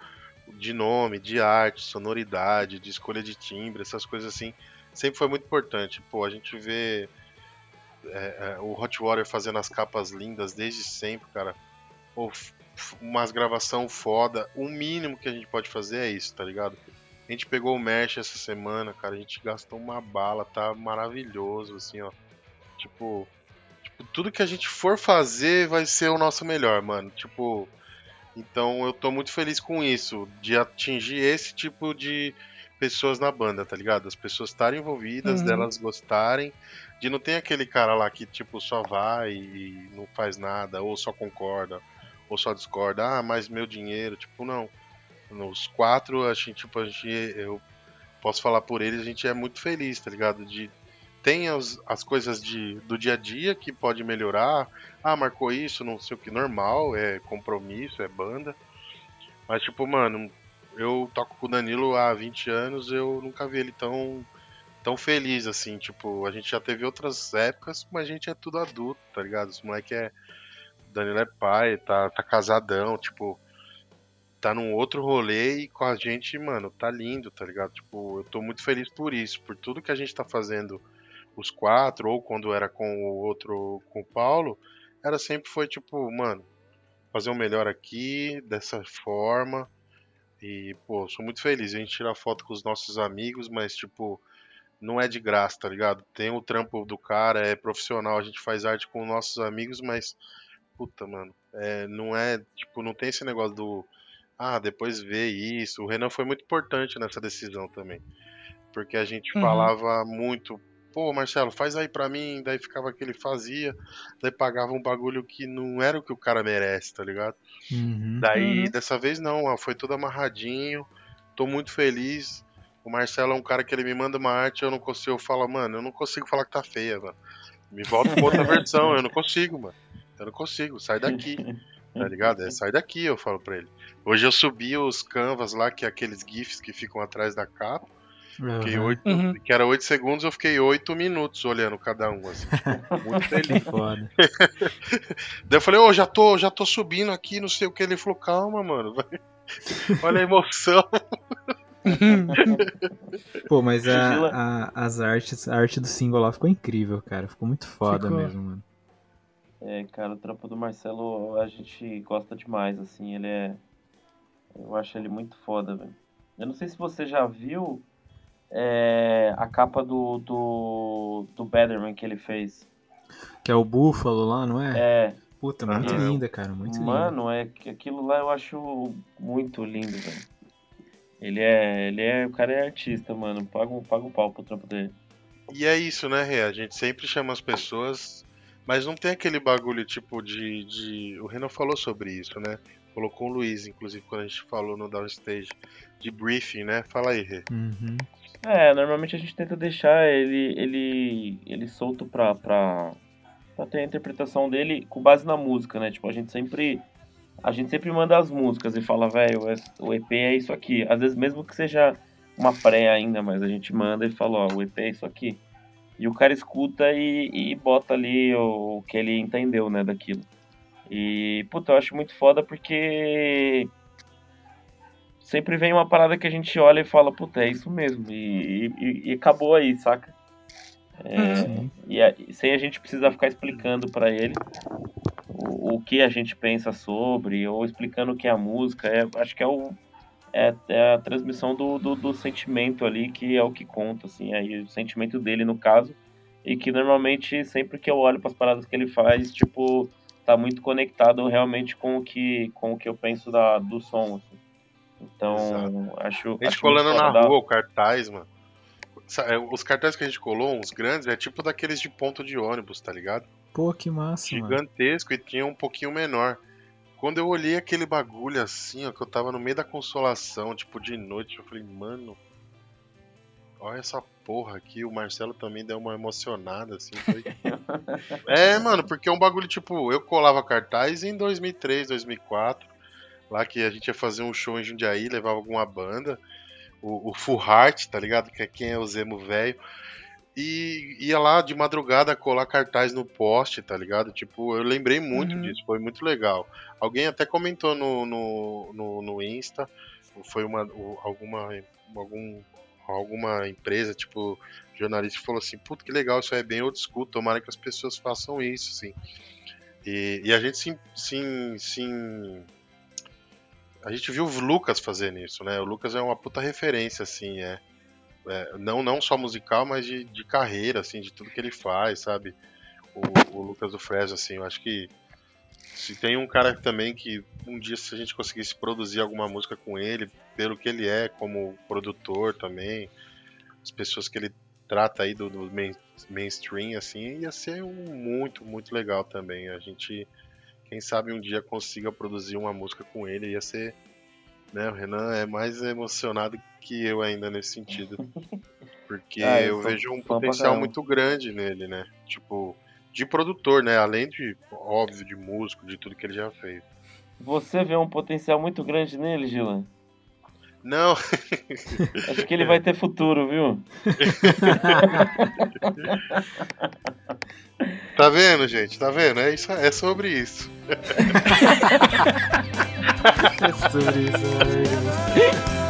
de nome, de arte, sonoridade, de escolha de timbre, essas coisas assim, sempre foi muito importante. Pô, a gente vê é, é, o Hot Water fazendo as capas lindas desde sempre, cara. Pô, umas gravação foda. O mínimo que a gente pode fazer é isso, tá ligado? A gente pegou o Mesh essa semana, cara. A gente gastou uma bala, tá maravilhoso, assim, ó. Tipo, tipo, tudo que a gente for fazer vai ser o nosso melhor, mano. Tipo, então eu tô muito feliz com isso, de atingir esse tipo de pessoas na banda, tá ligado? As pessoas estarem envolvidas,
Uhum.
delas gostarem, de não ter aquele cara lá que, tipo, só vai e não faz nada, ou só concorda, ou só discorda, ah, mas meu dinheiro, tipo, não. Nos quatro, a gente, tipo, a gente, eu posso falar por eles, a gente é muito feliz, tá ligado? De tem as, as coisas de, do dia a dia que pode melhorar. Ah, marcou isso, não sei o que, normal, é compromisso, é banda. Mas, tipo, mano, eu toco com o Danilo há 20 anos, eu nunca vi ele tão, tão feliz assim. Tipo, a gente já teve outras épocas, mas a gente é tudo adulto, tá ligado? Os moleque é. Danilo é pai, tá, tá casadão, tipo. Tá num outro rolê e com a gente, mano, tá lindo, tá ligado? Tipo, eu tô muito feliz por isso, por tudo que a gente tá fazendo os quatro, ou quando era com o outro, com o Paulo, era sempre foi tipo, mano, fazer o melhor aqui, dessa forma. E, pô, sou muito feliz. A gente tira foto com os nossos amigos, mas, tipo, não é de graça, tá ligado? Tem o trampo do cara, é profissional, a gente faz arte com nossos amigos, mas, puta, mano, é, não é, tipo, não tem esse negócio do, ah, depois vê isso. O Renan foi muito importante nessa decisão também. Porque a gente
Uhum.
falava muito, pô, Marcelo, faz aí pra mim, daí ficava que ele fazia, daí pagava um bagulho que não era o que o cara merece, tá ligado?
Uhum.
Daí,
Uhum.
dessa vez não, ó, foi tudo amarradinho. Tô muito feliz. O Marcelo é um cara que ele me manda uma arte, eu não consigo, eu falo, mano, eu não consigo falar que tá feia, mano. Me volta com outra versão, eu não consigo, mano. Eu não consigo, sai daqui, tá ligado? É, sai daqui, eu falo pra ele. Hoje eu subi os canvas lá, que é aqueles GIFs que ficam atrás da capa, fiquei
Aham.
oito,
Uhum.
que era 8 segundos, eu fiquei 8 minutos olhando cada um, assim, tipo, muito feliz.
Foda.
Daí eu falei, ô, já tô, já tô subindo aqui, não sei o que. Ele falou, calma, mano. vai. Olha a emoção.
Pô, mas a, a- as artes, a arte do single lá ficou incrível, cara. Ficou muito foda
Ficou.
mesmo, mano.
É, cara, o trampo do Marcelo a gente gosta demais, assim, ele é. Eu acho ele muito foda, velho. Eu não sei se você já viu é, a capa do, do, do Betterman que ele fez.
Que é o búfalo lá, não é?
É,
Puta, muito
Aham.
linda, cara. Muito linda.
mano, é que aquilo lá eu acho muito lindo, velho. Ele é, ele é, o cara é artista, mano. Paga, um- paga um pau pro trampo dele.
E é isso, né, Rê? A gente sempre chama as pessoas, mas não tem aquele bagulho tipo de. de... O Renan falou sobre isso, né? Colocou o Luiz, inclusive, quando a gente falou no Downstage, de briefing, né? Fala aí, Rê.
Uhum.
É, normalmente a gente tenta deixar ele, ele, ele solto pra, pra, pra ter a interpretação dele com base na música, né? Tipo, a gente sempre, a gente sempre manda as músicas e fala, velho, o EP é isso aqui. Às vezes mesmo que seja uma pré ainda, mas a gente manda e fala, ó, o EP é isso aqui. E o cara escuta e, e bota ali o, o que ele entendeu, né, daquilo. E, puta, eu acho muito foda porque sempre vem uma parada que a gente olha e fala, puta, é isso mesmo. E, e- e acabou aí, saca? É,
Sim.
e a- e sem a gente precisar ficar explicando pra ele o, o que a gente pensa sobre, ou explicando o que é a música. É, acho que é, o, é, é a transmissão do, do, do sentimento ali que é o que conta, assim, aí o sentimento dele no caso. E que normalmente, sempre que eu olho para as paradas que ele faz, tipo, tá muito conectado realmente com o que, com o que eu penso da, do som. assim. Então,
Exato.
acho.
A gente
acho
colando na rua o cartaz, mano. É, Os cartazes que a gente colou, uns grandes, é tipo daqueles de ponto de ônibus, tá ligado?
Pô, que massa, mano.
Gigantesco e tinha um pouquinho menor. Quando eu olhei aquele bagulho assim, ó, que eu tava no meio da consolação, tipo de noite, eu falei, mano, olha essa porra aqui. O Marcelo também deu uma emocionada, assim. Foi... é, mano, porque é um bagulho tipo, eu colava cartaz em 2003, 2004, lá que a gente ia fazer um show em Jundiaí, levava alguma banda, o, o Full Heart, tá ligado? Que é quem é o Zemo velho. E ia lá de madrugada colar cartaz no poste, tá ligado? Tipo, eu lembrei muito
Uhum.
disso, foi muito legal. Alguém até comentou no, no, no, no Insta, foi uma, alguma, algum, alguma empresa, tipo, jornalista que falou assim, puta que legal, isso aí é bem old school, tomara que as pessoas façam isso, assim. E, e a gente sim, sim, sim. A gente viu o Lucas fazendo isso, né? O Lucas é uma puta referência, assim, é. É, não, não só musical, mas de, de carreira, assim, de tudo que ele faz, sabe? O, o Lucas do Fresno, assim, eu acho que se tem um cara também que um dia se a gente conseguisse produzir alguma música com ele, pelo que ele é como produtor também, as pessoas que ele trata aí do, do main- mainstream, assim, ia ser um muito, muito legal também. A gente, quem sabe um dia consiga produzir uma música com ele, ia ser né, o Renan é mais emocionado que eu ainda nesse sentido. Porque
Ah, eu
eu vejo um potencial muito grande nele, né? Tipo, de produtor, né? Além de, óbvio, de músico, de tudo que ele já fez.
Você vê um potencial muito grande nele, Gilan.
Não,
Acho que ele vai ter futuro, viu?
tá vendo, gente? Tá vendo? É, isso, é sobre isso.
É sobre isso, é.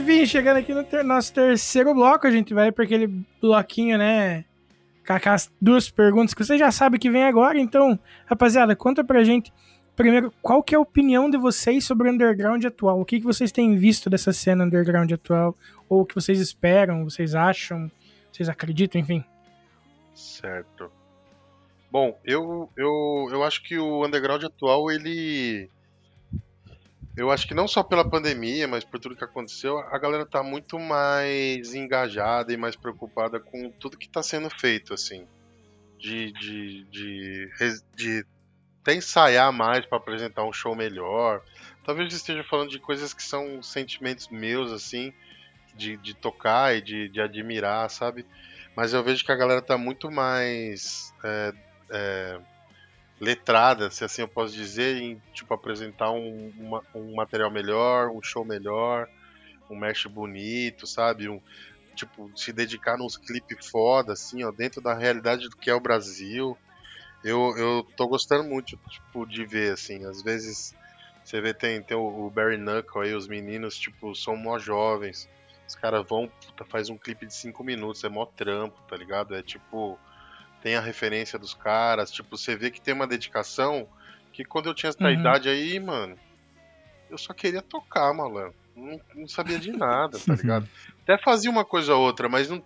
Enfim, chegando aqui no ter- nosso terceiro bloco, a gente vai para aquele bloquinho, né? Com aquelas duas perguntas que você já sabe que vem agora. Então, rapaziada, conta pra gente primeiro qual que é a opinião de vocês sobre o underground atual. O que, que vocês têm visto dessa cena underground atual? Ou o que vocês esperam, vocês acham, vocês acreditam, enfim.
Certo. Bom, eu, eu, eu acho que o underground atual, ele. Eu acho que não só pela pandemia, mas por tudo que aconteceu, a galera tá muito mais engajada e mais preocupada com tudo que tá sendo feito, assim. De, de, de, de até ensaiar mais pra apresentar um show melhor. Talvez esteja falando de coisas que são sentimentos meus, assim, de, de tocar e de, de admirar, sabe? Mas eu vejo que a galera tá muito mais é, é, letrada, se assim eu posso dizer, em tipo apresentar um, uma- um material melhor, um show melhor, um mesh bonito, sabe? Um, tipo, se dedicar nos clipes foda, assim, ó, dentro da realidade do que é o Brasil. Eu, eu tô gostando muito, tipo, de ver, assim, às vezes você vê, tem, tem o Barry Knuckle aí, os meninos, tipo, são mó jovens, Os caras vão, puta, faz um clipe de 5 minutos, é mó trampo, tá ligado? É tipo, tem a referência dos caras, tipo, você vê que tem uma dedicação que quando eu tinha essa
Uhum.
idade aí, mano, eu só queria tocar, malandro. Não, não sabia de nada, tá ligado? Até fazia uma coisa ou outra, mas não.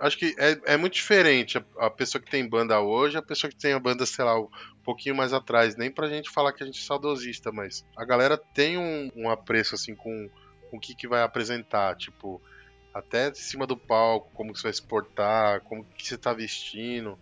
Acho que é, é muito diferente a, a pessoa que tem banda hoje, a pessoa que tem a banda, sei lá, um pouquinho mais atrás. Nem pra gente falar que a gente é saudosista, mas a galera tem um, um apreço, assim, com, com o que, que vai apresentar. Tipo, até de cima do palco, como que você vai se portar, como que você tá vestindo.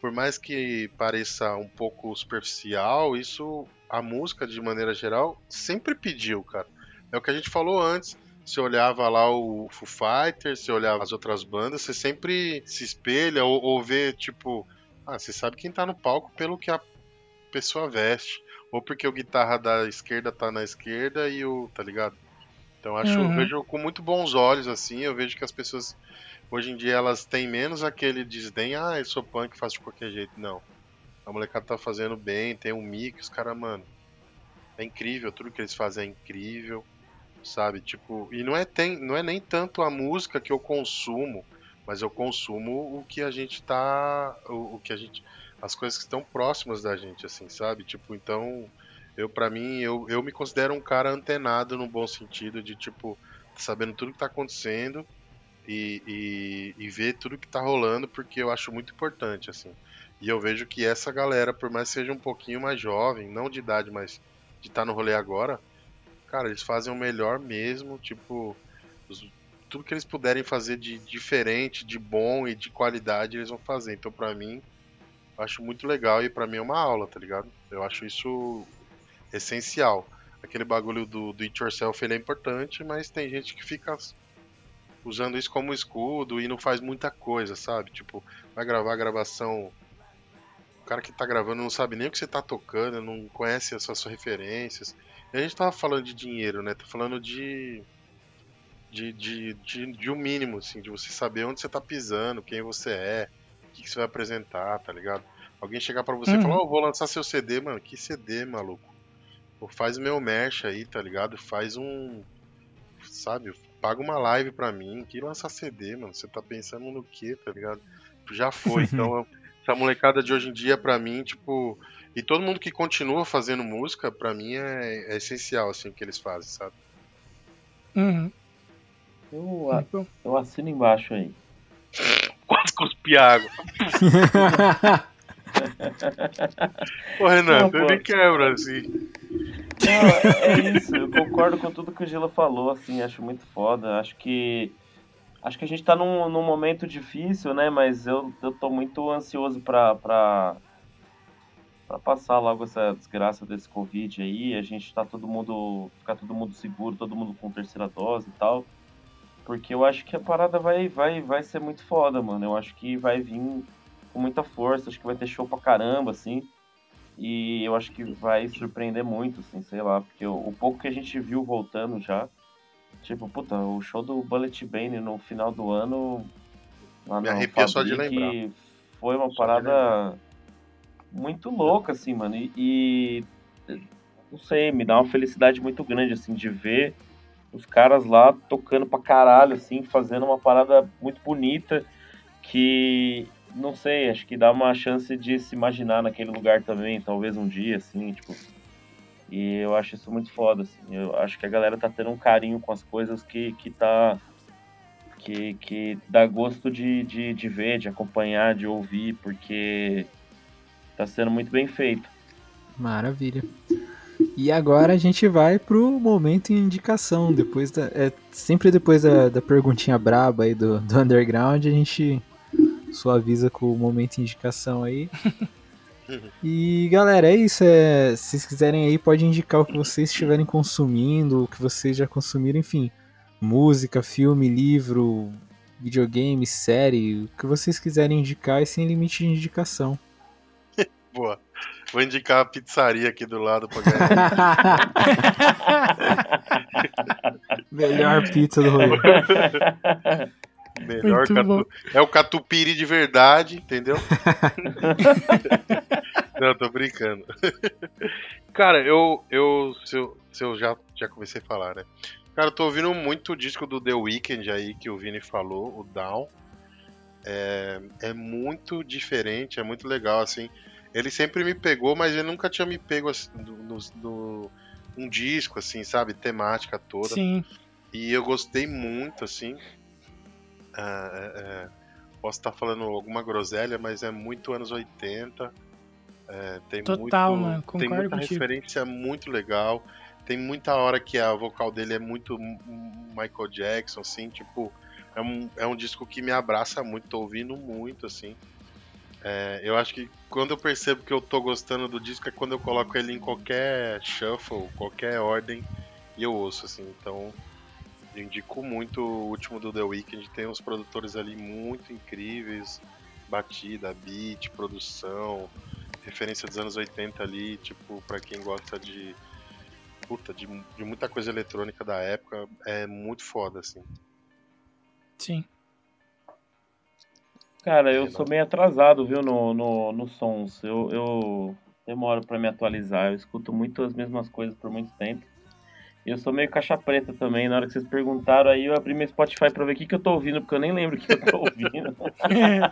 Por mais que pareça um pouco superficial, isso a música, de maneira geral, sempre pediu, cara. É o que a gente falou antes. Você olhava lá o Foo Fighters, você olhava as outras bandas, você sempre se espelha ou, ou vê, tipo, ah, você sabe quem tá no palco pelo que a pessoa veste. Ou porque o guitarra da esquerda tá na esquerda e o. tá ligado? Então acho, eu
Uhum.
vejo com muito bons olhos, assim, eu vejo que as pessoas hoje em dia elas têm menos aquele desdém, ah, eu sou punk, faço de qualquer jeito. Não. A molecada tá fazendo bem, tem um mic, os caras, mano. É incrível, tudo que eles fazem é incrível, sabe? Tipo, e não é, tem, não é nem tanto a música que eu consumo, mas eu consumo o que a gente tá. O, o que a gente. As coisas que estão próximas da gente, assim, sabe? Tipo, então. Eu, pra mim, eu, eu me considero um cara antenado no bom sentido de, tipo, sabendo tudo que tá acontecendo e, e, e ver tudo que tá rolando, porque eu acho muito importante, assim. E eu vejo que essa galera, por mais que seja um pouquinho mais jovem, não de idade, mas de estar no rolê agora, cara, eles fazem o melhor mesmo, tipo, os- tudo que eles puderem fazer de diferente, de bom e de qualidade, eles vão fazer. Então, pra mim, acho muito legal e pra mim é uma aula, tá ligado? Eu acho isso essencial. Aquele bagulho do, do it yourself ele é importante, mas tem gente que fica usando isso como escudo e não faz muita coisa, sabe? Tipo, vai gravar a gravação. O cara que tá gravando não sabe nem o que você tá tocando, não conhece as suas referências. E a gente tava falando de dinheiro, né? Tá falando de. De, de, de, de um mínimo, assim, de você saber onde você tá pisando, quem você é, o que, que você vai apresentar, tá ligado? Alguém chegar pra você e
Uhum.
falar, ó, vou lançar seu CD, mano, que CD, maluco? Pô, faz o meu merch aí, tá ligado? Faz um. Sabe? Paga uma live pra mim. Que lançar CD, mano? Você tá pensando no quê, tá ligado? Já foi. Então, essa molecada de hoje em dia, pra mim, tipo. E todo mundo que continua fazendo música, pra mim é, é essencial, assim, o que eles fazem, sabe?
Uhum.
Eu,
bom.
eu assino embaixo aí.
Quase cuspi água. Ô, Renan,
Não, pô.
me quebra, assim.
É é isso, eu concordo com tudo que o Gila falou, assim, acho muito foda. Acho que. Acho que a gente tá num, num momento difícil, né? Mas eu, eu tô muito ansioso pra, pra, pra passar logo essa desgraça desse Covid aí. A gente tá todo mundo. ficar todo mundo seguro, todo mundo com terceira dose e tal. Porque eu acho que a parada vai, vai, vai ser muito foda, mano. Eu acho que vai vir com muita força, acho que vai ter show pra caramba, assim. E eu acho que vai surpreender muito, assim, sei lá, porque o, o pouco que a gente viu voltando já, tipo, puta, o show do Bullet Bane no final do ano. Lá
Me arrepia só de lembrar.
Foi uma
Só
parada muito louca, assim, mano. E, e, não sei, me dá uma felicidade muito grande, assim, de ver os caras lá tocando pra caralho, assim, fazendo uma parada muito bonita que não sei, acho que dá uma chance de se imaginar naquele lugar também, talvez um dia, assim, tipo. E eu acho isso muito foda, assim. Eu acho que a galera tá tendo um carinho com as coisas que, que tá. Que, que dá gosto de, de, de ver, de acompanhar, de ouvir, porque tá sendo muito bem feito.
Maravilha. E agora a gente vai pro momento de indicação. Depois da, é, sempre depois da, da perguntinha braba aí do, do Underground, a gente suaviza com o momento de indicação aí. E galera, é isso. É, se vocês quiserem aí, pode indicar o que vocês estiverem consumindo, o que vocês já consumiram, enfim. Música, filme, livro, videogame, série, o que vocês quiserem indicar e sem limite de indicação.
Boa. Vou indicar a pizzaria aqui do lado pra ganhar.
Melhor pizza do rolê.
Melhor catu... É o catupiry de verdade, entendeu? Não, tô brincando. Cara, eu, eu, se eu, se eu já, já comecei a falar, né? Cara, eu tô ouvindo muito o disco do The Weeknd aí que o Vini falou, o Down. É, é muito diferente, é muito legal, assim. Ele sempre me pegou, mas ele nunca tinha me pego assim, no- no- um disco, assim, sabe? Temática toda.
Sim.
E eu gostei muito, assim. Ah, é, é, posso estar falando alguma groselha, mas é muito anos 80. É, tem
Total,
muito,
mano,
Tem muita
contigo.
referência muito legal. Tem muita hora que a vocal dele é muito Michael Jackson, assim, tipo. É um, é um disco que me abraça muito, tô ouvindo muito, assim. É, eu acho que quando eu percebo que eu tô gostando do disco é quando eu coloco ele em qualquer shuffle, qualquer ordem, e eu ouço, assim. Então, eu indico muito o último do The Weeknd. Tem uns produtores ali muito incríveis. Batida, beat, produção, referência dos anos 80 ali, tipo, pra quem gosta de. Puta, de, de muita coisa eletrônica da época, é muito foda, assim.
Sim.
Cara,
É,
eu sou meio atrasado, viu, no, no, nos sons. Eu, eu demoro pra me atualizar. Eu escuto muito as mesmas coisas por muito tempo. Eu sou meio caixa preta também. Na hora que vocês perguntaram, aí eu abri meu Spotify pra ver o que, que eu tô ouvindo, porque eu nem lembro o que eu tô ouvindo.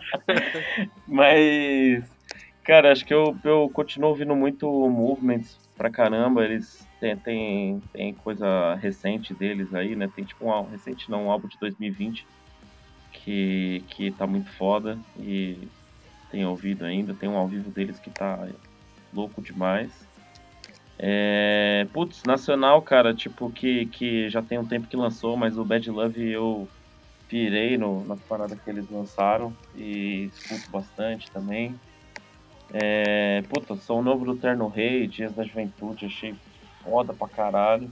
Mas, cara, acho que eu, eu continuo ouvindo muito Movements pra caramba. Eles têm, têm, têm coisa recente deles aí, né? Tem tipo um álbum recente, não, um álbum de 2020 que, que tá muito foda e tenho ouvido ainda. Tem um ao vivo deles que tá louco demais. É, putz, nacional, cara, tipo, que, que já tem um tempo que lançou, mas o Bad Love eu pirei no, nas paradas que eles lançaram e escuto bastante também. É, puta, som novo do Terno Rei, Dias da Juventude, achei foda pra caralho.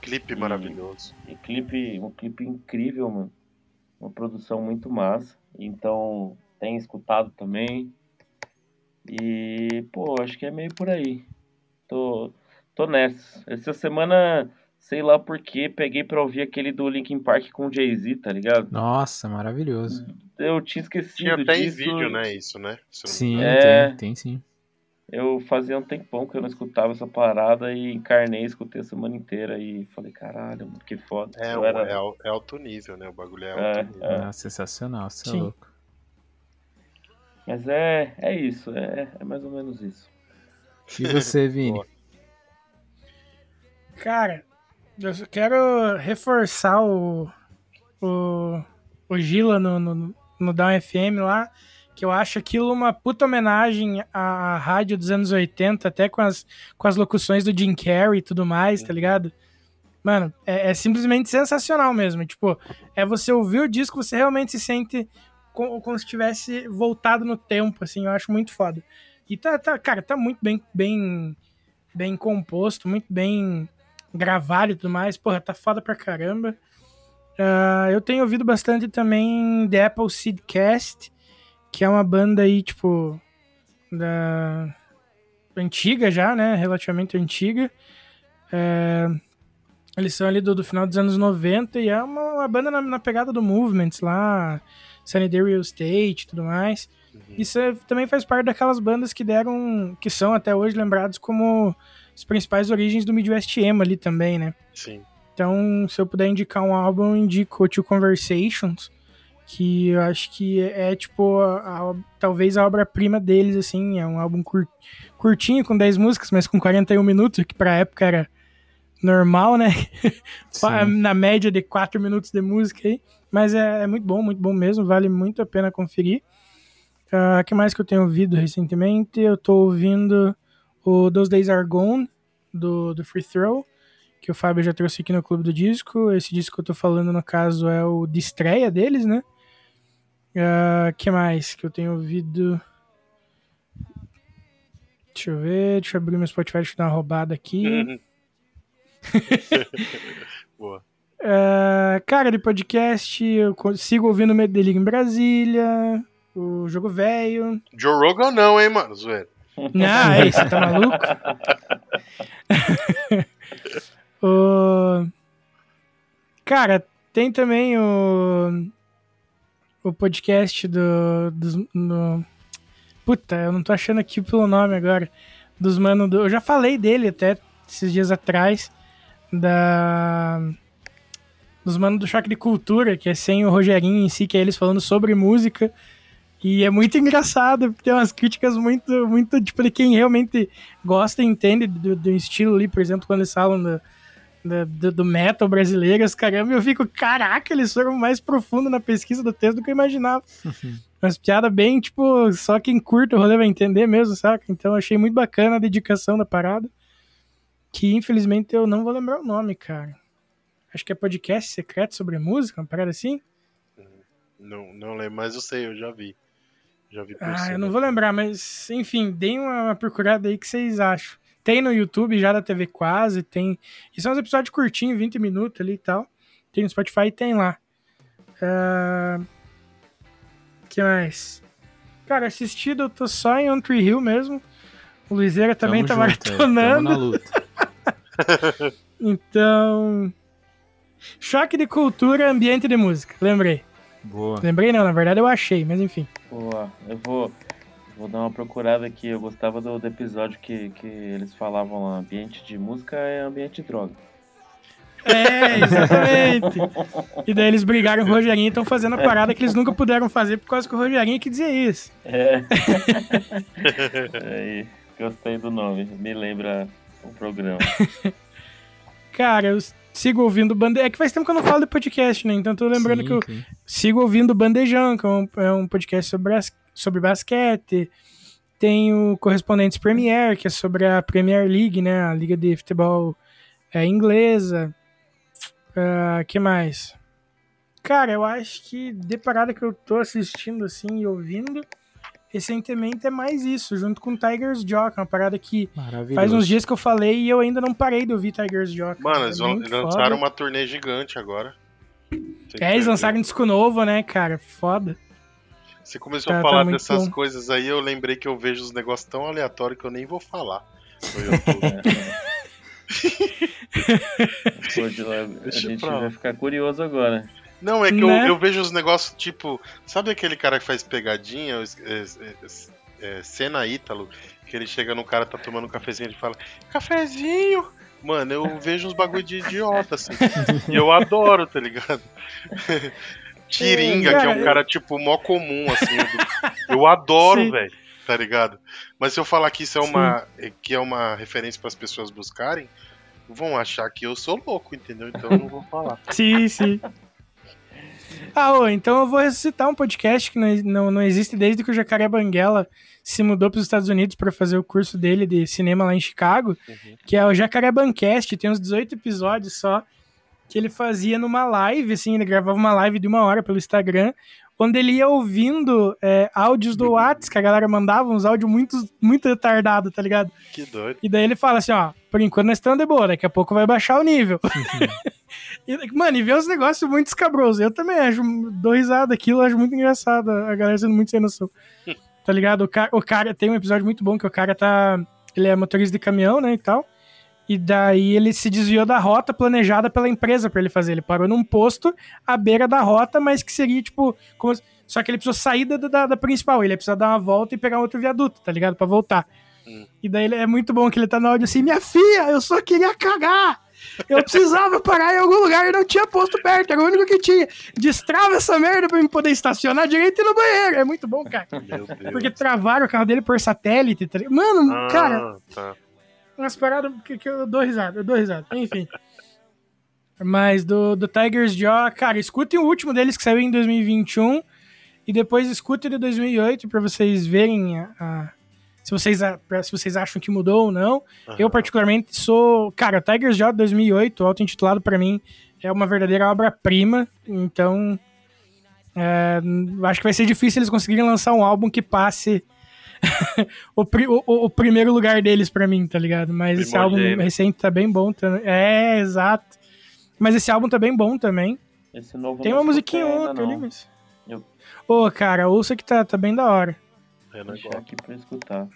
Clipe
E-
maravilhoso.
E clipe, um clipe incrível, mano. Uma produção muito massa. Então, tem escutado também. E, pô, acho que é meio por aí. Tô, tô nessa. Essa semana, sei lá por quê, peguei pra ouvir aquele do Linkin Park com o Jay-Z, tá ligado?
Nossa, maravilhoso.
Eu tinha esquecido
Tinha até em
disso.
vídeo, né? Isso, né?
Sim.
É.
tem, tem sim.
Eu fazia um tempão que eu não escutava essa parada e encarnei, escutei a semana inteira e falei, caralho, mano, que foda.
É, o-
era...
é, é alto nível, né? O bagulho é
É,
alto nível.
é.
Ah, sensacional, você é
Sim.
louco.
Mas é, é isso, é, é mais ou menos isso.
E você, Vini?
Cara, eu só quero reforçar o, o, o Gila no, no, no Down FM lá, que eu acho aquilo uma puta homenagem à rádio dos anos 80, até com as, com as locuções do Jim Carrey e tudo mais, tá ligado? Mano, é, é simplesmente sensacional mesmo. Tipo, é você ouvir o disco, você realmente se sente como, como se tivesse voltado no tempo, assim, eu acho muito foda. E tá, tá cara, tá muito bem, bem, bem composto, muito bem gravado e tudo mais. Porra, tá foda pra caramba. Ah, eu tenho ouvido bastante também The Apple Seedcast, que é uma banda aí, tipo, da antiga já, né? Relativamente antiga. É, Eles são ali do, do final dos anos 90 e é uma, uma banda na, na pegada do Movements lá, Sunny Day Real Estate e tudo mais. Isso é- também faz parte daquelas bandas que deram, que são até hoje lembrados como as principais origens do Midwest Emo ali também, né?
Sim.
Então, se eu puder indicar um álbum, eu indico Two Conversations, que eu acho que é, é, tipo, a- a- talvez a obra-prima deles, assim, é um álbum cur- curtinho, com 10 músicas, mas com 41 minutos, que pra época era normal, né? Na média de 4 minutos de música aí, mas é, é muito bom, muito bom mesmo, vale muito a pena conferir. O que mais que eu tenho ouvido recentemente? Eu tô ouvindo o Those Days Are Gone, do, do Free Throw, que o Fábio já trouxe aqui no Clube do Disco. Esse disco que eu tô falando, no caso, é o de estreia deles, né? O que mais que eu tenho ouvido? Deixa eu ver, deixa eu abrir meu Spotify, deixa eu dar uma roubada aqui.
Uhum. Boa.
Ah, cara, de podcast, eu sigo ouvindo o Medo de Liga em Brasília, o Jogo Velho.
Joe Rogan não, hein, mano? Zoeira.
Não, é isso, tá maluco? o... Cara, tem também o. O podcast do. Dos, no... Puta, eu não tô achando aqui pelo nome agora. Dos mano do. Eu já falei dele até esses dias atrás. Da. dos manos do Choque de Cultura, que é sem o Rogerinho em si, que é eles falando sobre música. E é muito engraçado, porque tem umas críticas muito, muito, tipo, de quem realmente gosta e entende do, do estilo ali, por exemplo, quando eles falam do, do, do- metal brasileiro, os caramba, eu fico, caraca, eles foram mais profundo na pesquisa do texto do que eu imaginava. Umas piadas bem, tipo, só quem curta o rolê vai entender mesmo, saca? Então eu achei muito bacana a dedicação da parada. Que infelizmente eu não vou lembrar o nome, cara. Acho que é podcast secreto sobre música, uma parada assim.
Não, não lembro, mas eu sei, eu já vi. Já vi por
Ah,
cima.
eu não vou lembrar, mas enfim, deem uma, uma procurada aí que vocês acham. Tem no YouTube já da TV Quase, tem. E são uns episódios curtinhos, 20 minutos ali e tal. Tem no Spotify e tem lá. Ah, que mais? Cara, assistido eu tô só em On Tree Hill mesmo. O Luizeira também
Tamo
tá
junto, é, tamo
maratonando.
na luta.
Então. Choque de cultura, ambiente de música. Lembrei.
Boa.
Lembrei não, na verdade eu achei, mas enfim.
Boa, eu vou, vou dar uma procurada aqui. Eu gostava do, do episódio que, que eles falavam lá, ambiente de música é ambiente de droga.
É, exatamente. e daí eles brigaram com o Rogerinho e estão fazendo a parada que eles nunca puderam fazer por causa que o Rogerinho que dizia isso.
É. Aí, gostei do nome, me lembra o programa.
Cara, eu sigo ouvindo Bande... É que faz tempo que eu não falo de podcast, né? Então tô lembrando
Sim,
que eu
sim.
sigo ouvindo Bandejão, que é um, é um podcast sobre, bas- sobre basquete. Tem o Correspondentes Premier, que é sobre a Premier League, né? A liga de futebol é, inglesa. Ah, que mais? Cara, eu acho que de parada que eu tô assistindo assim e ouvindo, recentemente é mais isso, junto com Tiger's é uma parada que faz uns dias que eu falei e eu ainda não parei de ouvir Tiger's cara.
Mano,
É
eles lançaram
foda.
uma turnê gigante agora. Tem
É, eles lançaram um disco novo, né, cara? Foda.
Você começou
Tá-
a
tá
falar
muito
dessas
bom.
coisas aí, eu lembrei que eu vejo os negócios tão aleatórios que eu nem vou falar no YouTube.
Pô, de lá, a gente vai ficar curioso agora.
Não, é que eu,
Né?
eu vejo os negócios tipo. Sabe aquele cara que faz pegadinha? É, é, é, é, cena Ítalo, que ele chega no cara, tá tomando um cafezinho, ele fala: Cafezinho! Mano, eu vejo uns bagulho de idiota, assim. e eu adoro, tá ligado? Tiringa, que é um cara, tipo, mó comum, assim. Eu adoro, velho, tá ligado? Mas se eu falar que isso é uma, que é uma referência para as pessoas buscarem, vão achar que eu sou louco, entendeu? Então eu não vou falar.
Sim, sim. Ah, ô, então eu vou ressuscitar um podcast que não, não, não existe desde que o Jacaré Banguela se mudou para os Estados Unidos para fazer o curso dele de cinema lá em Chicago, que é o Jacaré Bancast, tem uns 18 episódios só, que ele fazia numa live, assim, ele gravava uma live de uma hora pelo Instagram, onde ele ia ouvindo é, áudios do Whats, que a galera mandava, uns áudios muito, muito retardados, tá ligado?
Que doido.
E daí ele fala assim, ó, por enquanto nós estamos de boa, daqui a pouco vai baixar o nível. e, mano, e vê uns negócios muito escabrosos. Eu também acho, dou risada aquilo, eu acho muito engraçado, a galera sendo muito sem noção. tá ligado? O cara, o cara tem um episódio muito bom que o cara tá, ele é motorista de caminhão, né, e tal. E daí ele se desviou da rota planejada pela empresa pra ele fazer. Ele parou num posto à beira da rota, mas que seria, tipo, como só que ele precisou sair da, da, da principal. Ele ia precisar dar uma volta e pegar outro viaduto, tá ligado? Pra voltar. E daí ele- é muito bom que ele tá no áudio assim: Minha filha, eu só queria cagar. Eu precisava parar em algum lugar e não tinha posto perto, era o único que tinha. Destrava essa merda pra eu poder estacionar direito e ir no banheiro. É muito bom, cara. Porque travaram o carro dele por satélite. Tá... Mano,
Ah,
cara,
tá.
Umas paradas que, que eu dou risada, eu dou risada. Enfim. Mas do, do Tiger's Jaw, cara, escutem o último deles que saiu em 2021 e depois escutem o de 2008 pra vocês verem a, a- se, vocês, a- se vocês acham que mudou ou não. Eu, particularmente, sou. Cara, Tiger's Jaw 2008, auto-intitulado pra mim, é uma verdadeira obra-prima. Então. é, acho que vai ser difícil eles conseguirem lançar um álbum que passe o, pri- o- o- primeiro lugar deles pra mim, tá ligado? Mas esse álbum recente tá bem bom também. É, exato. Mas esse álbum tá bem bom também.
Esse novo
Tem uma musiquinha ou outra ali, mas.
Eu-
Ô, cara, ouça que tá, tá bem da hora.
Vou aqui pra escutar.
O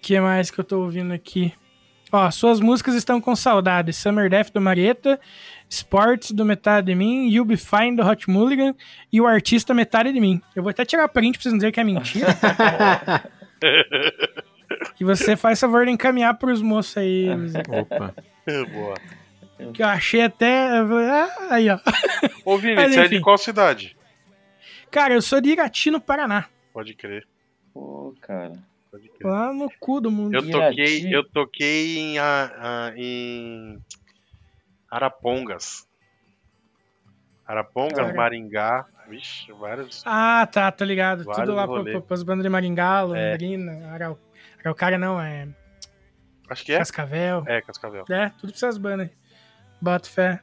que mais que eu tô ouvindo aqui? Ó, suas músicas estão com saudade. Summer Death do Marieta, Sports do Metade de Mim, You'll Be Fine do Hot Mulligan e o artista Metade de Mim. Eu vou até tirar print pra vocês não dizerem que é mentira. e você faz favor de encaminhar pros moços aí. Luizinho.
Opa.
Boa.
Que eu achei até. Ah, aí, ó.
Ô, Vini,
Mas,
você é de qual cidade?
Cara, eu sou de Irati, no Paraná.
Pode crer,
Pô, cara.
pode crer.
Lá no cu do mundo.
Eu
Irati.
toquei, eu toquei em, a- a- em Arapongas. Arapongas,
Cara.
Maringá, vixe, vários.
Ah, tá, tô ligado. Tudo lá pro,
rolê.
pro, pras bandas de Maringá,
É.
Londrina, Arau... Araucária não, é
Acho que é.
Cascavel.
É, Cascavel.
É, tudo pra essas bandas. aí. Boto fé.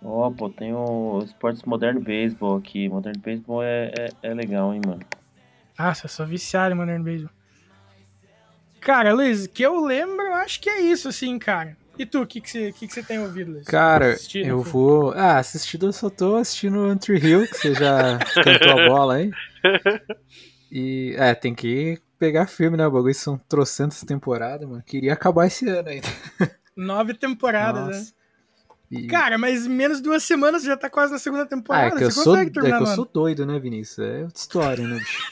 Ó, pô, tem o esportes moderno baseball aqui. Moderno baseball é, é, é legal, hein, mano.
Nossa, eu sou viciado em Modern Baseball. Cara, Luiz, que eu lembro, eu acho que é isso, assim, cara. E tu, o que, que, você, que, que você tem ouvido, Luiz?
Cara,
Assistido,
eu vou. Ah, assistido eu só tô assistindo Antry Hill, que você já cantou a bola aí. E, é, tem que pegar filme, né? O bagulho são trocentas temporadas, mano. Queria acabar esse ano ainda.
Nove temporadas, né?
Nossa. E-
Cara, mas em menos de duas semanas já tá quase na segunda
ah,
temporada.
é que eu
você
sou,
consegue
é
terminar,
que eu
mano?
sou doido, né, Vinícius? É outra história, né, bicho?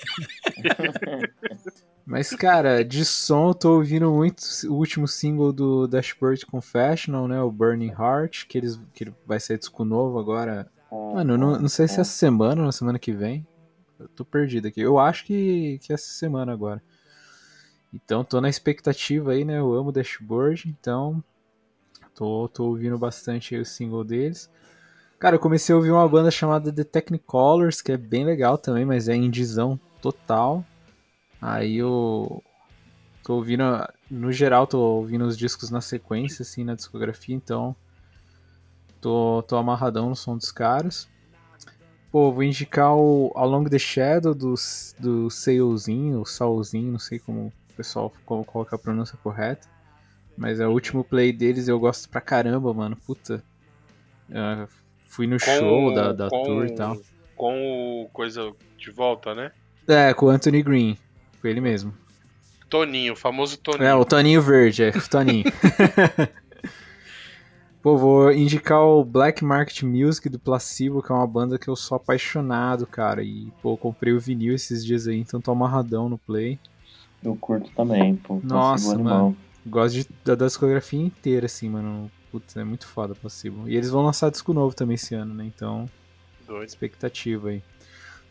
Mas, cara, de som eu tô ouvindo muito o último single do Dashboard Confessional, né? O Burning Heart, que, eles, que vai sair disco novo agora. Mano, não, não sei se
pô.
essa semana ou na semana que vem. Eu tô perdido aqui. Eu acho que, que essa semana agora. Então, tô na expectativa aí, né? Eu amo Dashboard, então tô, tô ouvindo bastante o single deles. Cara, eu comecei a ouvir uma banda chamada The Technicolors, que é bem legal também, mas é indizão total. Aí eu tô ouvindo, no geral, tô ouvindo os discos na sequência, assim, na discografia, então tô, tô amarradão no som dos caras. Pô, vou indicar o Along the Shadow do, do Sailzinho, o Saulzinho, não sei como o pessoal como, é a pronúncia correta. Mas é o último play deles eu gosto pra caramba, mano. Puta. Ah, fui no show da, da
com-
tour e tal.
Com o coisa de volta, né?
É, com o Anthony Green. Ele mesmo.
Toninho, o famoso Toninho.
É, o Toninho Verde, é, o Toninho. Pô, vou indicar o Black Market Music do Placebo, que é uma banda que eu sou apaixonado, cara. E, pô, comprei o vinil esses dias aí, então tô amarradão no play.
Eu curto também, pô.
Nossa,
Placebo animal.
Gosto de, da, da discografia inteira, assim, mano. Putz, é muito foda o Placebo. E eles vão lançar disco novo também esse ano, né? Então,
Doido.
expectativa aí.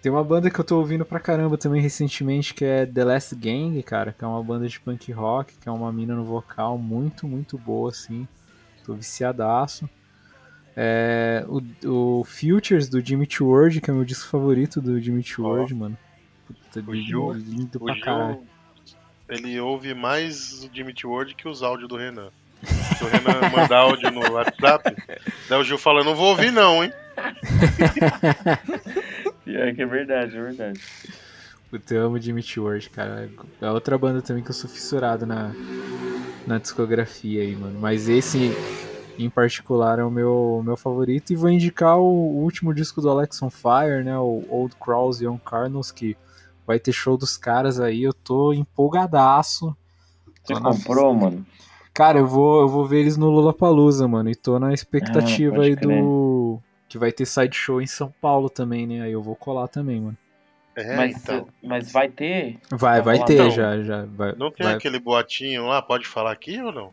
Tem uma banda que eu tô ouvindo pra caramba também recentemente, que é The Last Gang, cara, que é uma banda de punk rock, que é uma mina no vocal muito, muito boa, assim. Tô viciadaço. É, o, o Futures do Jimmy Eat World, que é meu disco favorito do Jimmy Eat World, mano. Puta,
O Gil-
lindo
O
pra caralho.
Gil, ele ouve mais o Jimmy T. Word que os áudios do Renan. Se o Renan mandar áudio no WhatsApp, daí o Gil fala, não vou ouvir não, hein?
Pior que é verdade, é verdade.
Puta, eu amo Jimmy World, cara. É outra banda também que eu sou fissurado na, na discografia aí, mano. Mas esse em particular é o meu, o meu favorito. E vou indicar o, o último disco do Alex on Fire, né? O Old Crawls Young Cardinals, que vai ter show dos caras aí. Eu tô empolgadaço.
Você
Tô na-
comprou, mano?
Cara, eu vou, eu vou ver eles no Lollapalooza, mano. E tô na expectativa
Ah,
aí
crer.
do. Que vai ter side show em São Paulo também, né? Aí eu vou colar também, mano.
É,
mas,
então.
mas vai ter?
Vai, vai
Então,
ter já, já. Vai,
Não tem
vai-
aquele boatinho lá, pode falar aqui ou não?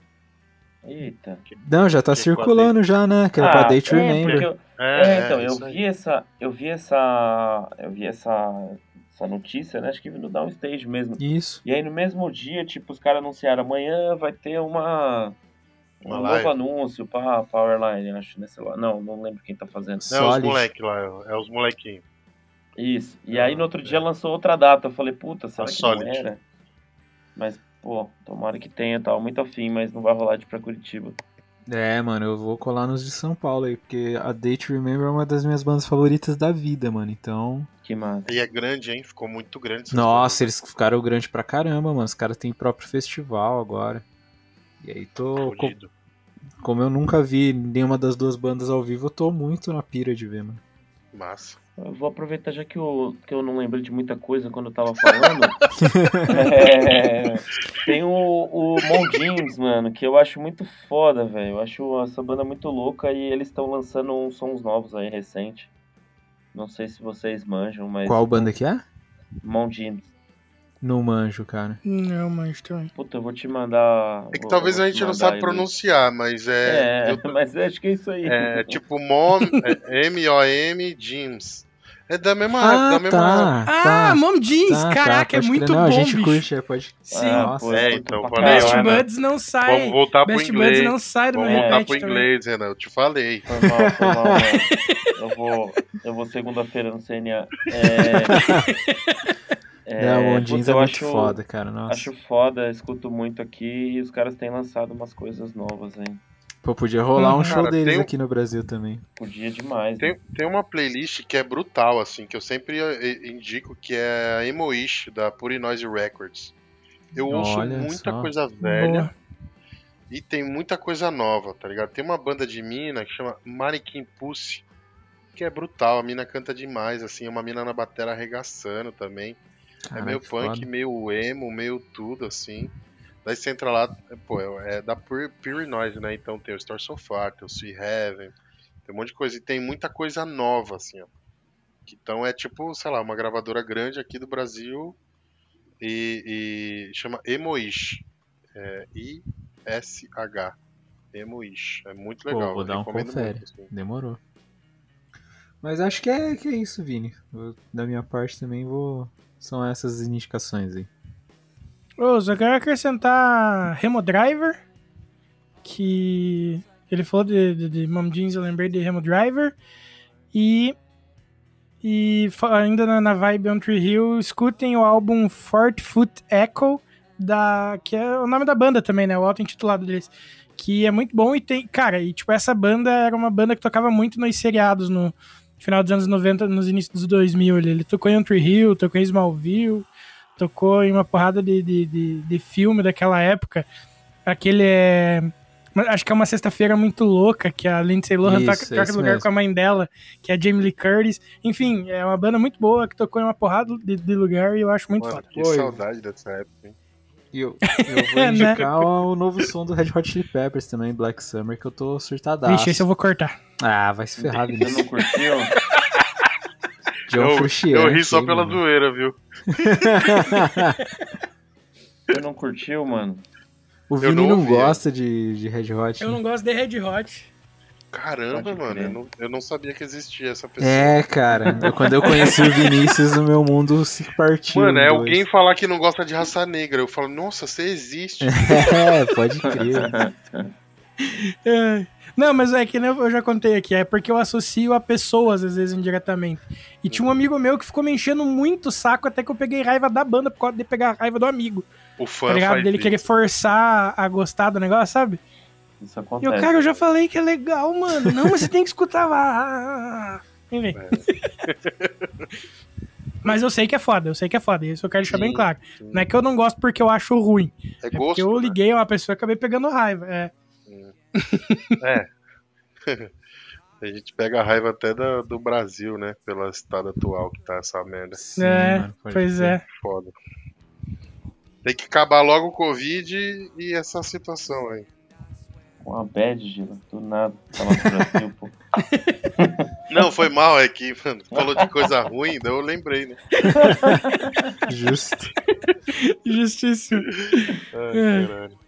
Eita.
Não, já tá
Que
circulando já, né? Que era pra Date
é,
Remember.
eu- É, então, eu
isso aí.
vi essa. Eu vi essa. Eu vi essa. Essa notícia, né? Acho que no Downstage mesmo.
Isso.
E aí no mesmo dia, tipo, os caras anunciaram, amanhã vai ter uma. Um
Uma
novo
live.
anúncio pra Powerline, acho, né? Sei lá. Não, não lembro quem tá fazendo.
Não, é os moleque lá, é os molequinhos.
Isso. E aí no outro dia lançou outra data. Eu falei, puta, será
A
que não
Solid.
era? Mas, pô, tomara que tenha, tal. Muito afim, mas não vai rolar de ir pra Curitiba.
É, mano, eu vou colar nos de São Paulo aí, porque a Date Remember é uma das minhas bandas favoritas da vida, mano. Então.
Que massa.
E é grande, hein? Ficou muito grande.
Nossa, eles ficaram grande pra caramba, mano. Os caras têm próprio festival agora. E aí tô.
coisas.
co-
Fudido.
como eu nunca vi nenhuma das duas bandas ao vivo, eu tô muito na pira de ver, mano.
Massa.
Eu vou aproveitar já que eu, que eu não lembrei de muita coisa quando eu tava falando. É, tem o, o Mondins, mano, que eu acho muito foda, velho. Eu acho essa banda muito louca e eles estão lançando uns sons novos aí recente. Não sei se vocês manjam, mas.
Qual banda que é?
Mondins.
Não manjo, cara.
Não, mas também.
Puta, eu vou te mandar.
É que
vou-
talvez
vou
a
te
gente não
aí,
pronunciar, mas é.
É,
eu-
mas acho que é isso aí.
é tipo Mom, é M-O-M, Jeans. É da mesma.
Ah,
da mesma
tá.
Ah,
tá.
Mom Jeans!
Tá, tá,
Caraca, é muito
crer. Não,
bom,
a gente
bicho.
curte, é, pode.
Sim.
Nossa.
pô,
É, então, falei,
Best
né?
Buds não sai.
Vamos voltar pro
Best
inglês.
Buds não sai do meu
Vamos voltar
repete
pro
também.
inglês, Renan. Eu te falei.
Foi mal, foi mal. Eu vou, eu vou segunda-feira no CNA. É,
Não, o Jeans
eu
é muito
acho,
foda, cara. Nossa.
Acho foda, escuto muito aqui e os caras têm lançado umas coisas novas, hein?
Pô, podia rolar um
Uhum.
show
Cara,
deles
tem um-
aqui no Brasil também.
Podia demais.
Tem, tem uma playlist que é brutal, assim, que eu sempre eh, indico, que é a Emoish, da Puri Noise Records. Eu ouço
Olha
muita
só.
coisa velha
Boa.
e tem muita coisa nova, tá ligado? Tem uma banda de mina que chama Mariquim Pussy, que é brutal, a mina canta demais, assim, é uma mina na bateria arregaçando também.
Caraca,
é meio punk,
foda.
meio emo, meio tudo, assim. Daí você entra lá, é, pô, é da Pure, Pure Noise, né? Então tem o Store So Far, tem o Sweet Heaven, tem um monte de coisa. E tem muita coisa nova, assim, ó. Então é tipo, sei lá, uma gravadora grande aqui do Brasil e, e chama Emoish. É, I-S-H. Emoish. É muito
Pô,
legal.
vou
eu
dar um confere.
muito, assim.
Demorou. Mas acho que é, que é isso, Vini. Eu, da minha parte também vou. São essas indicações aí.
Ô, só quero acrescentar Remo Driver, que ele falou de, de, de Mom Jeans, eu lembrei de Remo Driver. E, e ainda na, na vibe on Tree Hill, escutem o álbum Fort Foot Echo, da, que é o nome da banda também, né? O auto-intitulado deles. Que é muito bom e tem. Cara, e tipo, essa banda era uma banda que tocava muito nos seriados no final dos anos 90, nos inícios dos 2000. Ele, ele tocou em Tree Hill, tocou em Smallville tocou em uma porrada de, de, de, de filme daquela época. Aquele é. Acho que é uma sexta-feira muito louca, que a Lindsay Lohan
Isso,
toca, troca
isso
lugar
mesmo.
com a mãe dela, que é a Jamie Lee Curtis. Enfim, é uma banda muito boa que tocou em uma porrada de, de lugar e eu acho muito
Mano,
foda.
que
Oi.
saudade dessa época, hein?
E eu, eu vou
né?
indicar o novo som do Red Hot Chili Peppers também, Black Summer, que eu tô surtadaço.
Vixe, esse eu vou cortar.
Ah, vai se ferrar,
Você não curtiu?
John
eu,
Frusciante,
eu ri só
hein,
pela
mano.
zoeira, viu?
Você não curtiu, mano?
O Vini
não
não,
ouvi,
gosta de, de Red Hot.
Eu
né?
não gosto de Red Hot.
Caramba,
Pode
mano, eu não, eu não sabia que existia essa pessoa.
É, cara. eu- quando eu conheci o Vinícius, o meu mundo se partiu.
Mano, é
dois.
alguém falar que não gosta de raça negra. Eu falo, nossa, você existe.
É, pode crer.
É. Não, mas é que nem eu já contei aqui, é porque eu associo a pessoas, às vezes, indiretamente. E tinha um amigo meu que ficou me enchendo muito o saco até que eu peguei raiva da banda por causa de pegar raiva do amigo.
O fã
Tá ligado?
faz
Dele
isso.
querer forçar a gostar do negócio, sabe?
Isso
E o
acontece.
cara, eu já falei que é legal, mano. Não, mas você tem que escutar lá. Enfim. Mas eu sei que é foda, eu sei que é foda. Isso eu quero deixar
Sim,
bem claro.
sim.
Não é que eu não gosto porque eu acho ruim.
É
É
gosto.
porque eu
né?
liguei a uma pessoa e acabei pegando raiva. É.
É. A gente pega a raiva até da- do Brasil, né? Pelo estado atual que tá essa merda.
Sim,
é,
mano,
pois
crer.
é.
Foda. Tem que acabar logo o Covid e essa situação aí.
Uma bad, Gila. Do nada. Falar do Brasil, pô.
Não, foi mal, é que, mano, falou de coisa ruim, daí eu lembrei, né?
Justo.
Justíssimo.
Ai,
É.
caralho.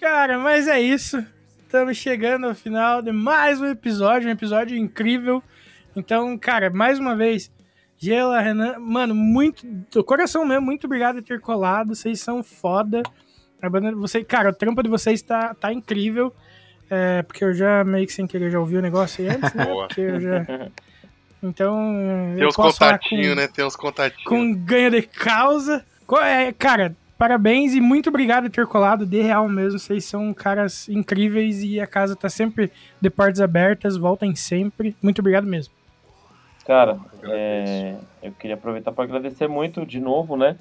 Cara, mas é isso. Estamos chegando ao final de mais um episódio, um episódio incrível. Então, cara, mais uma vez, Gela, Renan, mano, muito, do coração mesmo, muito obrigado por ter colado. Vocês são foda. A banda, você, cara, o trampo de vocês tá, tá incrível. É, porque eu já meio que sem querer já ouvi o negócio aí antes, né?
Boa.
Porque eu já. Então.
Tem
eu
uns contatinhos,
com-
né? Tem uns contatinhos.
com ganho de causa. É, cara, parabéns e muito obrigado por ter colado, de real mesmo. Vocês são caras incríveis e a casa tá sempre de portas abertas. Voltem sempre. Muito obrigado mesmo.
Cara,
Agradeço.
é, eu queria aproveitar para agradecer muito de novo, né?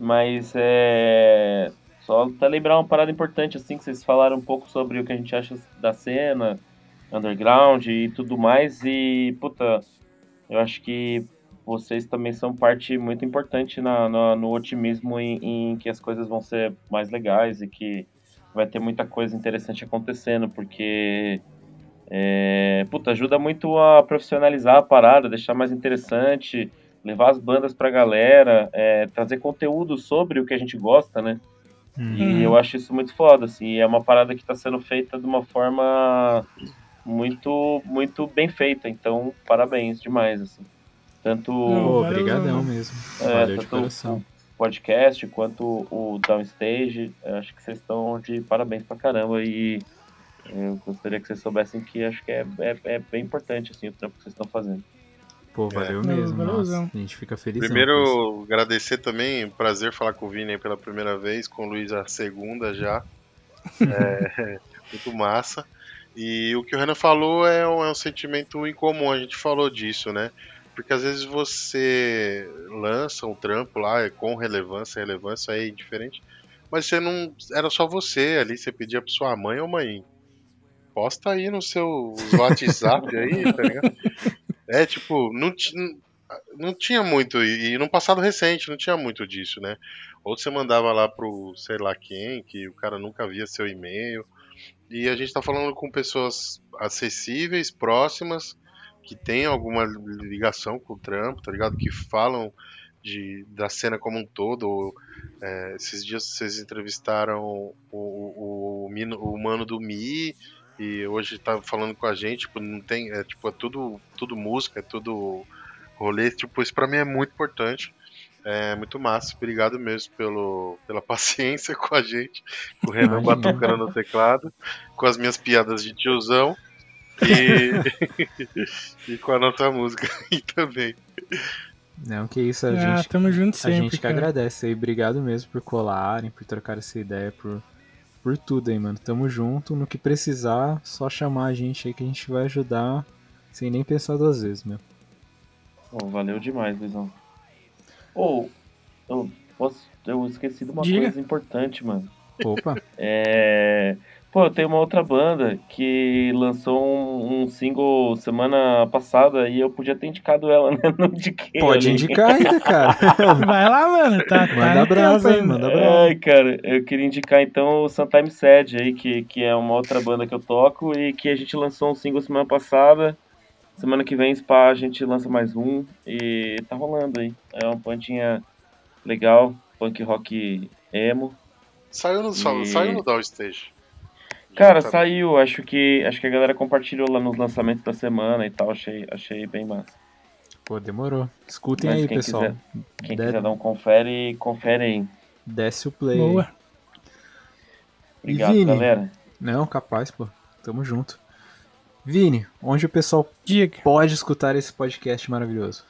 Mas é, só até lembrar uma parada importante, assim, que vocês falaram um pouco sobre o que a gente acha da cena, underground e tudo mais. E, puta, eu acho que vocês também são parte muito importante na, na- no otimismo em, em que as coisas vão ser mais legais e que vai ter muita coisa interessante acontecendo, porque é, puta, ajuda muito a profissionalizar a parada, deixar mais interessante. levar as bandas pra galera, é, trazer conteúdo sobre o que a gente gosta, né?
Hum.
E eu acho isso muito foda, assim, é uma parada que tá sendo feita de uma forma muito, muito bem feita, então parabéns demais, assim. Tanto
Não,
obrigadão mesmo.
É,
Valeu de coração.
o podcast quanto o Downstage, acho que vocês estão de parabéns pra caramba e eu gostaria que vocês soubessem que acho que é, é, é bem importante assim, o trampo que vocês estão fazendo.
Pô, valeu
Não,
mesmo. Nossa, a gente fica feliz.
Primeiro, agradecer também, prazer falar com o Vini aí pela primeira vez, com o Luiz a segunda já. É, muito massa. E o que o Renan falou é um, é um sentimento incomum, a gente falou disso, né? Porque às vezes você lança um trampo lá é com relevância, relevância é indiferente, mas você não. Era só você ali, você pedia pra sua mãe ou mãe. Posta aí no seu WhatsApp aí, tá ligado? É tipo, não, não tinha muito, e no passado recente não tinha muito disso, né? Ou você mandava lá pro sei lá quem, que o cara nunca via seu e-mail. E a gente tá falando com pessoas acessíveis, próximas, que têm alguma ligação com o trampo, tá ligado? Que falam de, da cena como um todo. é, esses dias vocês entrevistaram o, o, o, o mano do Mi e hoje tá falando com a gente, tipo, não tem, é tipo, é tudo, tudo música, é tudo rolê, tipo, isso pra mim é muito importante. É muito massa, obrigado mesmo pelo, pela paciência com a gente, com o Renan
Imagina.
batucando no teclado, com as minhas piadas de tiozão e, e com a nossa música aí também.
Não, que isso, a
Ah,
gente,
tamo junto
a
sempre,
gente que
cara.
agradece aí. Obrigado mesmo por colarem, por trocar essa ideia, por, por tudo aí, mano. Tamo junto. No que precisar, só chamar a gente aí que a gente vai ajudar sem nem pensar duas vezes, meu.
Pô, valeu demais, Luizão. Ou, eu, posso, eu esqueci de uma
Diga.
coisa importante, mano.
Opa,
É. Pô, eu tenho uma outra banda que lançou um, um single semana passada e eu podia ter indicado ela, né? Não indiquei.
pode
ali.
indicar ainda, cara.
Vai lá, mano. Tá, tá
Manda
no
brasa
ainda.
manda brasa.
Ai, cara, eu queria indicar então o Sometime Sad aí, que, que é uma outra banda que eu toco e que a gente lançou um single semana passada. Semana que vem, Spa, a gente lança mais um e tá rolando aí. É uma bandinha legal, punk rock emo.
Saiu no,
E-
saiu no Downstage.
Cara,
Tá-
saiu, acho que acho que a galera compartilhou lá nos lançamentos da semana e tal, achei, achei bem massa.
Pô, demorou. Escutem
Mas
aí,
quem
pessoal.
quiser- Quem
De-
quiser dar um confere, confere aí.
Desce o play.
Boa.
Obrigado,
Vini?
galera.
Não, capaz, pô. Tamo junto. Vini, onde o pessoal
Diga.
pode escutar esse podcast maravilhoso?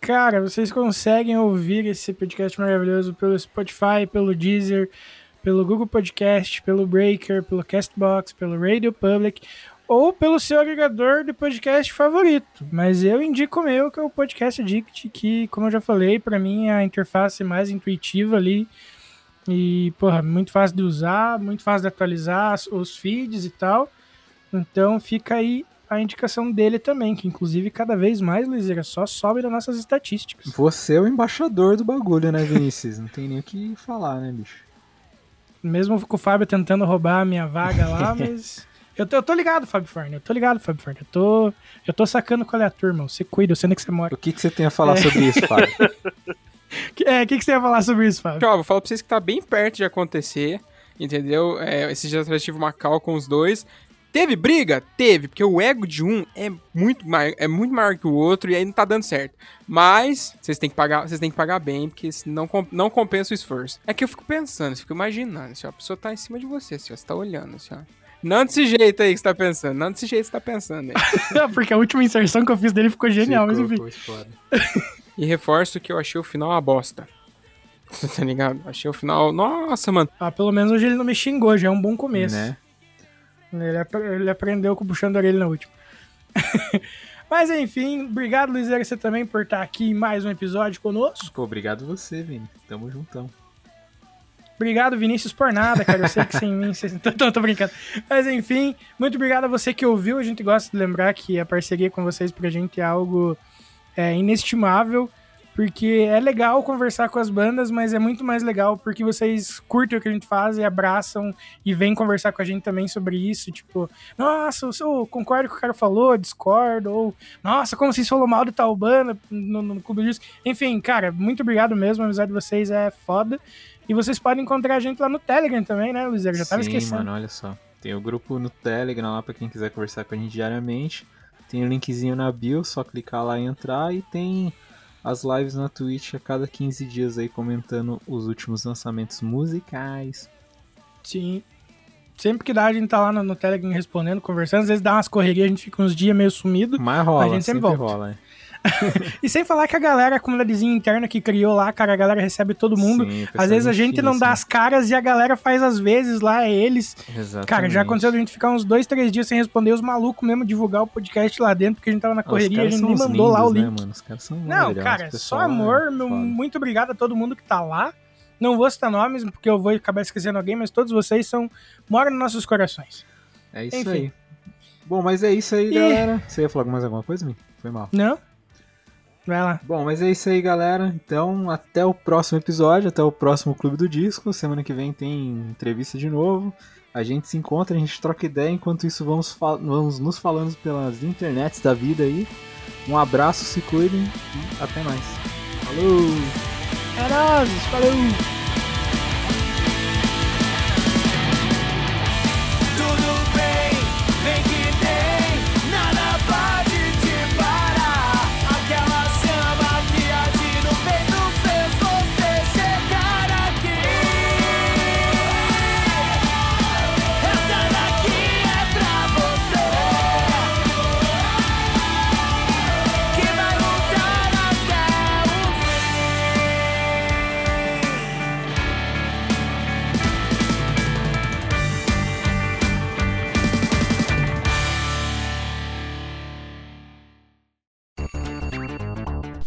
Cara, vocês conseguem ouvir esse podcast maravilhoso pelo Spotify, pelo Deezer, pelo Google Podcast, pelo Breaker, pelo Castbox, pelo Radio Public ou pelo seu agregador de podcast favorito. Mas eu indico o meu, que é o Podcast Addict, que, como eu já falei, pra mim é a interface mais intuitiva ali. E, porra, muito fácil de usar, muito fácil de atualizar os feeds e tal. Então fica aí a indicação dele também, que inclusive cada vez mais, Luizera, só sobe nas nossas estatísticas.
Você é o embaixador do bagulho, né, Vinícius? Não tem nem o que falar, né, bicho?
Mesmo com o Fábio tentando roubar a minha vaga lá, mas. Eu tô, eu tô ligado, Fábio Farn. Eu tô ligado, Fábio Farn. Eu tô, eu tô sacando qual é a turma. Você cuida, eu sei onde é que você mora.
O que, que você tem a falar sobre isso, Fábio?
Que- É, o que, que você ia falar sobre isso, Fábio?
Ó, vou falar pra vocês que tá bem perto de acontecer, entendeu? É, esses dias atrás eu tive uma call com os dois. Teve briga? Teve, porque o ego de um é muito maior, é muito maior que o outro e aí não tá dando certo. Mas vocês têm que pagar, vocês têm que pagar bem, porque senão com- não compensa o esforço. É que eu fico pensando, eu fico imaginando, assim, ó, a pessoa tá em cima de você, assim, ó, você tá olhando, assim, ó. Não desse jeito aí que você tá pensando, não desse jeito que você tá pensando aí.
Porque a última inserção que eu fiz dele ficou genial, mas
Ficou-
enfim.
E reforço que eu achei o final uma bosta. tá ligado? Achei o final. Nossa, mano.
Ah, pelo menos hoje ele não me xingou, já é um bom começo.
Né?
Ele, ap- ele aprendeu com o puxando a orelha na última. Mas enfim, obrigado, Luiz você também por estar aqui em mais um episódio conosco.
Pô, obrigado você, Vini. Tamo juntão.
Obrigado, Vinícius, por nada, cara. Eu sei que sem mim. Vocês... Tô, tô, tô brincando. Mas enfim, muito obrigado a você que ouviu. A gente gosta de lembrar que a parceria com vocês pra gente é algo é, inestimável. Porque é legal conversar com as bandas, mas é muito mais legal porque vocês curtem o que a gente faz e abraçam e vêm conversar com a gente também sobre isso. Tipo, nossa, eu concordo com o que o cara falou, discordo. Ou, nossa, como vocês falou mal de tal banda no, no Clube disso. Enfim, cara, muito obrigado mesmo. A amizade de vocês é foda. E vocês podem encontrar a gente lá no Telegram também, né, Luiz? Eu já tava
Sim,
esquecendo.
mano, olha só. Tem o grupo no Telegram lá pra quem quiser conversar com a gente diariamente. Tem o linkzinho na bio, só clicar lá e entrar. E tem as lives na Twitch a cada 15 dias aí comentando os últimos lançamentos musicais.
Sim. Sempre que dá, a gente tá lá no, no Telegram respondendo, conversando. Às vezes dá umas correrias, a gente fica uns dias meio sumido.
Mas rola,
A gente sempre
sempre,
volta.
rola. é.
E sem falar que a galera, a comunidadezinha interna que criou lá, cara, a galera recebe todo mundo.
Sim,
Às vezes a
é
gente não dá
finíssimo.
as caras e a galera faz às vezes lá, é eles.
Exatamente.
Cara, já aconteceu da gente ficar uns dois, três dias sem responder os malucos mesmo divulgar o podcast lá dentro, porque a gente tava na correria, a gente nem mandou lá o
lindos,
link.
Né? Os caras são
Não, cara, só
pessoal
amor.
é
meu- muito obrigado a todo mundo que tá lá. Não vou citar nomes, porque eu vou acabar esquecendo alguém, mas todos vocês são moram nos nossos corações.
É isso
Enfim.
aí. Bom, mas é isso aí,
E-
galera. Você ia falar mais alguma coisa, Mi? Foi mal.
Não? Vai lá.
Bom, mas é isso aí, galera. Então, até o próximo episódio, até o próximo Clube do Disco. Semana que vem tem entrevista de novo. A gente se encontra, a gente troca ideia. Enquanto isso, vamos, fal- vamos nos falando pelas internets da vida aí. Um abraço, se cuidem e até mais. Falou!
É nóis, falou!